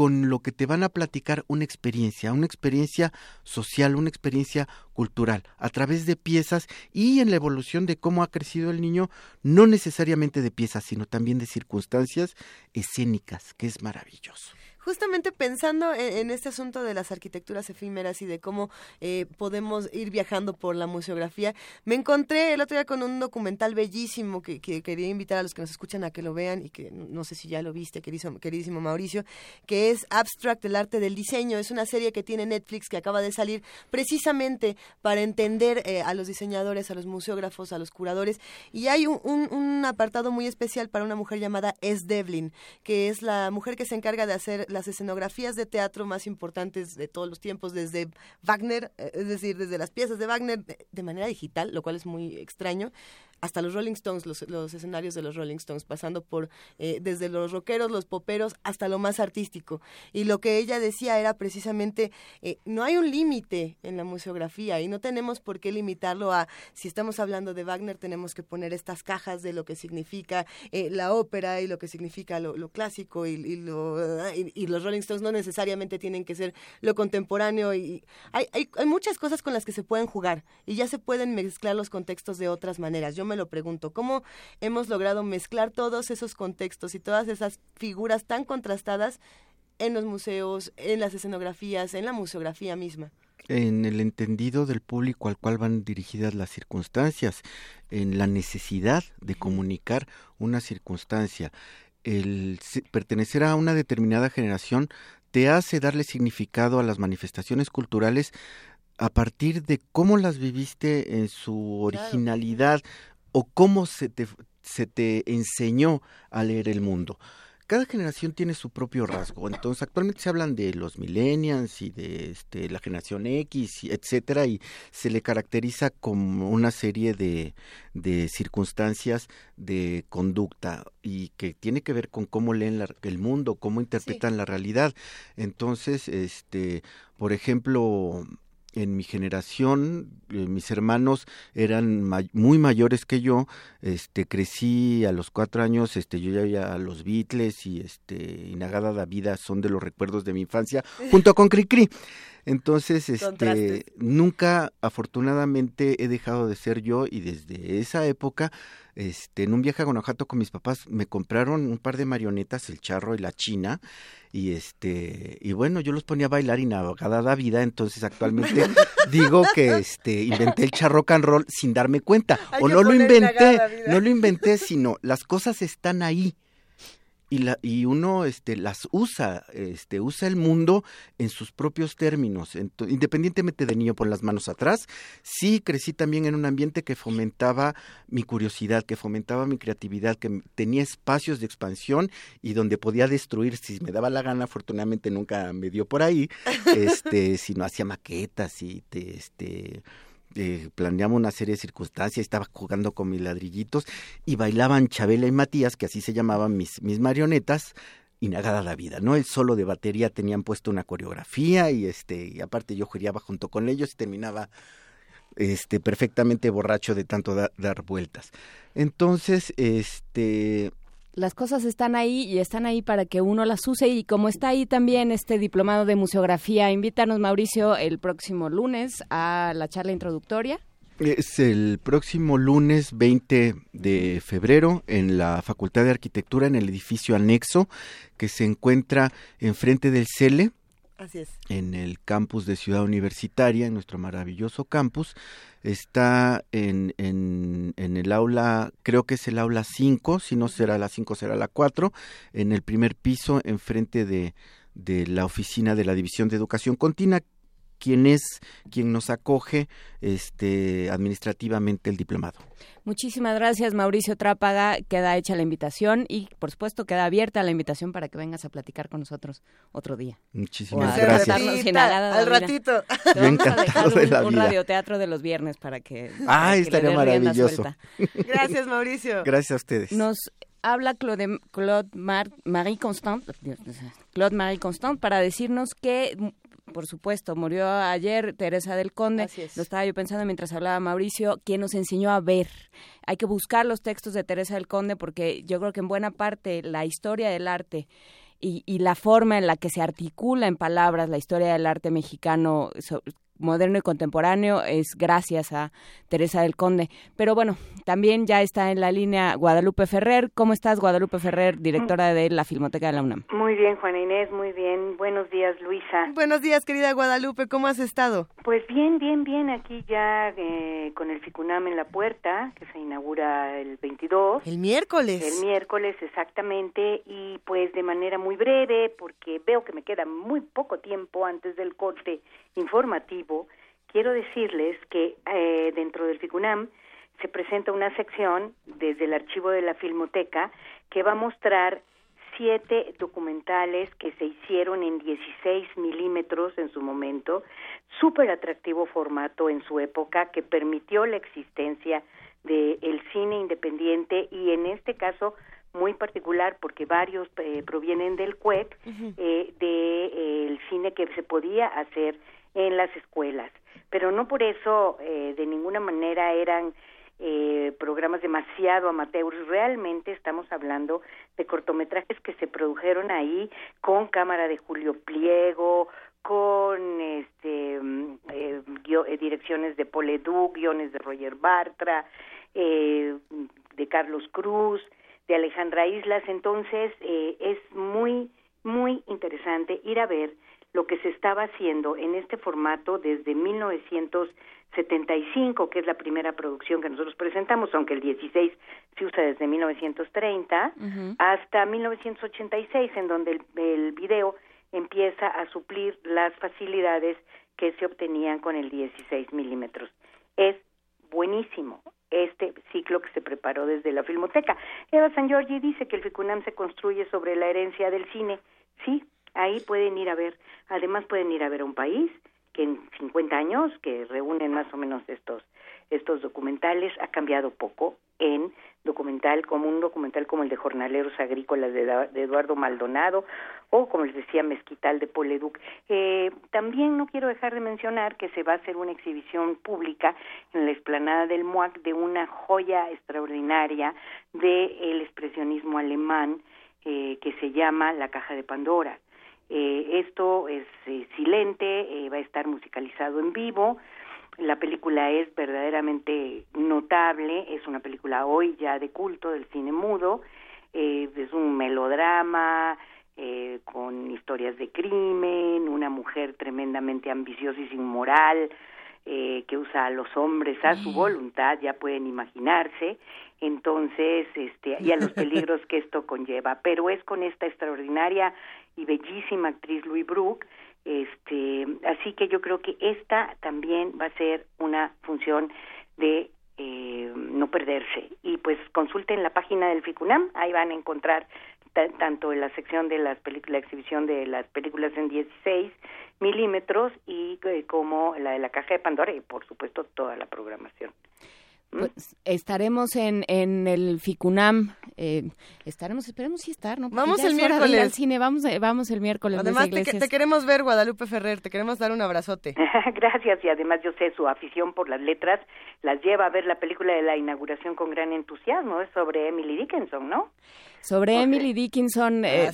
con lo que te van a platicar una experiencia, una experiencia social, una experiencia cultural, a través de piezas y en la evolución de cómo ha crecido el niño, no necesariamente de piezas, sino también de circunstancias escénicas, que es maravilloso justamente pensando en, este asunto de las arquitecturas efímeras y de cómo eh, podemos ir viajando por la museografía, me encontré el otro día con un documental bellísimo que, que, quería invitar a los que nos escuchan a que lo vean y que no sé si ya lo viste, queridísimo, queridísimo Mauricio, que es Abstract, el arte del diseño. Es una serie que tiene Netflix que acaba de salir precisamente para entender eh, a los diseñadores, a los museógrafos, a los curadores. Y hay un, un, un apartado muy especial para una mujer llamada S. Devlin, que es la mujer que se encarga de hacer las escenografías de teatro más importantes de todos los tiempos, desde Wagner, es decir, desde las piezas de Wagner de manera digital, lo cual es muy extraño, hasta los Rolling Stones, los, los escenarios de los Rolling Stones, pasando por eh, desde los rockeros, los poperos, hasta lo más artístico. Y lo que ella decía era precisamente, eh, no hay un límite en la museografía y no tenemos por qué limitarlo a, si estamos hablando de Wagner, tenemos que poner estas cajas de lo que significa eh, la ópera y lo que significa lo, clásico y, lo, y, y, los Rolling Stones no necesariamente tienen que ser lo contemporáneo y hay, hay, hay muchas cosas con las que se pueden jugar y ya se pueden mezclar los contextos de otras maneras. Yo me lo pregunto, ¿cómo hemos logrado mezclar todos esos contextos y todas esas figuras tan contrastadas en los museos, en las escenografías, en la museografía misma? en el entendido del público al cual van dirigidas las circunstancias, en la necesidad de comunicar una circunstancia. El pertenecer a una determinada generación te hace darle significado a las manifestaciones culturales a partir de cómo las viviste en su originalidad, o cómo se te, se te enseñó a leer el mundo. Cada generación tiene su propio rasgo. Entonces, actualmente se hablan de los millennials y de este, la generación X, etcétera, y se le caracteriza como una serie de, de circunstancias de conducta y que tiene que ver con cómo leen la, el mundo, cómo interpretan sí. la realidad. Entonces, este, por ejemplo, en mi generación, eh, mis hermanos eran may muy mayores que yo, este, crecí a los cuatro años, este, yo ya veía a los Beatles y este, Inagada da Vida son de los recuerdos de mi infancia, junto con Cricri. Entonces, este, nunca, afortunadamente, he dejado de ser yo y desde esa época, este, en un viaje a Guanajuato con mis papás, me compraron un par de marionetas, el charro y la china, y este, y bueno, yo los ponía a bailar y navegada da vida, entonces actualmente digo que este, inventé el charro and roll sin darme cuenta, Hay o no lo inventé, no lo inventé, sino las cosas están ahí y, la, y uno este, las usa, este, usa el mundo en sus propios términos, Entonces, independientemente de niño por las manos atrás, sí crecí también en un ambiente que fomentaba mi curiosidad, que fomentaba mi creatividad, que tenía espacios de expansión y donde podía destruir si me daba la gana, afortunadamente nunca me dio por ahí, este, sino hacía maquetas y te, este eh, planeamos una serie de circunstancias, estaba jugando con mis ladrillitos y bailaban Chabela y Matías, que así se llamaban mis, mis marionetas, y negada la vida, ¿no? El solo de batería tenían puesto una coreografía y este y aparte yo jugaba junto con ellos y terminaba este perfectamente borracho de tanto dar vueltas. Entonces, este las cosas están ahí y están ahí para que uno las use y como está ahí también este diplomado de museografía, invítanos Mauricio el próximo lunes a la charla introductoria. Es el próximo lunes 20 de febrero en la Facultad de Arquitectura en el edificio anexo que se encuentra enfrente del CELE. Así es. En el campus de Ciudad Universitaria, en nuestro maravilloso campus. Está en, en, el aula, creo que es el aula 5, si no será la 5, será la 4, en el primer piso, enfrente de, de la oficina de la División de Educación Continua, quien es quien nos acoge este administrativamente el diplomado. Muchísimas gracias, Mauricio Trápaga. Queda hecha la invitación y, por supuesto, queda abierta la invitación para que vengas a platicar con nosotros otro día. Muchísimas gracias. al ratito. Te vamos a dejar un, un, radioteatro de los viernes para que. Ah, estaría maravilloso. Gracias, Mauricio. Gracias a ustedes. Nos habla Claude, Claude Marie Constant, Claude Marie Constant, para decirnos que por supuesto, murió ayer Teresa del Conde. Lo estaba yo pensando mientras hablaba Mauricio, quien nos enseñó a ver. Hay que buscar los textos de Teresa del Conde porque yo creo que en buena parte la historia del arte y, y la forma en la que se articula en palabras la historia del arte mexicano moderno y contemporáneo es gracias a Teresa del Conde. Pero bueno, también ya está en la línea Guadalupe Ferrer. ¿Cómo estás, Guadalupe Ferrer, directora de la Filmoteca de la UNAM? Muy bien, Juana Inés, muy bien. Buenos días, Luisa. Buenos días, querida Guadalupe. ¿Cómo has estado? Pues bien, bien, bien. Aquí ya eh, con el FICUNAM en la puerta, que se inaugura el 22. El miércoles. El miércoles, exactamente. Y pues de manera muy breve, porque veo que me queda muy poco tiempo antes del corte informativo, quiero decirles que eh, dentro del FICUNAM se presenta una sección desde el archivo de la Filmoteca que va a mostrar siete documentales que se hicieron en 16 milímetros en su momento, súper atractivo formato en su época que permitió la existencia del cine independiente y en este caso muy particular porque varios eh, provienen del CUEC, eh, del cine que se podía hacer en las escuelas. Pero no por eso eh, de ninguna manera eran eh, programas demasiado amateurs. Realmente estamos hablando de cortometrajes que se produjeron ahí con cámara de Julio Pliego, con este mm, eh, direcciones de Poleduc, guiones de Roger Bartra, eh, de Carlos Cruz, de Alejandra Islas. Entonces eh, es muy, muy interesante ir a ver lo que se estaba haciendo en este formato desde 1975, que es la primera producción que nosotros presentamos, aunque el 16 se usa desde 1930, hasta 1986, en donde el, el video empieza a suplir las facilidades que se obtenían con el 16 milímetros. Es buenísimo este ciclo que se preparó desde la Filmoteca. Eva San Giorgi dice que el FICUNAM se construye sobre la herencia del cine. Sí, Ahí pueden ir a ver, además pueden ir a ver a un país que en 50 años, que reúnen más o menos estos estos documentales, ha cambiado poco en documental como un documental como el de Jornaleros Agrícolas de, Eduardo Maldonado o como les decía Mezquital de Poleduc. Eh, también no quiero dejar de mencionar que se va a hacer una exhibición pública en la explanada del MUAC de una joya extraordinaria del expresionismo alemán eh, que se llama La Caja de Pandora. Eh, esto es eh, silente, eh, va a estar musicalizado en vivo. La película es verdaderamente notable, es una película hoy ya de culto del cine mudo, es un melodrama con historias de crimen, una mujer tremendamente ambiciosa y sin moral, que usa a los hombres a su voluntad, ya pueden imaginarse, entonces, este, y a los peligros que esto conlleva, pero es con esta extraordinaria y bellísima actriz Louis Brooke, este, así que yo creo que esta también va a ser una función de eh, no perderse. Y pues consulten la página del FICUNAM, ahí van a encontrar tanto en la sección de las películas, la exhibición de las películas en 16 milímetros y eh, como la de la caja de Pandora y por supuesto toda la programación. Pues estaremos en, en el FICUNAM. Eh, estaremos, esperemos sí estar, ¿no? vamos el miércoles al cine, vamos, eh, vamos el miércoles. Además, te, te, queremos ver, Guadalupe Ferrer, te queremos dar un abrazote. Gracias, y además yo sé su afición por las letras, las lleva a ver la película de la inauguración con gran entusiasmo, es sobre Emily Dickinson, ¿no? Sobre Emily Dickinson, eh,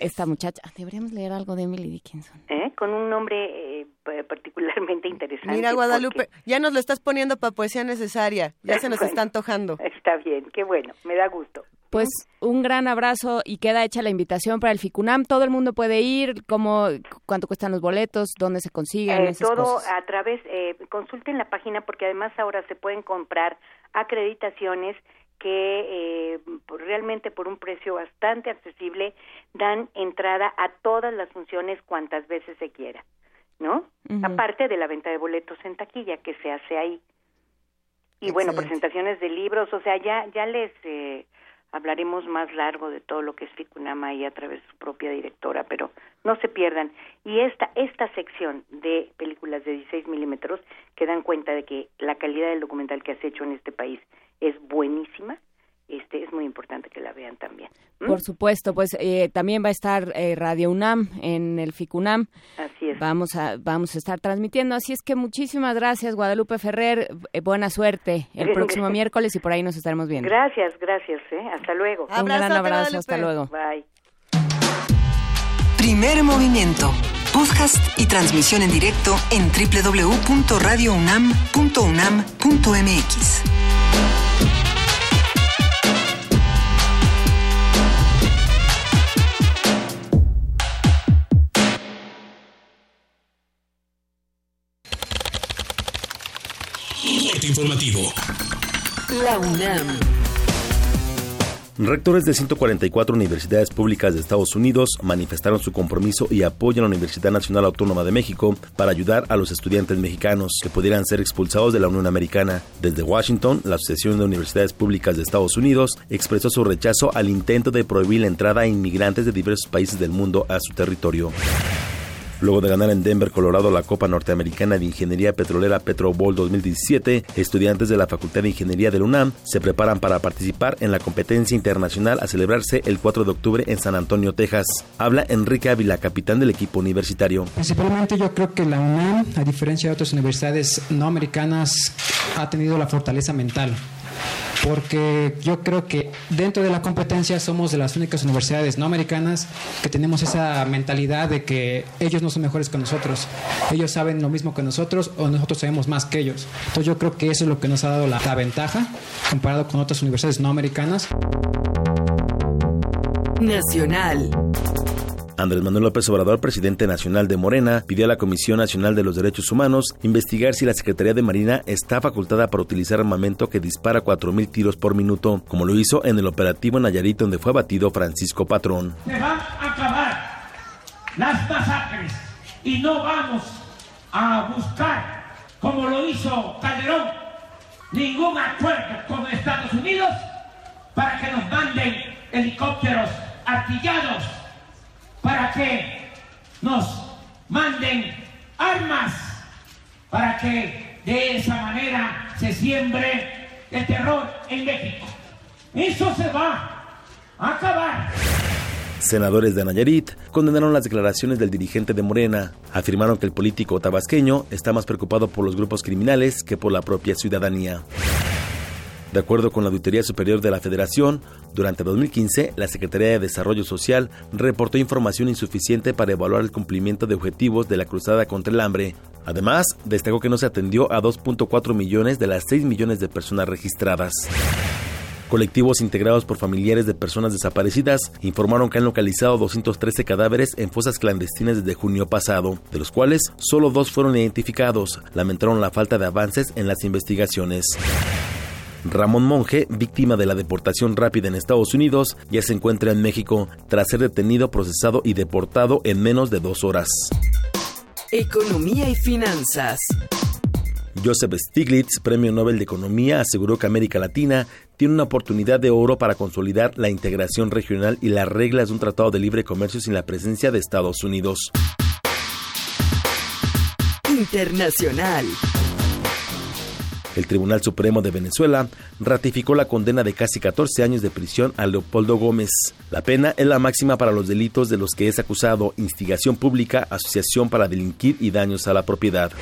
esta muchacha. Deberíamos leer algo de Emily Dickinson. ¿Eh? Con un nombre eh, particularmente interesante. Mira, Guadalupe, ya nos lo estás poniendo para poesía necesaria. Ya se nos está antojando. Está bien, qué bueno, me da gusto. Pues un gran abrazo y queda hecha la invitación para el FICUNAM. Todo el mundo puede ir. ¿Cómo, ¿Cuánto cuestan los boletos? ¿Dónde se consiguen? Eh, todo a través, eh, consulten la página porque además ahora se pueden comprar acreditaciones que eh, realmente por un precio bastante accesible dan entrada a todas las funciones cuantas veces se quiera, ¿no? Aparte de la venta de boletos en taquilla que se hace ahí. Y bueno, presentaciones de libros, o sea, ya ya les eh, hablaremos más largo de todo lo que es Ficunama y a través de su propia directora, pero no se pierdan. Y esta, esta sección de películas de 16 milímetros que dan cuenta de que la calidad del documental que has hecho en este país es buenísima, este es muy importante que la vean también. ¿Mm? Por supuesto, pues eh, también va a estar eh, Radio UNAM en el FICUNAM. Así es. Vamos a vamos a estar transmitiendo, así es que muchísimas gracias Guadalupe Ferrer, eh, buena suerte el próximo miércoles y por ahí nos estaremos viendo. Gracias, gracias, hasta luego. Un gran abrazo, hasta luego. Bye. Primer movimiento. Podcast y transmisión en directo en www.radiounam.unam.mx. informativo. La UNAM. Rectores de 144 universidades públicas de Estados Unidos manifestaron su compromiso y apoyo a la Universidad Nacional Autónoma de México para ayudar a los estudiantes mexicanos que pudieran ser expulsados de la Unión Americana. Desde Washington, la Asociación de Universidades Públicas de Estados Unidos expresó su rechazo al intento de prohibir la entrada a inmigrantes de diversos países del mundo a su territorio. Luego de ganar en Denver, Colorado, la Copa Norteamericana de Ingeniería Petrolera Petro Bowl 2017, estudiantes de la Facultad de Ingeniería del UNAM se preparan para participar en la competencia internacional a celebrarse el 4 de octubre en San Antonio, Texas. Habla Enrique Ávila, capitán del equipo universitario. Principalmente yo creo que la UNAM, a diferencia de otras universidades no americanas, ha tenido la fortaleza mental porque yo creo que dentro de la competencia somos de las únicas universidades no americanas que tenemos esa mentalidad de que ellos no son mejores que nosotros, ellos saben lo mismo que nosotros o nosotros sabemos más que ellos. Entonces yo creo que eso es lo que nos ha dado la, ventaja comparado con otras universidades no americanas. Nacional. Andrés Manuel López Obrador, presidente nacional de Morena, pidió a la Comisión Nacional de los Derechos Humanos investigar si la Secretaría de Marina está facultada para utilizar armamento que dispara 4.000 tiros por minuto, como lo hizo en el operativo Nayarit donde fue abatido Francisco Patrón. Se van a acabar las masacres y no vamos a buscar, como lo hizo Calderón, ningún acuerdo con Estados Unidos para que nos manden helicópteros artillados para que nos manden armas, para que de esa manera se siembre el terror en México. Eso se va a acabar. Senadores de Nayarit condenaron las declaraciones del dirigente de Morena. Afirmaron que el político tabasqueño está más preocupado por los grupos criminales que por la propia ciudadanía. De acuerdo con la Auditoría Superior de la Federación, durante 2015, la Secretaría de Desarrollo Social reportó información insuficiente para evaluar el cumplimiento de objetivos de la cruzada contra el hambre. Además, destacó que no se atendió a 2.4 millones de las 6 millones de personas registradas. Colectivos integrados por familiares de personas desaparecidas informaron que han localizado 213 cadáveres en fosas clandestinas desde junio pasado, de los cuales solo dos fueron identificados. Lamentaron la falta de avances en las investigaciones. Ramón Monge, víctima de la deportación rápida en Estados Unidos, ya se encuentra en México tras ser detenido, procesado y deportado en menos de dos horas. Economía y finanzas. Joseph Stiglitz, Premio Nobel de Economía, aseguró que América Latina tiene una oportunidad de oro para consolidar la integración regional y las reglas de un tratado de libre comercio sin la presencia de Estados Unidos. Internacional. El Tribunal Supremo de Venezuela ratificó la condena de casi 14 años de prisión a Leopoldo Gómez. La pena es la máxima para los delitos de los que es acusado instigación pública, asociación para delinquir y daños a la propiedad.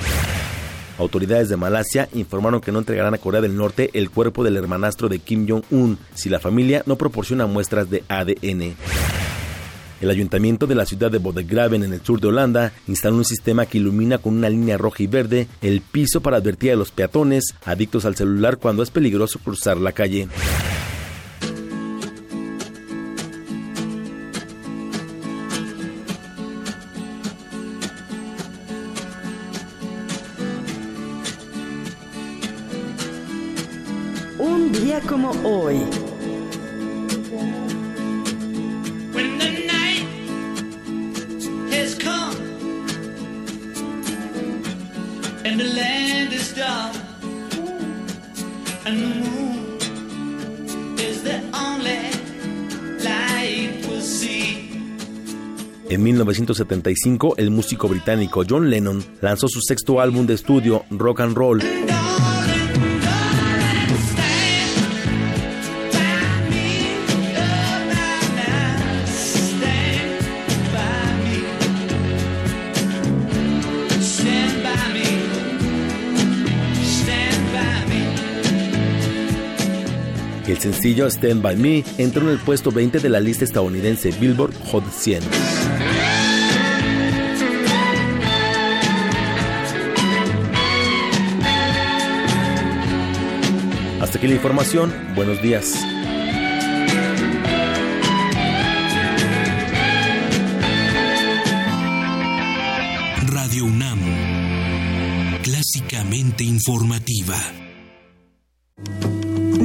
Autoridades de Malasia informaron que no entregarán a Corea del Norte el cuerpo del hermanastro de Kim Jong-un si la familia no proporciona muestras de ADN. El ayuntamiento de la ciudad de Bodegraven en el sur de Holanda instaló un sistema que ilumina con una línea roja y verde el piso para advertir a los peatones adictos al celular cuando es peligroso cruzar la calle. Un día como hoy. And the land is dark and the moon is the only light we'll see. En 1975, el músico británico John Lennon lanzó su sexto álbum de estudio, Rock and Roll. El sencillo Stand By Me entró en el puesto 20 de la lista estadounidense Billboard Hot 100. Hasta aquí la información. Buenos días. Radio UNAM. Clásicamente informativa.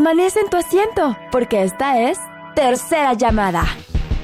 Permanece en tu asiento, porque esta es Tercera Llamada.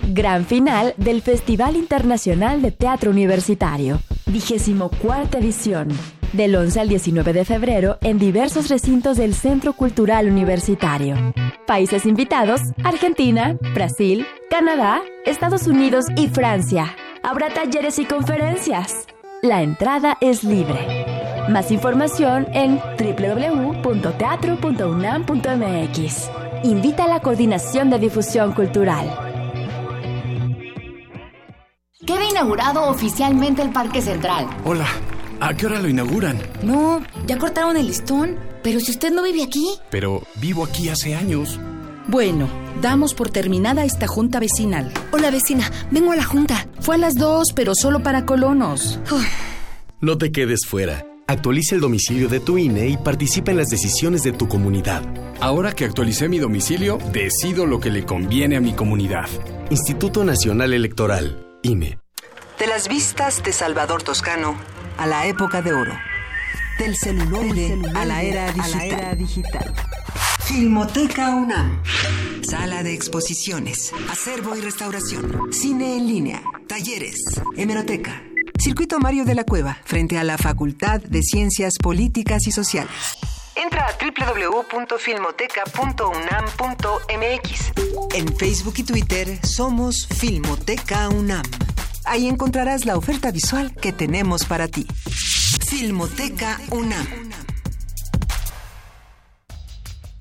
Gran final del Festival Internacional de Teatro Universitario, vigésimo cuarta edición, del 11 al 19 de febrero en diversos recintos del Centro Cultural Universitario. Países invitados, Argentina, Brasil, Canadá, Estados Unidos y Francia. Habrá talleres y conferencias. La entrada es libre. Más información en www.teatro.unam.mx. Invita a la Coordinación de Difusión Cultural. Queda inaugurado oficialmente el Parque Central. Hola, ¿a qué hora lo inauguran? No, ya cortaron el listón. Pero si usted no vive aquí. Pero vivo aquí hace años. Bueno, damos por terminada esta junta vecinal. Hola vecina, vengo a la junta. Fue a las dos, pero solo para colonos. No te quedes fuera. Actualiza el domicilio de tu INE y participa en las decisiones de tu comunidad. Ahora que actualicé mi domicilio, decido lo que le conviene a mi comunidad. Instituto Nacional Electoral, INE. De las vistas de Salvador Toscano a la época de oro. Del celuloide, a, la era digital. Filmoteca UNAM. Sala de exposiciones, acervo y restauración, cine en línea, talleres, hemeroteca. Circuito Mario de la Cueva, frente a la Facultad de Ciencias Políticas y Sociales. Entra a www.filmoteca.unam.mx. En Facebook y Twitter somos Filmoteca UNAM. Ahí encontrarás la oferta visual que tenemos para ti. Filmoteca UNAM.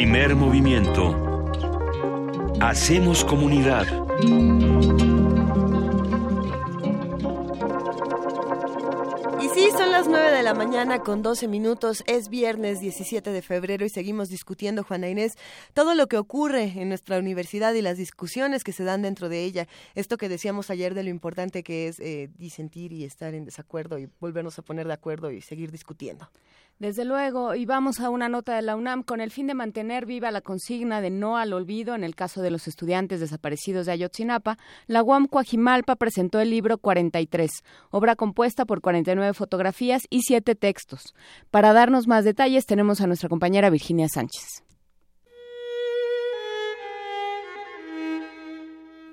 Primer movimiento. Hacemos comunidad. Y sí, son las 9 de la mañana con 12 minutos. Es viernes 17 de febrero y seguimos discutiendo, Juana Inés, todo lo que ocurre en nuestra universidad y las discusiones que se dan dentro de ella. Esto que decíamos ayer de lo importante que es eh, disentir y estar en desacuerdo y volvernos a poner de acuerdo y seguir discutiendo. Desde luego, y vamos a una nota de la UNAM con el fin de mantener viva la consigna de no al olvido en el caso de los estudiantes desaparecidos de Ayotzinapa, la UAM Coajimalpa presentó el libro 43, obra compuesta por 49 fotografías y 7 textos. Para darnos más detalles tenemos a nuestra compañera Virginia Sánchez.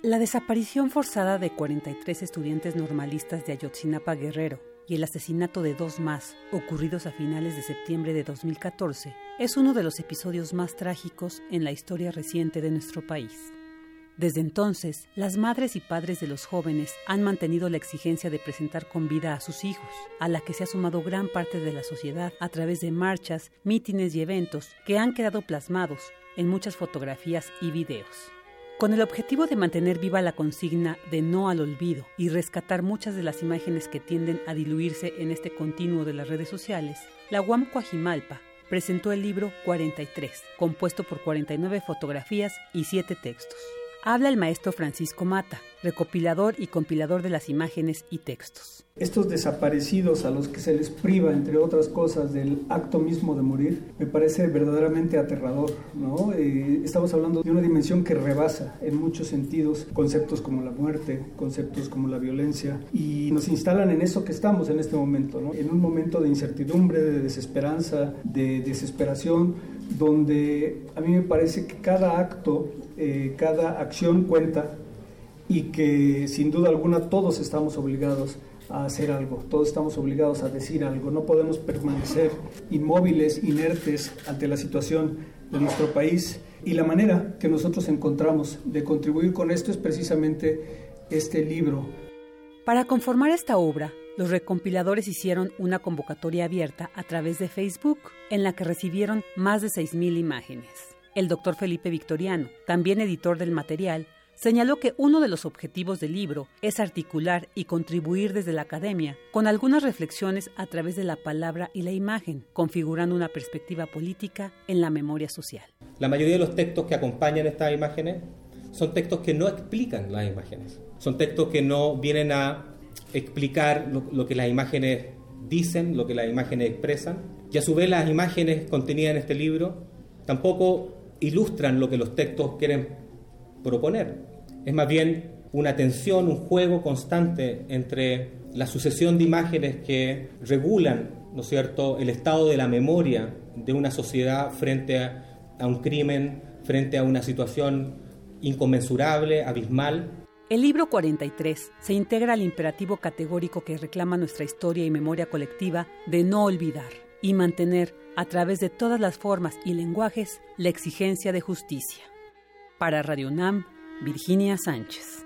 La desaparición forzada de 43 estudiantes normalistas de Ayotzinapa Guerrero y el asesinato de dos más, ocurridos a finales de septiembre de 2014, es uno de los episodios más trágicos en la historia reciente de nuestro país. Desde entonces, las madres y padres de los jóvenes han mantenido la exigencia de presentar con vida a sus hijos, a la que se ha sumado gran parte de la sociedad a través de marchas, mítines y eventos que han quedado plasmados en muchas fotografías y videos. Con el objetivo de mantener viva la consigna de no al olvido y rescatar muchas de las imágenes que tienden a diluirse en este continuo de las redes sociales, la UAM Coajimalpa presentó el libro 43, compuesto por 49 fotografías y 7 textos. Habla el maestro Francisco Mata, recopilador y compilador de las imágenes y textos. Estos desaparecidos a los que se les priva, entre otras cosas, del acto mismo de morir, me parece verdaderamente aterrador. ¿no? Eh, estamos hablando de una dimensión que rebasa en muchos sentidos conceptos como la muerte, conceptos como la violencia, y nos instalan en eso que estamos en este momento, ¿no? en un momento de incertidumbre, de desesperanza, de desesperación, donde a mí me parece que cada acto, eh, cada acción cuenta y que sin duda alguna todos estamos obligados a hacer algo, todos estamos obligados a decir algo, no podemos permanecer inmóviles, inertes ante la situación de nuestro país y la manera que nosotros encontramos de contribuir con esto es precisamente este libro. Para conformar esta obra, los recompiladores hicieron una convocatoria abierta a través de Facebook en la que recibieron más de 6.000 imágenes. El doctor Felipe Victoriano, también editor del material, señaló que uno de los objetivos del libro es articular y contribuir desde la academia con algunas reflexiones a través de la palabra y la imagen, configurando una perspectiva política en la memoria social. La mayoría de los textos que acompañan estas imágenes son textos que no explican las imágenes, son textos que no vienen a explicar lo, lo que las imágenes dicen, lo que las imágenes expresan, y a su vez las imágenes contenidas en este libro tampoco ilustran lo que los textos quieren proponer. Es más bien una tensión, un juego constante entre la sucesión de imágenes que regulan, ¿no cierto?, el estado de la memoria de una sociedad frente a, a un crimen, frente a una situación inconmensurable, abismal. El libro 43 se integra al imperativo categórico que reclama nuestra historia y memoria colectiva de no olvidar y mantener, a través de todas las formas y lenguajes, la exigencia de justicia. Para Radio UNAM, Virginia Sánchez.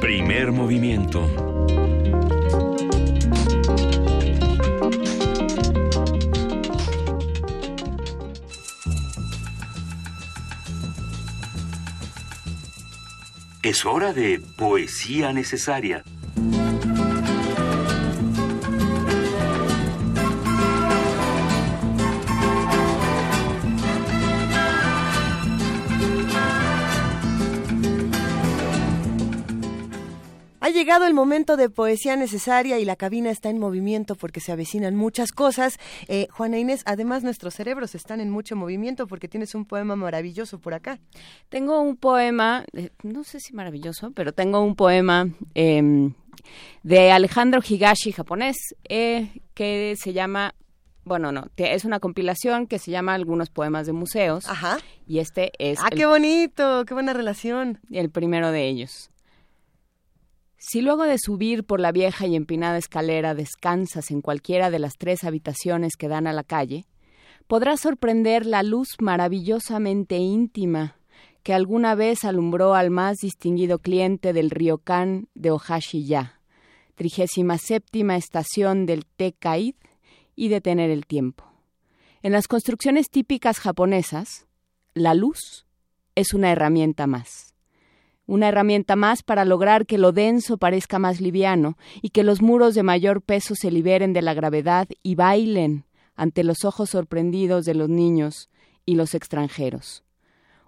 Primer movimiento. Es hora de poesía necesaria. Llegado el momento de poesía necesaria y la cabina está en movimiento porque se avecinan muchas cosas. Eh, Juana Inés, además nuestros cerebros están en mucho movimiento porque tienes un poema maravilloso por acá. Tengo un poema, eh, no sé si maravilloso, pero tengo un poema em, de Alejandro Higashi, japonés, eh, que se llama bueno, no, es una compilación que se llama Algunos poemas de museos. Ajá. Y este es. ¡Ah, qué bonito! ¡Qué buena relación! El primero de ellos. Si luego de subir por la vieja y empinada escalera descansas en cualquiera de las tres habitaciones que dan a la calle, podrás sorprender la luz maravillosamente íntima que alguna vez alumbró al más distinguido cliente del ryokan de Ohashi-ya, trigésima séptima estación del Te-Kaid, y detener el tiempo. En las construcciones típicas japonesas, la luz es una herramienta más. Una herramienta más para lograr que lo denso parezca más liviano y que los muros de mayor peso se liberen de la gravedad y bailen ante los ojos sorprendidos de los niños y los extranjeros.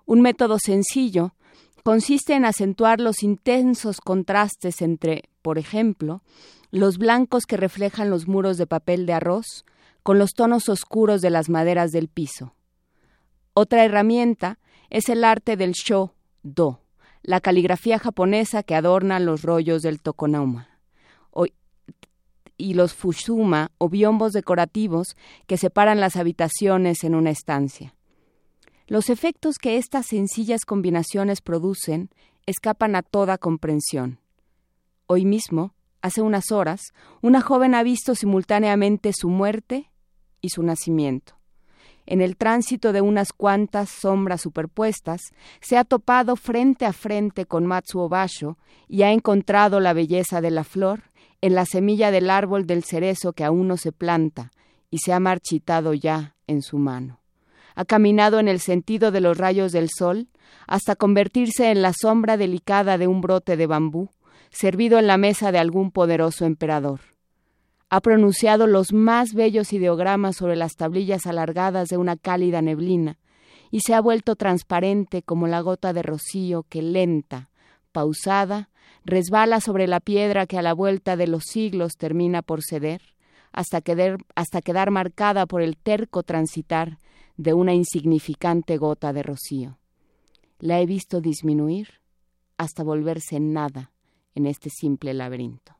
Un método sencillo consiste en acentuar los intensos contrastes entre, por ejemplo, los blancos que reflejan los muros de papel de arroz con los tonos oscuros de las maderas del piso. Otra herramienta es el arte del sho-do, la caligrafía japonesa que adorna los rollos del tokonoma, y los fushuma o biombos decorativos que separan las habitaciones en una estancia. Los efectos que estas sencillas combinaciones producen escapan a toda comprensión. Hoy mismo, hace unas horas, una joven ha visto simultáneamente su muerte y su nacimiento. En el tránsito de unas cuantas sombras superpuestas, se ha topado frente a frente con Matsuo Basho y ha encontrado la belleza de la flor en la semilla del árbol del cerezo que aún no se planta y se ha marchitado ya en su mano. Ha caminado en el sentido de los rayos del sol hasta convertirse en la sombra delicada de un brote de bambú, servido en la mesa de algún poderoso emperador. Ha pronunciado los más bellos ideogramas sobre las tablillas alargadas de una cálida neblina, y se ha vuelto transparente como la gota de rocío que lenta, pausada, resbala sobre la piedra que a la vuelta de los siglos termina por ceder, hasta quedar, hasta quedar marcada por el terco transitar de una insignificante gota de rocío. La he visto disminuir hasta volverse nada en este simple laberinto.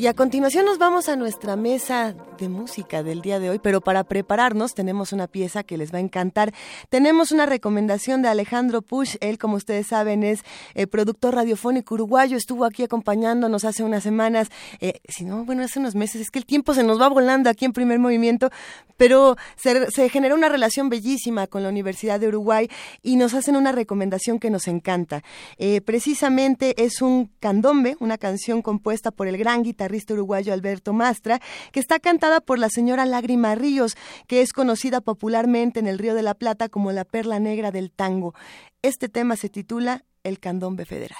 Y a continuación nos vamos a nuestra mesa de música del día de hoy, pero para prepararnos tenemos una pieza que les va a encantar. Tenemos una recomendación de Alejandro Push, él como ustedes saben es eh, productor radiofónico uruguayo, estuvo aquí acompañándonos hace unas semanas, eh, si no, bueno, hace unos meses, es que el tiempo se nos va volando aquí en primer movimiento, pero se, generó una relación bellísima con la Universidad de Uruguay y nos hacen una recomendación que nos encanta. Eh, precisamente es un candombe, una canción compuesta por el gran guitarrista uruguayo Alberto Mastra, que está cantada por la señora Lágrima Ríos, que es conocida popularmente en el Río de la Plata como la perla negra del tango. Este tema se titula El Candombe Federal.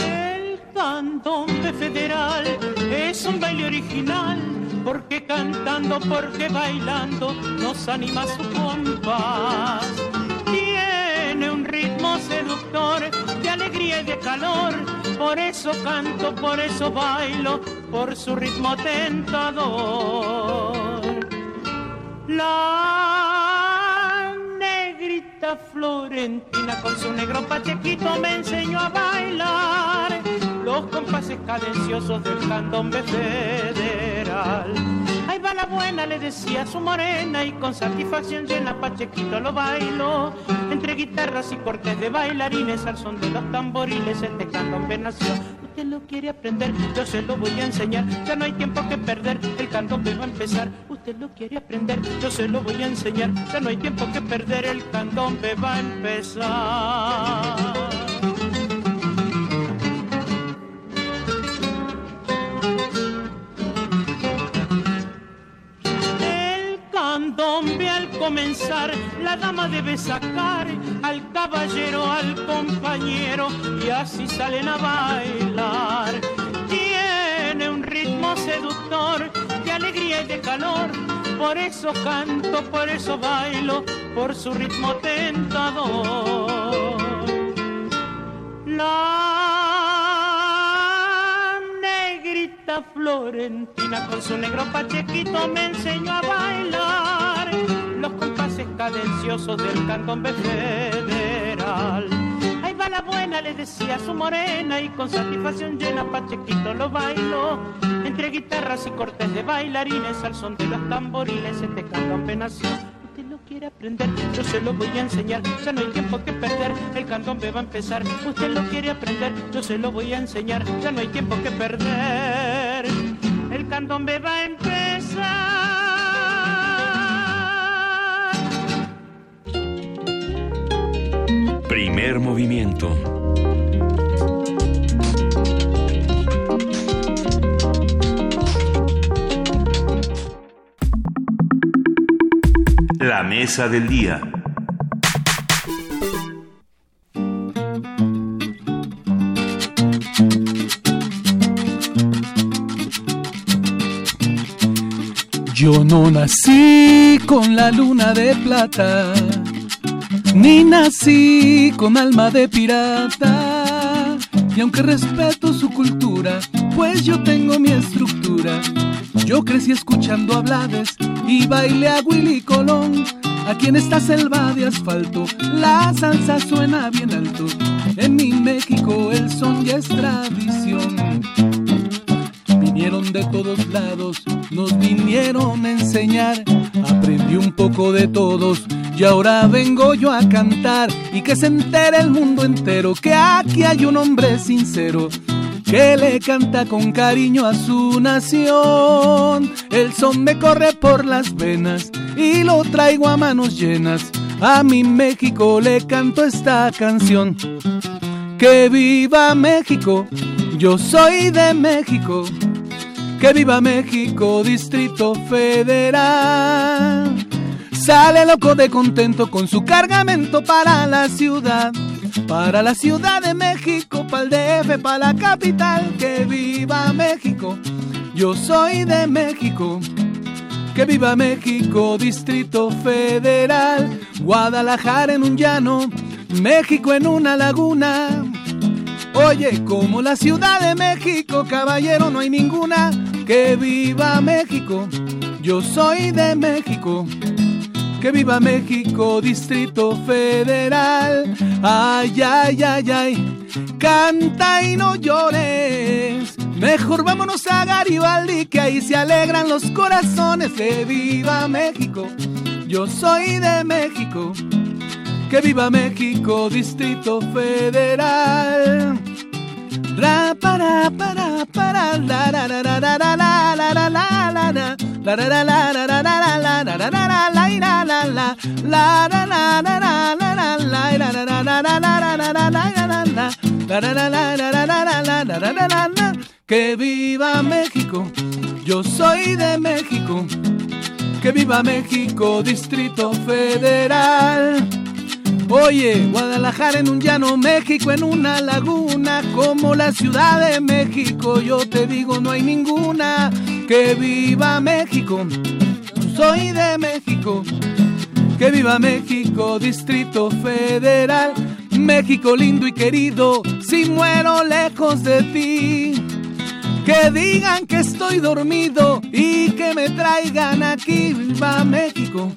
El candombe original, porque cantando, porque bailando nos anima su compás. Tiene un ritmo seductor de alegría y de calor, por eso canto, por eso bailo, por su ritmo tentador. La negrita florentina con su negro pachequito me enseñó a bailar los compases cadenciosos del candombe federal. Ahí va la buena, le decía su morena, y con satisfacción llena Pachequito lo bailó. Entre guitarras y cortes de bailarines al son de los tamboriles, este candombe nació. Usted lo quiere aprender, yo se lo voy a enseñar. Ya no hay tiempo que perder, el candombe va a empezar. Usted lo quiere aprender, yo se lo voy a enseñar. Ya no hay tiempo que perder, el candombe va a empezar. Candombe al comenzar, la dama debe sacar al caballero, al compañero, y así salen a bailar. Tiene un ritmo seductor de alegría y de calor, por eso canto, por eso bailo, por su ritmo tentador. La negrita florentina con su negro pachequito me enseñó a bailar compases cadenciosos del candombe federal. Ahí va la buena, le decía su morena, y con satisfacción llena Pachequito lo bailó. Entre guitarras y cortes de bailarines, al son de los tamboriles, este candombe nació. Usted lo quiere aprender, yo se lo voy a enseñar, ya no hay tiempo que perder, el candombe va a empezar. Usted lo quiere aprender, yo se lo voy a enseñar, ya no hay tiempo que perder, el candombe va a empezar. Primer movimiento. La mesa del día. Yo no nací con la luna de plata, ni nací con alma de pirata. Y aunque respeto su cultura, pues yo tengo mi estructura. Yo crecí escuchando a Blades y bailé a Willy Colón. Aquí en esta selva de asfalto, la salsa suena bien alto. En mi México el son ya es tradición. Vinieron de todos lados, nos vinieron a enseñar. Aprendí un poco de todos y ahora vengo yo a cantar y que se entere el mundo entero que aquí hay un hombre sincero que le canta con cariño a su nación. El son me corre por las venas y lo traigo a manos llenas. A mi México le canto esta canción. Que viva México, yo soy de México. Que viva México, Distrito Federal. Sale loco de contento con su cargamento para la ciudad. Para la Ciudad de México, para el DF, para la capital. Que viva México, yo soy de México. Que viva México, Distrito Federal. Guadalajara en un llano, México en una laguna. Oye, como la Ciudad de México, caballero, no hay ninguna. Que viva México, yo soy de México. Que viva México, Distrito Federal. Ay, ay, ay, ay. Canta y no llores. Mejor vámonos a Garibaldi, que ahí se alegran los corazones. Que viva México, yo soy de México. Que viva México, Distrito Federal. Ra para para para la la la la la la la la la la la la la la la la la la la la la que viva México yo soy de México que viva México Distrito Federal Oye, Guadalajara en un llano, México en una laguna, como la Ciudad de México, yo te digo, no hay ninguna. que viva México, soy de México, que viva México, Distrito Federal, México lindo y querido, si muero lejos de ti. Que digan que estoy dormido y que me traigan aquí, viva México,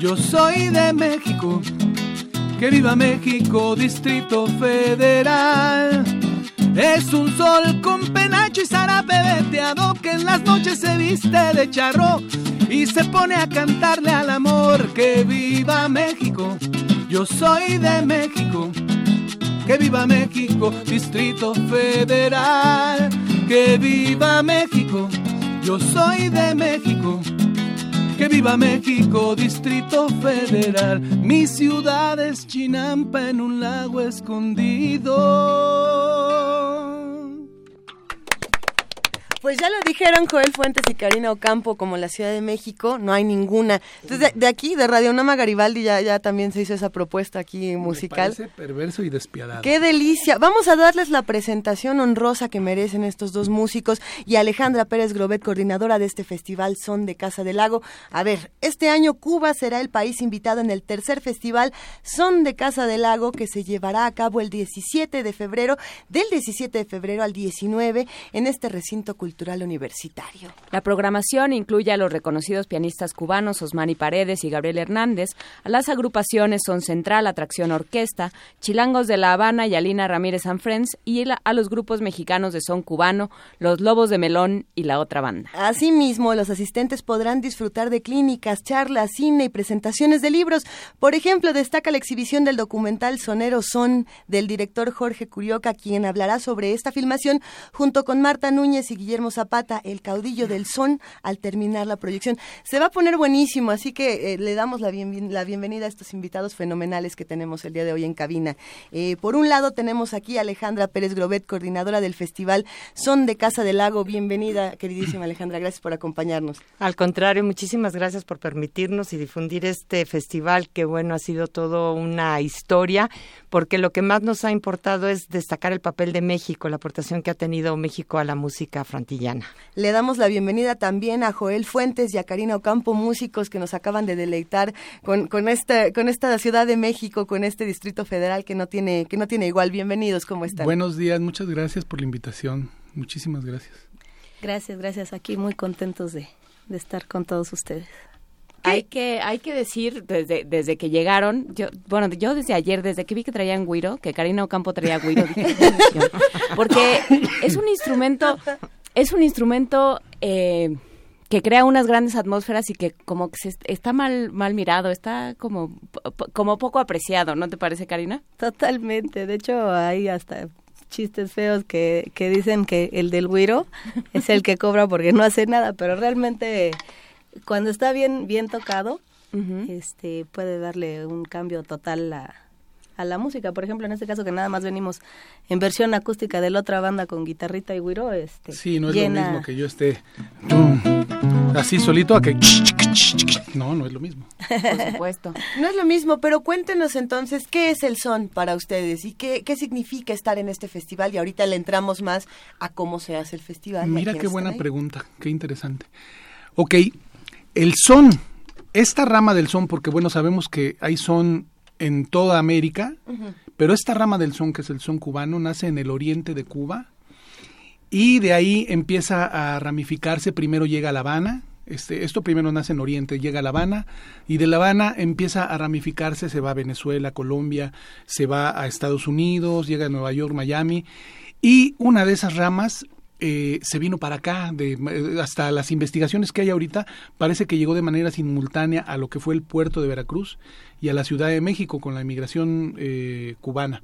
yo soy de México, que viva México, Distrito Federal. Es un sol con penacho y zarape veteado que en las noches se viste de charro y se pone a cantarle al amor. Que viva México, yo soy de México. Que viva México, Distrito Federal. Que viva México, yo soy de México. Que viva México, Distrito Federal. Mi ciudad es Chinampa en un lago escondido. Pues ya lo dijeron Joel Fuentes y Karina Ocampo, como la Ciudad de México, no hay ninguna. Entonces, de, de aquí, de Radio Nama Garibaldi, ya, ya también se hizo esa propuesta aquí musical. Me parece perverso y despiadado. ¡Qué delicia! Vamos a darles la presentación honrosa que merecen estos dos músicos y Alejandra Pérez Grobet, coordinadora de este festival Son de Casa del Lago. A ver, este año Cuba será el país invitado en el tercer festival Son de Casa del Lago que se llevará a cabo el 17 de febrero, del 17 de febrero al 19 en este recinto cultural universitario. La programación incluye a los reconocidos pianistas cubanos Osmani Paredes y Gabriel Hernández, a las agrupaciones Son Central, Atracción Orquesta, Chilangos de La Habana y Alina Ramírez and Friends y a los grupos mexicanos de son cubano, Los Lobos de Melón y la otra banda. Asimismo, los asistentes podrán disfrutar de clínicas, charlas, cine y presentaciones de libros. Por ejemplo, destaca la exhibición del documental Sonero Son del director Jorge Curioca, quien hablará sobre esta filmación junto con Marta Núñez y Guillermo Zapata, el caudillo del son, al terminar la proyección. Se va a poner buenísimo, así que eh, le damos la, bien, la, bienvenida a estos invitados fenomenales que tenemos el día de hoy en cabina. Eh, por un lado tenemos aquí a Alejandra Pérez Grobet, coordinadora del festival Son de Casa del Lago. Bienvenida, queridísima Alejandra, gracias por acompañarnos. Al contrario, muchísimas gracias por permitirnos y difundir este festival, que bueno, ha sido todo una historia, porque lo que más nos ha importado es destacar el papel de México, la aportación que ha tenido México a la música Le damos la bienvenida también a Joel Fuentes y a Karina Ocampo, músicos que nos acaban de deleitar con, con, esta, con esta Ciudad de México, con este Distrito Federal que no tiene, que no tiene igual. Bienvenidos, ¿cómo están? Buenos días, muchas gracias por la invitación. Muchísimas gracias. Gracias, gracias. Aquí muy contentos de, de estar con todos ustedes. Hay que, hay que decir, desde, desde que llegaron, yo, bueno, yo desde ayer, desde que vi que traían guiro, que Karina Ocampo traía guiro, dije, porque es un instrumento es un instrumento eh, que crea unas grandes atmósferas y que como que se está mal mal mirado, está como como poco apreciado, ¿no te parece, Karina? Totalmente. De hecho, hay hasta chistes feos que, que dicen que el del güiro es el que cobra porque no hace nada, pero realmente cuando está bien bien tocado, este puede darle un cambio total a, a la música. Por ejemplo, en este caso que nada más venimos en versión acústica de la otra banda con guitarrita y güiro, este Sí, no es lo mismo que yo esté así solito a que no, no es lo mismo. Por supuesto. No es lo mismo, pero cuéntenos entonces qué es el son para ustedes y qué, qué significa estar en este festival y ahorita le entramos más a cómo se hace el festival. Mira qué buena pregunta, qué interesante. Ok, el son, esta rama del son, porque bueno, sabemos que hay son en toda América, uh -huh. pero esta rama del son, que es el son cubano, nace en el oriente de Cuba y de ahí empieza a ramificarse, primero llega a La Habana, este, esto primero nace en Oriente, llega a La Habana y de La Habana empieza a ramificarse, se va a Venezuela, Colombia, se va a Estados Unidos, llega a Nueva York, Miami y una de esas ramas eh, se vino para acá, de, hasta las investigaciones que hay ahorita, parece que llegó de manera simultánea a lo que fue el puerto de Veracruz y a la Ciudad de México con la inmigración eh, cubana.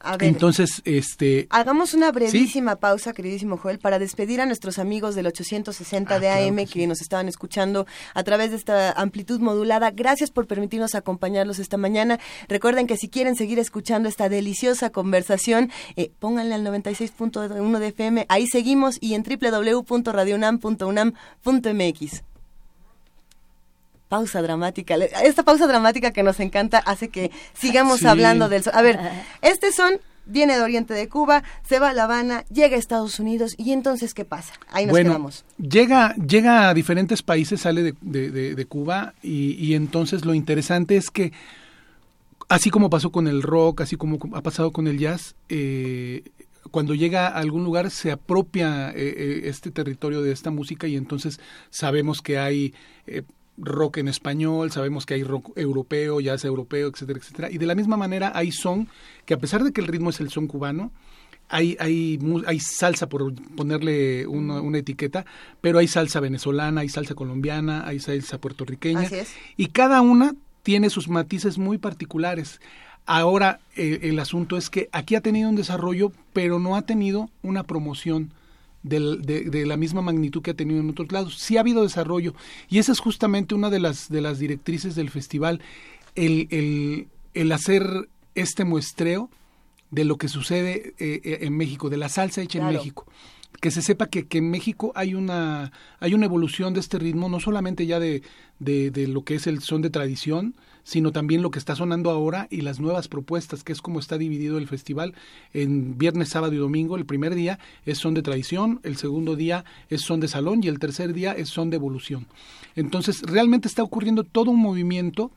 A ver, Entonces, este... Hagamos una brevísima ¿sí? pausa, queridísimo Joel, para despedir a nuestros amigos del 860 ah, de AM claro que, nos estaban escuchando a través de esta amplitud modulada. Gracias por permitirnos acompañarlos esta mañana. Recuerden que si quieren seguir escuchando esta deliciosa conversación, eh, pónganle al 96.1 de FM. Ahí seguimos y en www.radionam.unam.mx pausa dramática. Esta pausa dramática que nos encanta hace que sigamos sí. hablando del son. A ver, este son viene de Oriente de Cuba, se va a La Habana, llega a Estados Unidos y entonces ¿qué pasa? Ahí nos bueno, quedamos. Llega, llega a diferentes países, sale de, de, de, Cuba y, y, entonces lo interesante es que así como pasó con el rock, así como ha pasado con el jazz, eh, cuando llega a algún lugar se apropia eh, eh, este territorio de esta música y entonces sabemos que hay eh, rock en español, sabemos que hay rock europeo, jazz europeo, etcétera, etcétera. Y de la misma manera hay son que a pesar de que el ritmo es el son cubano, hay, hay, hay salsa, por ponerle una, una, etiqueta, pero hay salsa venezolana, hay salsa colombiana, hay salsa puertorriqueña. Y cada una tiene sus matices muy particulares. Ahora eh, el asunto es que aquí ha tenido un desarrollo, pero no ha tenido una promoción de, de, la misma magnitud que ha tenido en otros lados. Sí ha habido desarrollo. Y esa es justamente una de las, de las directrices del festival, el, el, el hacer este muestreo de lo que sucede eh, eh, en México, de la salsa hecha en México. Que se sepa que, que, en México hay una hay una evolución de este ritmo no solamente ya de, de, de, lo que es el son de tradición sino también lo que está sonando ahora y las nuevas propuestas, que es como está dividido el festival en viernes, sábado y domingo. El primer día es son de tradición, el segundo día es son de salón y el tercer día es son de evolución. Entonces, realmente está ocurriendo todo un movimiento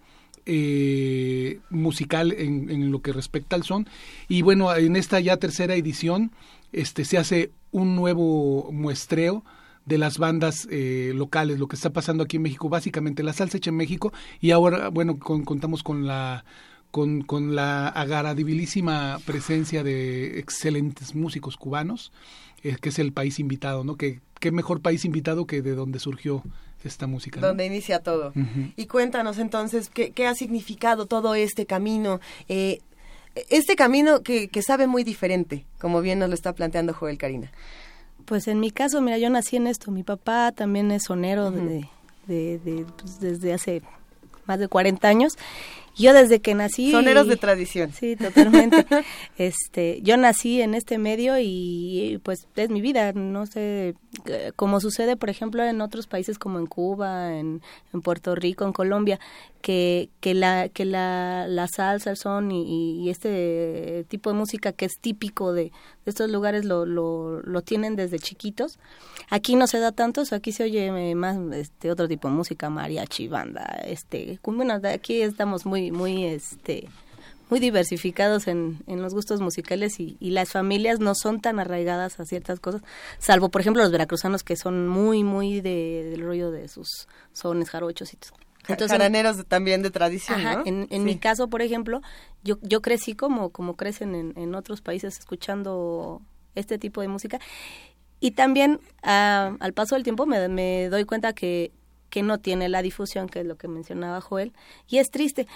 eh, musical en, en, lo que respecta al son. Y bueno, en esta ya tercera edición este, se hace un nuevo muestreo de las bandas eh, locales, lo que está pasando aquí en México, básicamente la salsa hecha en México y ahora, bueno, contamos con la con, con la agradabilísima presencia de excelentes músicos cubanos, eh, que es el país invitado, ¿no? Que qué mejor país invitado que de donde surgió esta música. Donde inicia todo. Y cuéntanos entonces, ¿qué, ¿qué, ha significado todo este camino? Eh, este camino que, que sabe muy diferente, como bien nos lo está planteando Joel Karina. Pues en mi caso, mira, yo nací en esto. Mi papá también es sonero de, de, pues, desde hace más de 40 años yo desde que nací... Soneros de tradición. Sí, totalmente. este, yo nací en este medio y pues es mi vida, no sé, como sucede por ejemplo en otros países como en Cuba, en, en Puerto Rico, en Colombia, que, que, la, que la, la salsa, el son y, y, este tipo de música que es típico de, de estos lugares lo, lo, lo, tienen desde chiquitos. Aquí no se da tanto, aquí se oye más este otro tipo de música, mariachi, banda, este, bueno, aquí estamos muy muy, este, muy diversificados en, en los gustos musicales y, y, las familias no son tan arraigadas a ciertas cosas, salvo por ejemplo los veracruzanos que son muy, muy de, del rollo de sus sones, jarochos y todo. Entonces, Jaraneros también de tradición, ¿no? En, en mi caso, por ejemplo, yo, yo crecí como, como crecen en, en otros países escuchando este tipo de música y también uh, al paso del tiempo me, me doy cuenta que, que no tiene la difusión, que es lo que mencionaba Joel, y es triste.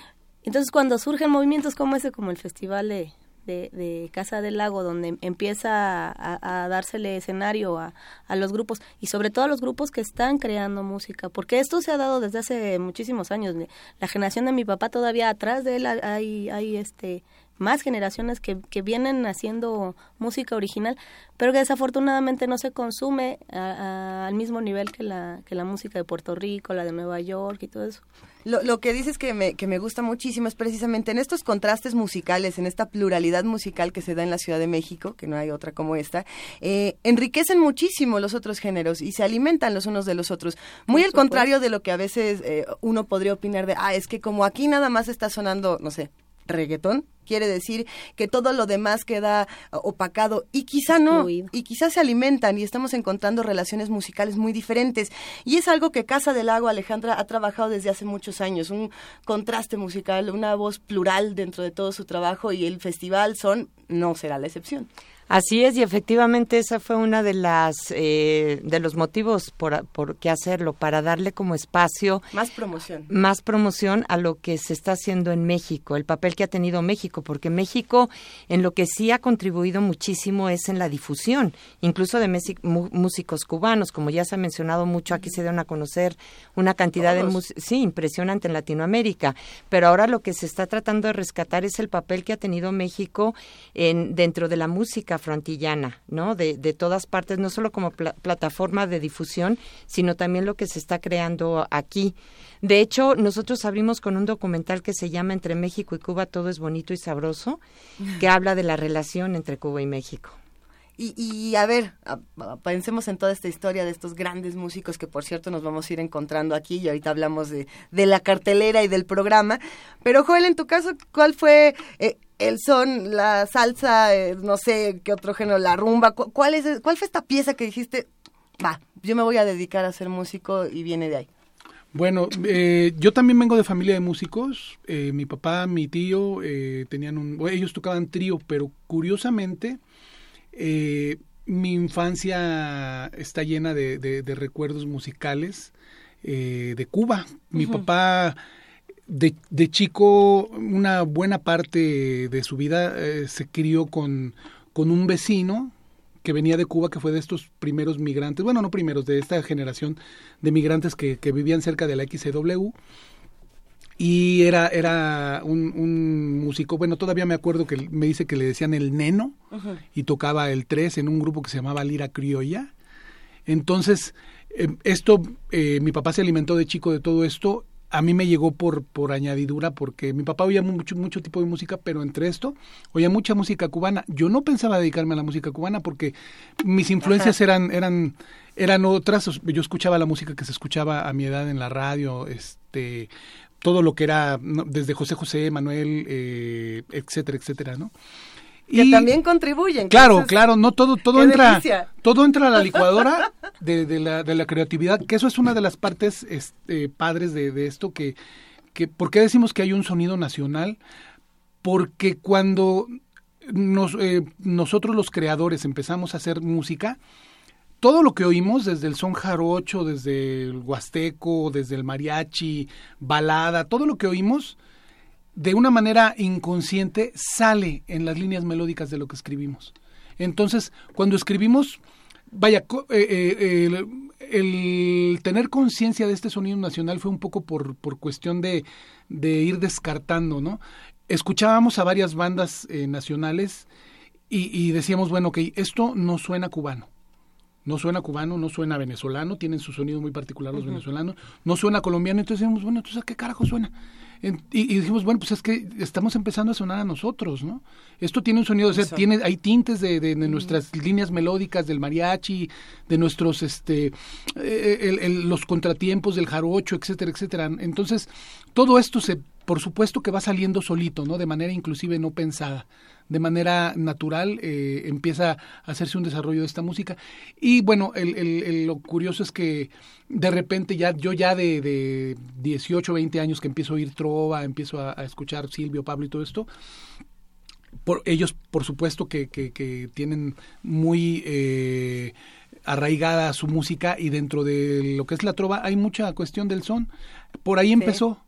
Entonces, cuando surgen movimientos como ese, como el Festival de, de, Casa del Lago, donde empieza a, a dársele escenario a, a, los grupos y sobre todo a los grupos que están creando música, porque esto se ha dado desde hace muchísimos años. La generación de mi papá todavía atrás de él hay, hay este más generaciones que, que vienen haciendo música original, pero que desafortunadamente no se consume al mismo nivel que la, que la música de Puerto Rico, la de Nueva York y todo eso. Lo, lo que dices que me, que me gusta muchísimo es precisamente en estos contrastes musicales, en esta pluralidad musical que se da en la Ciudad de México, que no hay otra como esta, eh, enriquecen muchísimo los otros géneros y se alimentan los unos de los otros. Muy al contrario de lo que a veces eh, uno podría opinar de, ah, es que como aquí nada más está sonando, no sé, reggaetón, quiere decir que todo lo demás queda opacado y quizá no, y quizá se alimentan y estamos encontrando relaciones musicales muy diferentes. Y es algo que Casa del Lago Alejandra ha trabajado desde hace muchos años, un contraste musical, una voz plural dentro de todo su trabajo y el festival Son no será la excepción. Así es, y efectivamente esa fue una de las eh, de los motivos por, por qué hacerlo, para darle como espacio más promoción, más promoción a lo que se está haciendo en México, el papel que ha tenido México, porque México en lo que sí ha contribuido muchísimo es en la difusión, incluso de músicos cubanos, como ya se ha mencionado mucho, aquí se dieron a conocer una cantidad de sí impresionante en Latinoamérica, pero ahora lo que se está tratando de rescatar es el papel que ha tenido México en dentro de la música frontillana, ¿no? De, de todas partes, no solo como plataforma de difusión, sino también lo que se está creando aquí. De hecho, nosotros abrimos con un documental que se llama Entre México y Cuba todo es bonito y sabroso que habla de la relación entre Cuba y México. Y, y a ver, pensemos en toda esta historia de estos grandes músicos que por cierto nos vamos a ir encontrando aquí y ahorita hablamos de, de la cartelera y del programa. Pero Joel, en tu caso, ¿cuál fue eh, el son, la salsa, eh, no sé qué otro género, la rumba? ¿Cuál, es, ¿Cuál fue esta pieza que dijiste, va, yo me voy a dedicar a ser músico y viene de ahí? Bueno, eh, yo también vengo de familia de músicos. mi papá, mi tío tenían un, ellos tocaban trío, pero curiosamente eh, mi infancia está llena de, recuerdos musicales eh, de Cuba. Mi papá, de, chico, una buena parte de su vida eh, se crió con, con un vecino que venía de Cuba, que fue de estos primeros migrantes, bueno, no primeros, de esta generación de migrantes que, que vivían cerca de la XCW y era, era un, músico, bueno, todavía me acuerdo que me dice que le decían el neno y tocaba el tres en un grupo que se llamaba Lira Criolla. Entonces, em, esto, eh, mi papá se alimentó de chico de todo esto. A mí me llegó por, por añadidura porque mi papá oía mucho, mucho tipo de música, pero entre esto oía mucha música cubana. Yo no pensaba dedicarme a la música cubana porque mis influencias eran, eran, eran otras. Yo escuchaba la música que se escuchaba a mi edad en la radio, este, todo lo que era desde José José, Manuel, eh, etcétera, etcétera, ¿no? Y también contribuyen. Claro, claro, no todo todo entra todo entra a la licuadora de, de, la, de la creatividad, que eso es una de las partes este, padres de, de esto que que ¿por qué decimos que hay un sonido nacional? Porque cuando nos, eh, nosotros los creadores empezamos a hacer música, todo lo que oímos, desde el son jarocho, desde el huasteco, desde el mariachi, balada, todo lo que oímos, de una manera inconsciente sale en las líneas melódicas de lo que escribimos. Entonces, cuando escribimos, vaya, eh, eh, el, tener conciencia de este sonido nacional fue un poco por, por cuestión de, de ir descartando, ¿no? Escuchábamos a varias bandas eh, nacionales y, y decíamos, bueno, que esto no suena cubano no suena cubano, no suena venezolano, tienen su sonido muy particular los venezolanos, no suena colombiano, entonces decimos, bueno, entonces ¿a qué carajo suena? Y, dijimos, bueno, pues es que estamos empezando a sonar a nosotros, ¿no? Esto tiene un sonido, o sea, tiene, hay tintes de, de, nuestras líneas melódicas, del mariachi, de nuestros, este, eh, los contratiempos del jarocho, etcétera, etcétera. Entonces, todo esto se, por supuesto que va saliendo solito, ¿no? De manera inclusive no pensada de manera natural eh, empieza a hacerse un desarrollo de esta música. Y bueno, el, lo curioso es que de repente ya yo ya de, de 18, 20 años que empiezo a oír trova, empiezo a, escuchar Silvio, Pablo y todo esto, por, ellos por supuesto que, que, tienen muy... Eh, arraigada su música y dentro de lo que es la trova hay mucha cuestión del son. Por ahí empezó,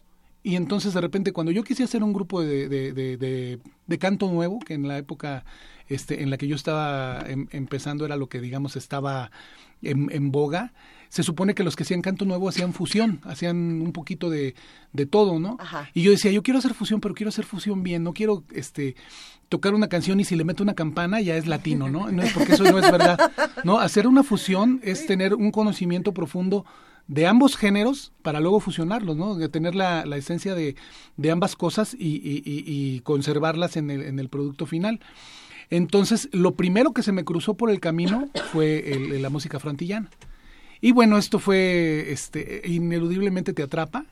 y entonces de repente cuando yo quise hacer un grupo de, de, de, de, canto nuevo, que en la época este, en la que yo estaba em, empezando era lo que digamos estaba en, en, boga, se supone que los que hacían canto nuevo hacían fusión, hacían un poquito de, de todo, ¿no? Y yo decía, yo quiero hacer fusión, pero quiero hacer fusión bien, no quiero este tocar una canción y si le meto una campana ya es latino, ¿no? no es porque eso no es verdad. No, hacer una fusión es tener un conocimiento profundo de ambos géneros para luego fusionarlos, ¿no? De tener la, la esencia de, de, ambas cosas y, y, conservarlas en el, en el producto final. Entonces, lo primero que se me cruzó por el camino fue el, la música frantillana. Y bueno, esto fue, este, ineludiblemente te atrapa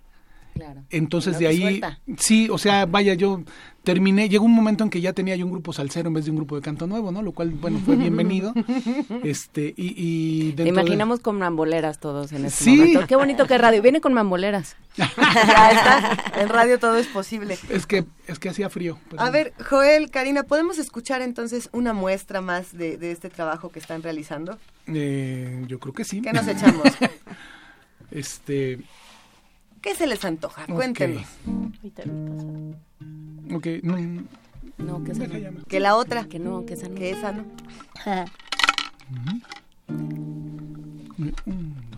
entonces de ahí, sí, o sea, vaya, yo terminé, llegó un momento en que ya tenía yo un grupo salsero en vez de un grupo de canto nuevo, ¿no? Lo cual, bueno, fue bienvenido. este, y, y Imaginamos con mamboleras todos en este momento. Qué bonito que radio. Viene con mamboleras. ya está. En radio todo es posible. Es que, es que hacía frío. A ver, Joel, Karina, ¿podemos escuchar entonces una muestra más de, de este trabajo que están realizando? Eh, yo creo que sí. ¿Qué nos echamos? este ¿Qué se les antoja? Cuéntenos. Ok, no, no que esa Que la otra. Que no, que esa no. Que esa no. no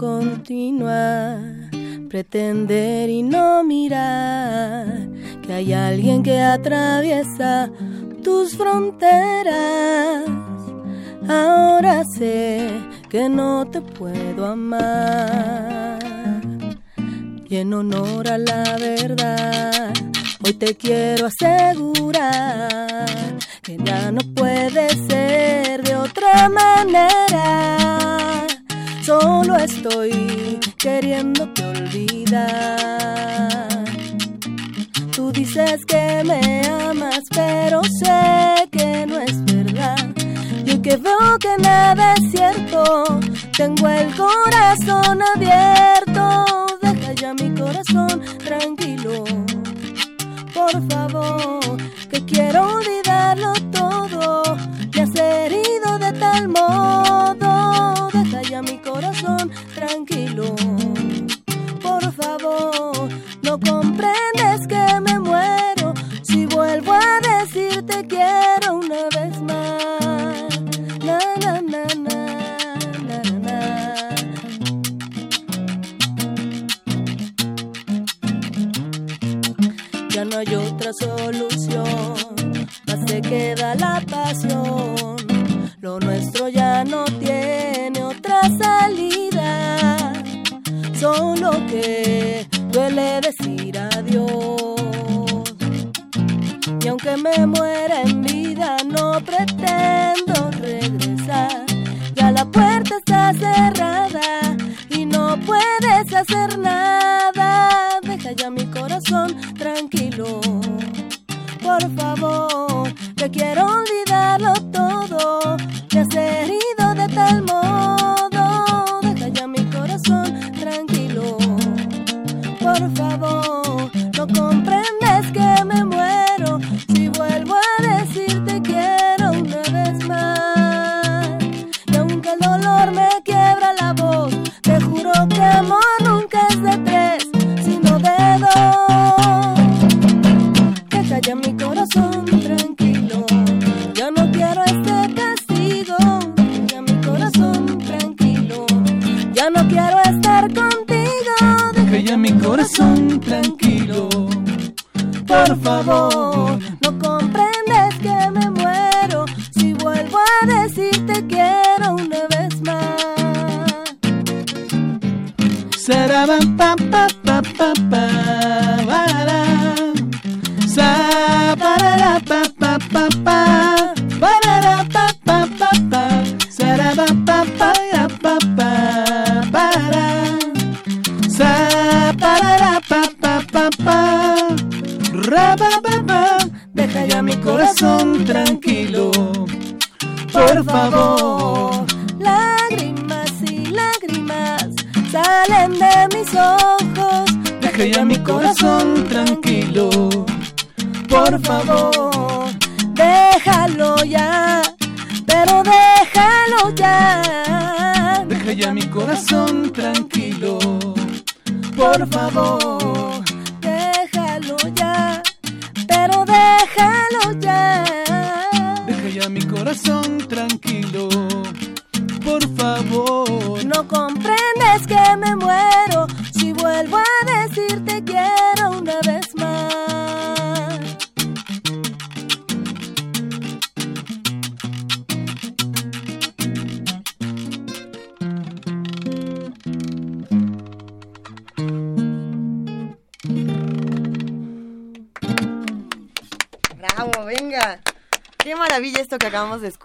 continuar pretender y no mirar que hay alguien que atraviesa tus fronteras. Ahora sé que no te puedo amar. Y en honor a la verdad, hoy te quiero asegurar que ya no puede ser de otra manera. Solo estoy queriéndote olvidar. Tú dices que me amas, pero sé que no es verdad. Yo que veo que nada es cierto, tengo el corazón abierto. Deja ya mi corazón tranquilo, por favor, que quiero olvidarlo todo. Me has herido de tal modo,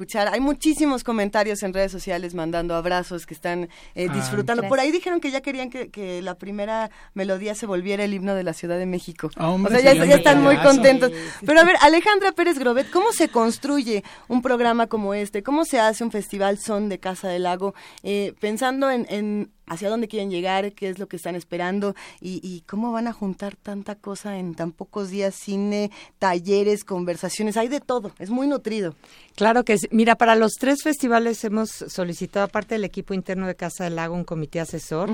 escuchar. Hay muchísimos comentarios en redes sociales mandando abrazos que están eh, disfrutando. Por ahí dijeron que ya querían que, que la primera melodía se volviera el himno de la Ciudad de México. Ah, hombre, o sea, ya, están muy contentos. Pero a ver, Alejandra Pérez Grobet, ¿cómo se construye un programa como este? ¿Cómo se hace un festival Son de Casa del Lago? Eh, pensando en, en hacia dónde quieren llegar, qué es lo que están esperando y, y cómo van a juntar tanta cosa en tan pocos días, cine, talleres, conversaciones, hay de todo, es muy nutrido. Claro que sí. Mira, para los tres festivales hemos solicitado, aparte del equipo interno de Casa del Lago, un comité asesor,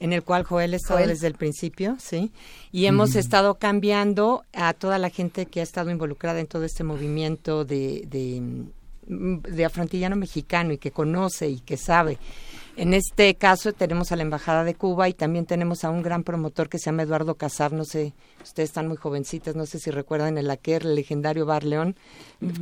en el cual Joel ha estado Joel. desde el principio, ¿sí? Y hemos estado cambiando a toda la gente que ha estado involucrada en todo este movimiento de, de, mm, de afrontillano mexicano y que conoce y que sabe. En este caso tenemos a la Embajada de Cuba y también tenemos a un gran promotor que se llama Eduardo Casar, no sé, ustedes están muy jovencitas, no sé si recuerdan el Aquer, el legendario Bar León,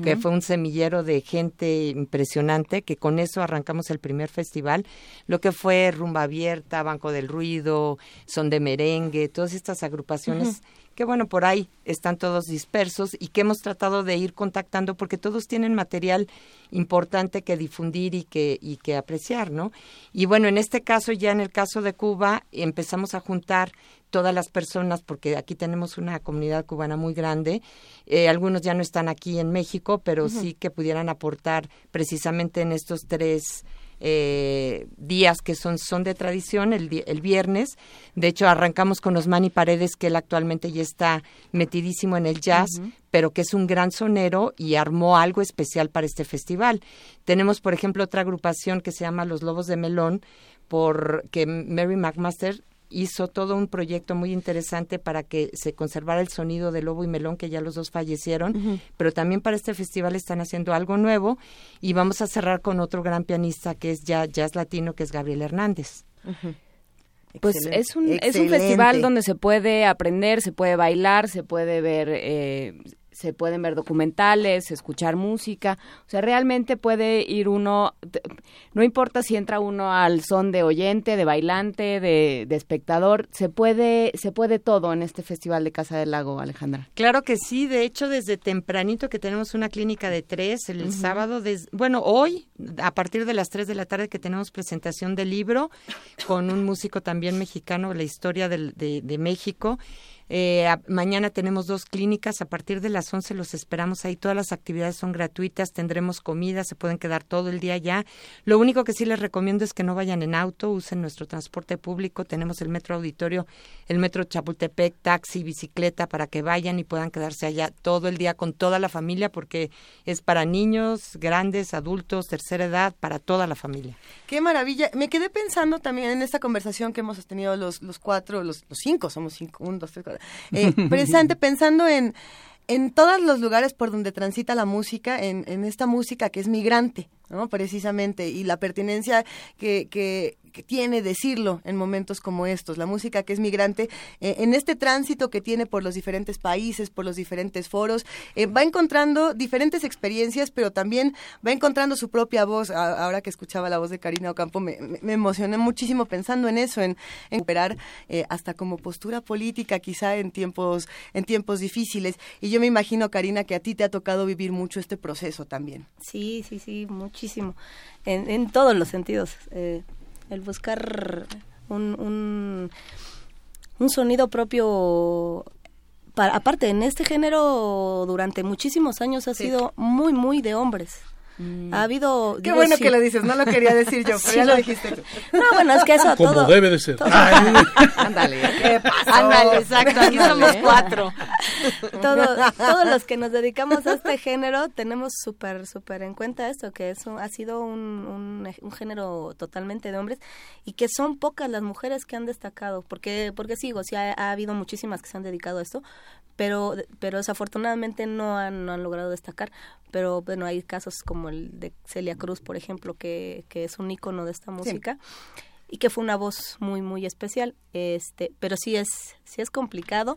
que fue un semillero de gente impresionante, que con eso arrancamos el primer festival, lo que fue Rumba Abierta, Banco del Ruido, Son de Merengue, todas estas agrupaciones que bueno, por ahí están todos dispersos y que hemos tratado de ir contactando porque todos tienen material importante que difundir y que, y que apreciar, ¿no? Y bueno, en este caso, ya en el caso de Cuba, empezamos a juntar todas las personas, porque aquí tenemos una comunidad cubana muy grande. Eh, algunos ya no están aquí en México, pero sí que pudieran aportar precisamente en estos tres eh, días que son, son de tradición, el, el viernes. De hecho, arrancamos con Osmani Paredes, que él actualmente ya está metidísimo en el jazz, pero que es un gran sonero y armó algo especial para este festival. Tenemos, por ejemplo, otra agrupación que se llama Los Lobos de Melón, por que Mary McMaster hizo todo un proyecto muy interesante para que se conservara el sonido de Lobo y Melón, que ya los dos fallecieron, pero también para este festival están haciendo algo nuevo y vamos a cerrar con otro gran pianista que es ya jazz latino, que es Gabriel Hernández. Pues es un, es un festival donde se puede aprender, se puede bailar, se puede ver eh, se pueden ver documentales, escuchar música, o sea, realmente puede ir uno, no importa si entra uno al son de oyente, de bailante, de, espectador, se puede, se puede todo en este Festival de Casa del Lago, Alejandra. Claro que sí, de hecho desde tempranito que tenemos una clínica de tres, el sábado, bueno, hoy, a partir de las tres de la tarde que tenemos presentación del libro con un músico también mexicano, la historia de, de México, eh, mañana tenemos dos clínicas, a partir de las 11 los esperamos ahí, todas las actividades son gratuitas, tendremos comida, se pueden quedar todo el día allá. Lo único que sí les recomiendo es que no vayan en auto, usen nuestro transporte público, tenemos el metro auditorio, el metro Chapultepec, taxi, bicicleta, para que vayan y puedan quedarse allá todo el día con toda la familia, porque es para niños, grandes, adultos, tercera edad, para toda la familia. Qué maravilla. Me quedé pensando también en esta conversación que hemos tenido los, los cuatro, los, los cinco, somos cinco, un, dos, tres, cuatro, eh, presente pensando en, en todos los lugares por donde transita la música, en, en esta música que es migrante, ¿no? Precisamente, y la pertinencia que, que, que tiene decirlo en momentos como estos. La música que es migrante, eh, en este tránsito que tiene por los diferentes países, por los diferentes foros, eh, va encontrando diferentes experiencias, pero también va encontrando su propia voz. ahora que escuchaba la voz de Karina Ocampo, me, emocioné muchísimo pensando en eso, en, en operar eh, hasta como postura política, quizá en tiempos, en tiempos difíciles. Y yo me imagino, Karina, que a ti te ha tocado vivir mucho este proceso también. Sí, sí, sí, muchísimo. En todos los sentidos. El buscar un, un, sonido propio para, aparte en este género durante muchísimos años ha sido muy muy de hombres Mm. Ha habido... Qué bueno que lo dices, no lo quería decir yo, pero ya lo dijiste No, bueno, es que eso Como todo... debe de ser. Ándale. ¿Qué pasó? Ándale, exacto, aquí somos cuatro. Todos, todos los que nos dedicamos a este género tenemos súper, súper en cuenta esto, que eso ha sido un, un, un, género totalmente de hombres y que son pocas las mujeres que han destacado, porque, porque sigo, sí ha, ha habido muchísimas que se han dedicado a esto, pero, pero desafortunadamente no han, no han logrado destacar. Pero bueno, hay casos como el de Celia Cruz, por ejemplo, que, que es un icono de esta música. y que fue una voz muy muy especial este pero sí es sí es complicado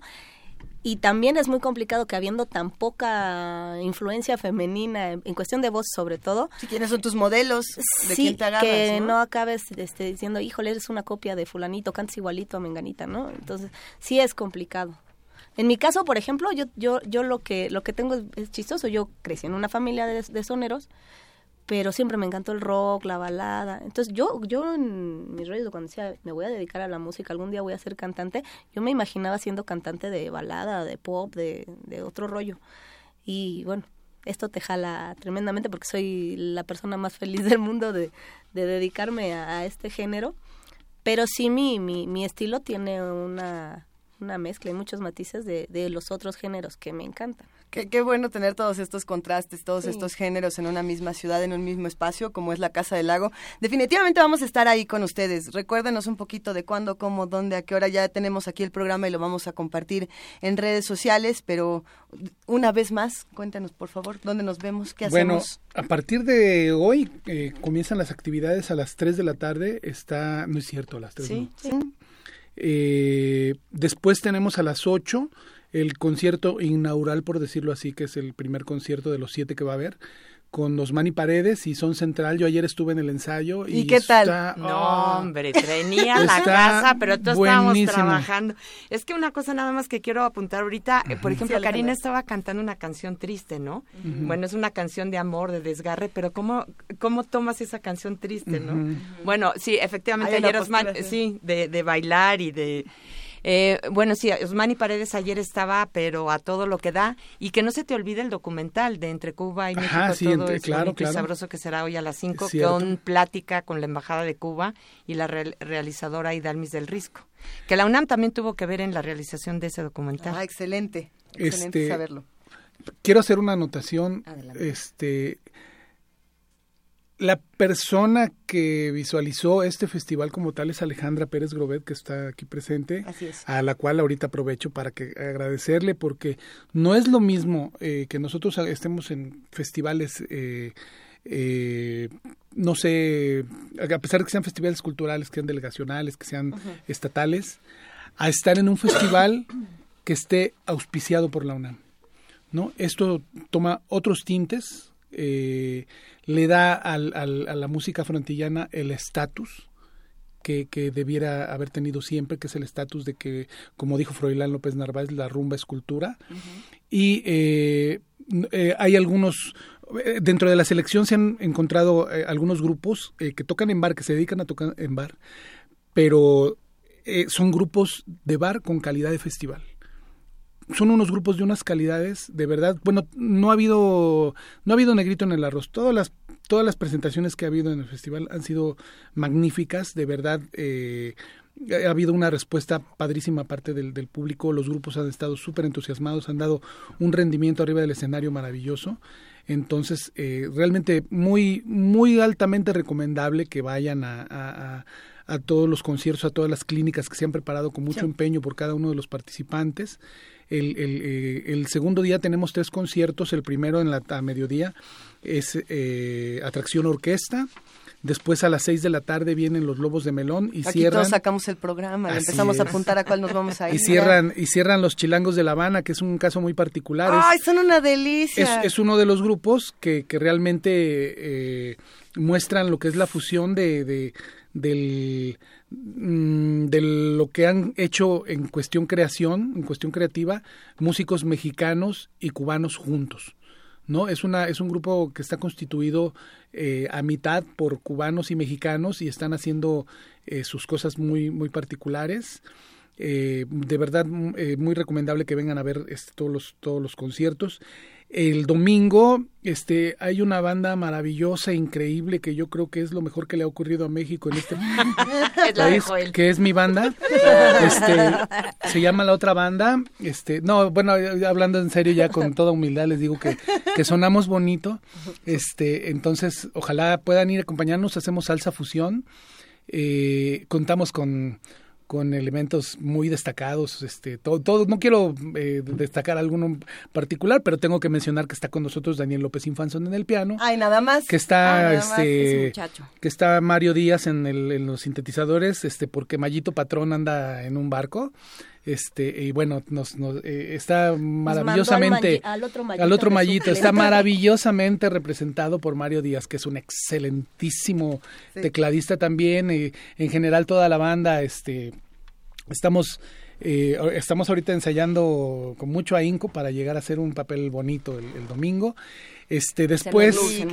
y también es muy complicado que habiendo tan poca influencia femenina en, cuestión de voz sobre todo si quiénes son tus modelos de sí, quién te agarras, que ¿no? no, acabes este, diciendo híjole eres una copia de fulanito cantas igualito a menganita no entonces sí es complicado en mi caso, por ejemplo, yo, yo, yo lo que lo que tengo es, chistoso. Yo crecí en una familia de, de, soneros, pero siempre me encantó el rock, la balada. Entonces yo, yo en mis rollos cuando decía me voy a dedicar a la música, algún día voy a ser cantante, yo me imaginaba siendo cantante de balada, de pop, de, de otro rollo. Y bueno, esto te jala tremendamente porque soy la persona más feliz del mundo de, de dedicarme a, a, este género. Pero sí mi, mi, mi estilo tiene una una mezcla y muchos matices de, de los otros géneros que me encantan. Qué, qué, bueno tener todos estos contrastes, todos sí. estos géneros en una misma ciudad, en un mismo espacio, como es la Casa del Lago. Definitivamente vamos a estar ahí con ustedes. Recuérdenos un poquito de cuándo, cómo, dónde, a qué hora. Ya tenemos aquí el programa y lo vamos a compartir en redes sociales, pero una vez más, cuéntanos por favor, dónde nos vemos, qué hacemos. Bueno, a partir de hoy eh, comienzan las actividades a las 3 de la tarde. Está, no es cierto, a las 3. Sí, ¿no? sí. Eh, después tenemos a las 8 el concierto inaugural, por decirlo así, que es el primer concierto de los siete que va a haber, con Osmani Paredes y Son Central. Yo ayer estuve en el ensayo. ¿Y, ¿Y qué tal? Está, no, oh, hombre, tenía la casa, pero todos estábamos trabajando. Es que una cosa nada más que quiero apuntar ahorita, uh -huh. por ejemplo, sí, Karina estaba cantando una canción triste, ¿no? Uh -huh. Bueno, es una canción de amor, de desgarre, pero ¿cómo, cómo tomas esa canción triste, no? Uh -huh. Bueno, sí, efectivamente, ayer Osman, sí, de, de bailar y de... Eh, bueno, sí, Osmani Paredes ayer estaba, pero a todo lo que da. Y que no se te olvide el documental de Entre Cuba y México. Ajá, sí, todo entre, es claro, claro. y sabroso que será hoy a las 5, con plática con la Embajada de Cuba y la re realizadora Idalmis del Risco. Que la UNAM también tuvo que ver en la realización de ese documental. Ah, excelente. Excelente este, saberlo. Quiero hacer una anotación. Adelante. Este la persona que visualizó este festival como tal es Alejandra Pérez Grobet, que está aquí presente, a la cual ahorita aprovecho para que agradecerle, porque no es lo mismo eh, que nosotros estemos en festivales, eh, eh, no sé, a pesar de que sean festivales culturales, que sean delegacionales, que sean uh -huh. estatales, a estar en un festival que esté auspiciado por la UNAM. ¿no? Esto toma otros tintes, eh, le da al, al, a la música frontillana el estatus que, que, debiera haber tenido siempre, que es el estatus de que, como dijo Froilán López Narváez, la rumba es cultura. Uh -huh. Y eh, eh, hay algunos, dentro de la selección se han encontrado eh, algunos grupos que tocan en bar, que se dedican a tocar en bar, pero son grupos de bar con calidad de festival son unos grupos de unas calidades de verdad bueno no ha habido no ha habido negrito en el arroz todas las todas las presentaciones que ha habido en el festival han sido magníficas de verdad eh, ha habido una respuesta padrísima parte del, del público los grupos han estado súper entusiasmados han dado un rendimiento arriba del escenario maravilloso entonces eh, realmente muy muy altamente recomendable que vayan a, a, a todos los conciertos, a todas las clínicas que se han preparado con mucho sí. empeño por cada uno de los participantes. El, el, eh, el, segundo día tenemos tres conciertos, el primero en la a mediodía es eh, Atracción Orquesta, Después a las seis de la tarde vienen los Lobos de Melón y Aquí cierran. todos sacamos el programa, empezamos es. a apuntar a cuál nos vamos a ir. Y cierran y cierran los Chilangos de La Habana, que es un caso muy particular. Ay, es, son una delicia. Es, es, uno de los grupos que, que realmente eh, muestran lo que es la fusión de, de del de lo que han hecho en cuestión creación, en cuestión creativa, músicos mexicanos y cubanos juntos. ¿no? Es, una, es un grupo que está constituido eh, a mitad por cubanos y mexicanos y están haciendo eh, sus cosas muy, muy particulares. Eh, de verdad, eh, muy recomendable que vengan a ver este, todos, los, todos los conciertos. El domingo este, hay una banda maravillosa, increíble, que yo creo que es lo mejor que le ha ocurrido a México en este país, que es mi banda. Este, se llama la otra banda. Este, no, bueno, hablando en serio ya con toda humildad les digo que, que sonamos bonito. Este, entonces, ojalá puedan ir a acompañarnos. Hacemos salsa fusión. Eh, contamos con con elementos muy destacados, este, todo, todo no quiero eh, destacar alguno particular, pero tengo que mencionar que está con nosotros Daniel López Infanzón en el piano. Ay, nada más. Que está, Ay, este, que está Mario Díaz en, el, en los sintetizadores, este, porque Mayito Patrón anda en un barco este y bueno nos, nos eh, está maravillosamente al, al, otro mallito, al otro mallito está maravillosamente representado por Mario Díaz que es un excelentísimo sí. tecladista también y en general toda la banda este estamos eh, estamos ahorita ensayando con mucho ahínco para llegar a hacer un papel bonito el, el domingo. Este después sí,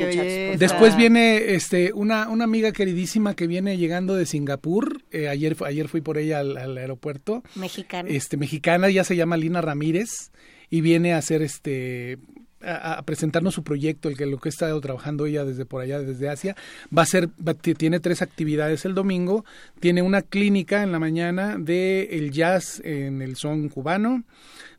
después viene este una una amiga queridísima que viene llegando de Singapur. Eh, ayer ayer fui por ella al, al, aeropuerto. Mexicana. Este mexicana ya se llama Lina Ramírez y viene a hacer este a, presentarnos su proyecto, el que lo que ha estado trabajando ella desde por allá, desde Asia. Va a ser, tiene tres actividades el domingo. Tiene una clínica en la mañana de el jazz en el son cubano.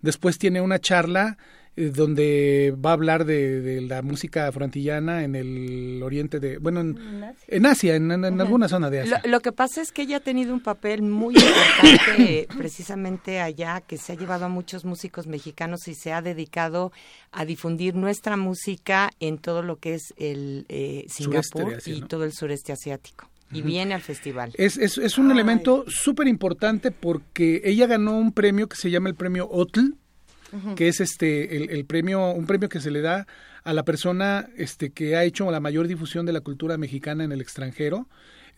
Después tiene una charla donde va a hablar de, la música afroantillana en el oriente de, bueno, en, Asia, en, alguna zona de Asia. Lo, que pasa es que ella ha tenido un papel muy importante precisamente allá, que se ha llevado a muchos músicos mexicanos y se ha dedicado a difundir nuestra música en todo lo que es el eh, Singapur y todo el sureste asiático. Y viene al festival. Es, es, es un elemento súper importante porque ella ganó un premio que se llama el premio OTL, que es este el, el, premio, un premio que se le da a la persona este que ha hecho la mayor difusión de la cultura mexicana en el extranjero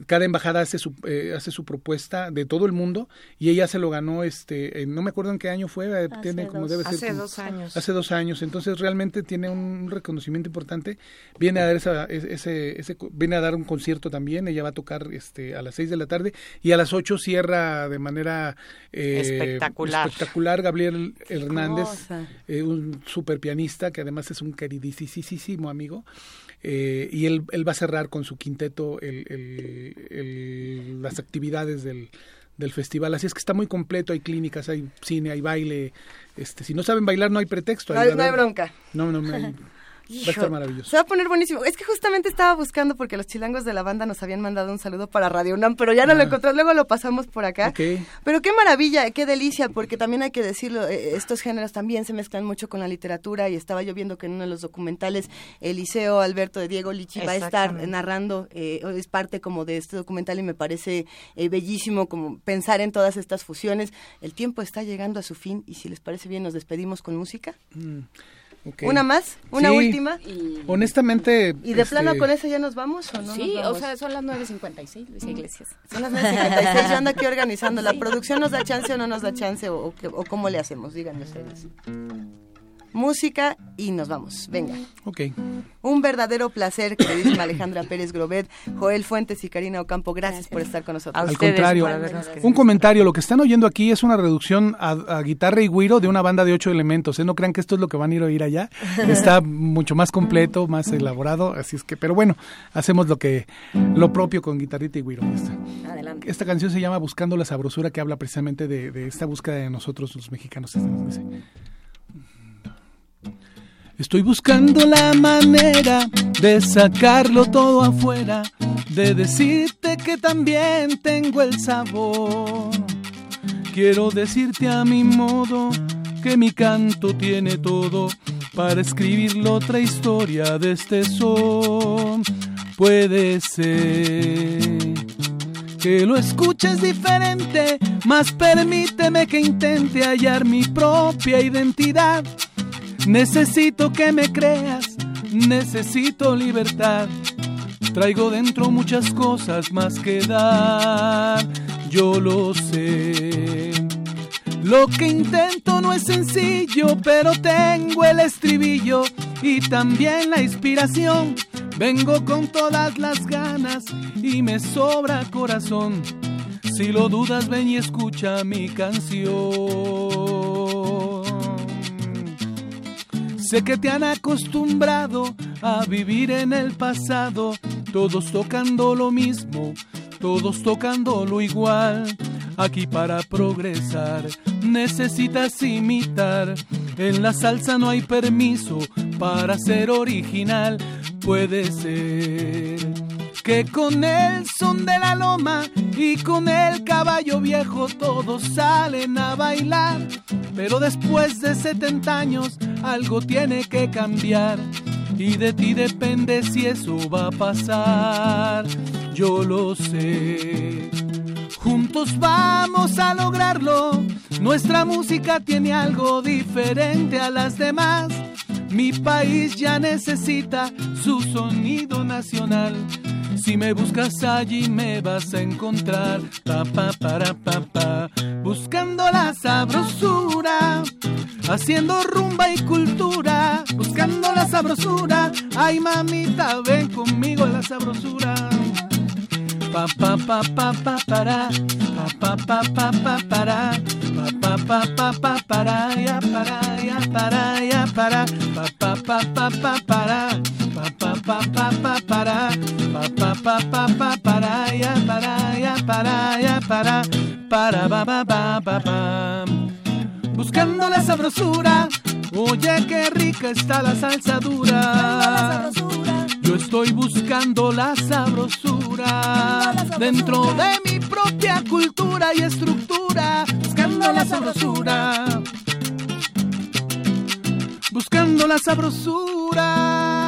cada embajada hace su eh, hace su propuesta de todo el mundo y ella se lo ganó este no me acuerdo en qué año fue eh, tiene como debe ser hace dos años. hace dos años. Entonces realmente tiene un reconocimiento importante. Viene a dar esa, ese, ese viene a dar un concierto también. Ella va a tocar este a las seis de la tarde y a las ocho cierra de manera eh, espectacular. espectacular Gabriel Hernández un super pianista que además es un queridísimo amigo eh, y él, él, va a cerrar con su quinteto el, el, las actividades del, del festival. Así es que está muy completo, hay clínicas, hay cine, hay baile. Este, si no saben bailar no hay pretexto. no, hay bronca. No, no, Va a estar maravilloso. Se va a poner buenísimo. Es que justamente estaba buscando porque los chilangos de la banda nos habían mandado un saludo para Radio UNAM, pero ya no lo ah. encontré, luego lo pasamos por acá. Pero qué maravilla, qué delicia, porque también hay que decirlo, eh, estos géneros también se mezclan mucho con la literatura y estaba yo viendo que en uno de los documentales Eliseo Alberto de Diego Lichi va a estar narrando, eh, es parte como de este documental y me parece eh, bellísimo como pensar en todas estas fusiones. El tiempo está llegando a su fin y si les parece bien nos despedimos con música. Mm. ¿Una más? ¿Una última? Honestamente... ¿Y de plano este, con eso ya nos vamos o no? Sí, o sea, son las 9.56, Luis Iglesias. Son las 9.56, yo ando aquí organizando. ¿La producción nos da chance o no nos da chance? ¿O, o cómo le hacemos? Díganme ustedes música y nos vamos. Venga. Ok. Un verdadero placer, queridísima Alejandra Pérez Grobet, Joel Fuentes y Karina Ocampo. Gracias, por estar con nosotros. Al contrario, un comentario. Lo que están oyendo aquí es una reducción a, guitarra y guiro de una banda de ocho elementos. ¿eh? No crean que esto es lo que van a ir a oír allá. Está mucho más completo, más elaborado. Así es que, pero bueno, hacemos lo que lo propio con guitarrita y guiro. Adelante. Esta canción se llama Buscando la sabrosura, que habla precisamente de, de esta búsqueda de nosotros, los mexicanos. Estoy buscando la manera de sacarlo todo afuera, de decirte que también tengo el sabor. Quiero decirte a mi modo que mi canto tiene todo para escribir otra historia de este son. Puede ser que lo escuches diferente, más permíteme que intente hallar mi propia identidad Necesito que me creas, necesito libertad. Traigo dentro muchas cosas más que dar, yo lo sé. Lo que intento no es sencillo, pero tengo el estribillo y también la inspiración. Vengo con todas las ganas y me sobra corazón. Si lo dudas, ven y escucha mi canción. Sé que te han acostumbrado a vivir en el pasado, todos tocando lo mismo, todos tocando lo igual. Aquí para progresar necesitas imitar. En la salsa no hay permiso para ser original. Puede ser que con el son de la loma y con el caballo viejo todos salen a bailar. Pero después de 70 años algo tiene que cambiar y de ti depende si eso va a pasar. Yo lo sé. Juntos vamos a lograrlo. Nuestra música tiene algo diferente a las demás. Mi país ya necesita su sonido nacional. Si me buscas allí me vas a encontrar. Pa, pa, para, pa, pa. Buscando la sabrosura. Haciendo rumba y cultura. Buscando la sabrosura. Ay, mamita, ven conmigo a la sabrosura. Pa, pa, pa, pa, pa, para. Pa, pa, pa, pa, pa, para. pa pa pa pa para ya para ya para ya para pa pa pa pa pa para pa pa pa pa pa para. Pa pa pa pa pa para ya para ya para ya para. Para ba ba ba ba ba. Buscando la sabrosura. Oye qué rica está la salsa dura. Yo estoy buscando la sabrosura. Dentro de mi propia cultura y estructura, buscando la sabrosura. Buscando la sabrosura.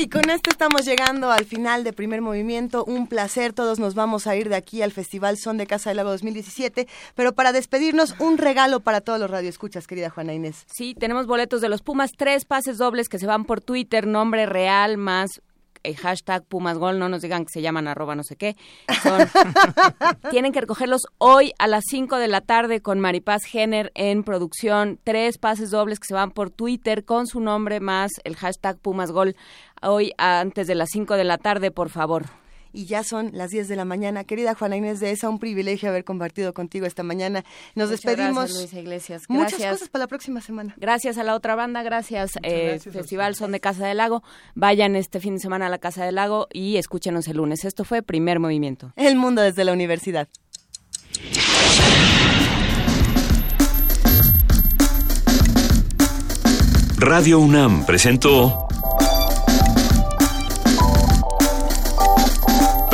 Y con esto estamos llegando al final de primer movimiento. Un placer, todos nos vamos a ir de aquí al Festival Son de Casa del Lago 2017. Pero para despedirnos, un regalo para todos los radioescuchas, querida Juana Inés. Sí, tenemos boletos de los Pumas, tres pases dobles que se van por Twitter, nombre real más el hashtag Pumasgol, no nos digan que se llaman arroba no sé qué. tienen que recogerlos hoy a las 5 de la tarde con Maripaz Jenner en producción. Tres pases dobles que se van por Twitter con su nombre más el hashtag Pumasgol. Hoy antes de las 5 de la tarde, por favor y ya son las 10 de la mañana. Querida Juana Inés de esa, un privilegio haber compartido contigo esta mañana. Nos despedimos. Gracias, Luisa Iglesias. Muchas cosas para la próxima semana. Gracias a la otra banda, gracias, eh, Festival Son de Casa del Lago. Vayan este fin de semana a la Casa del Lago y escúchenos el lunes. Esto fue Primer Movimiento. El mundo desde la universidad. Radio UNAM presentó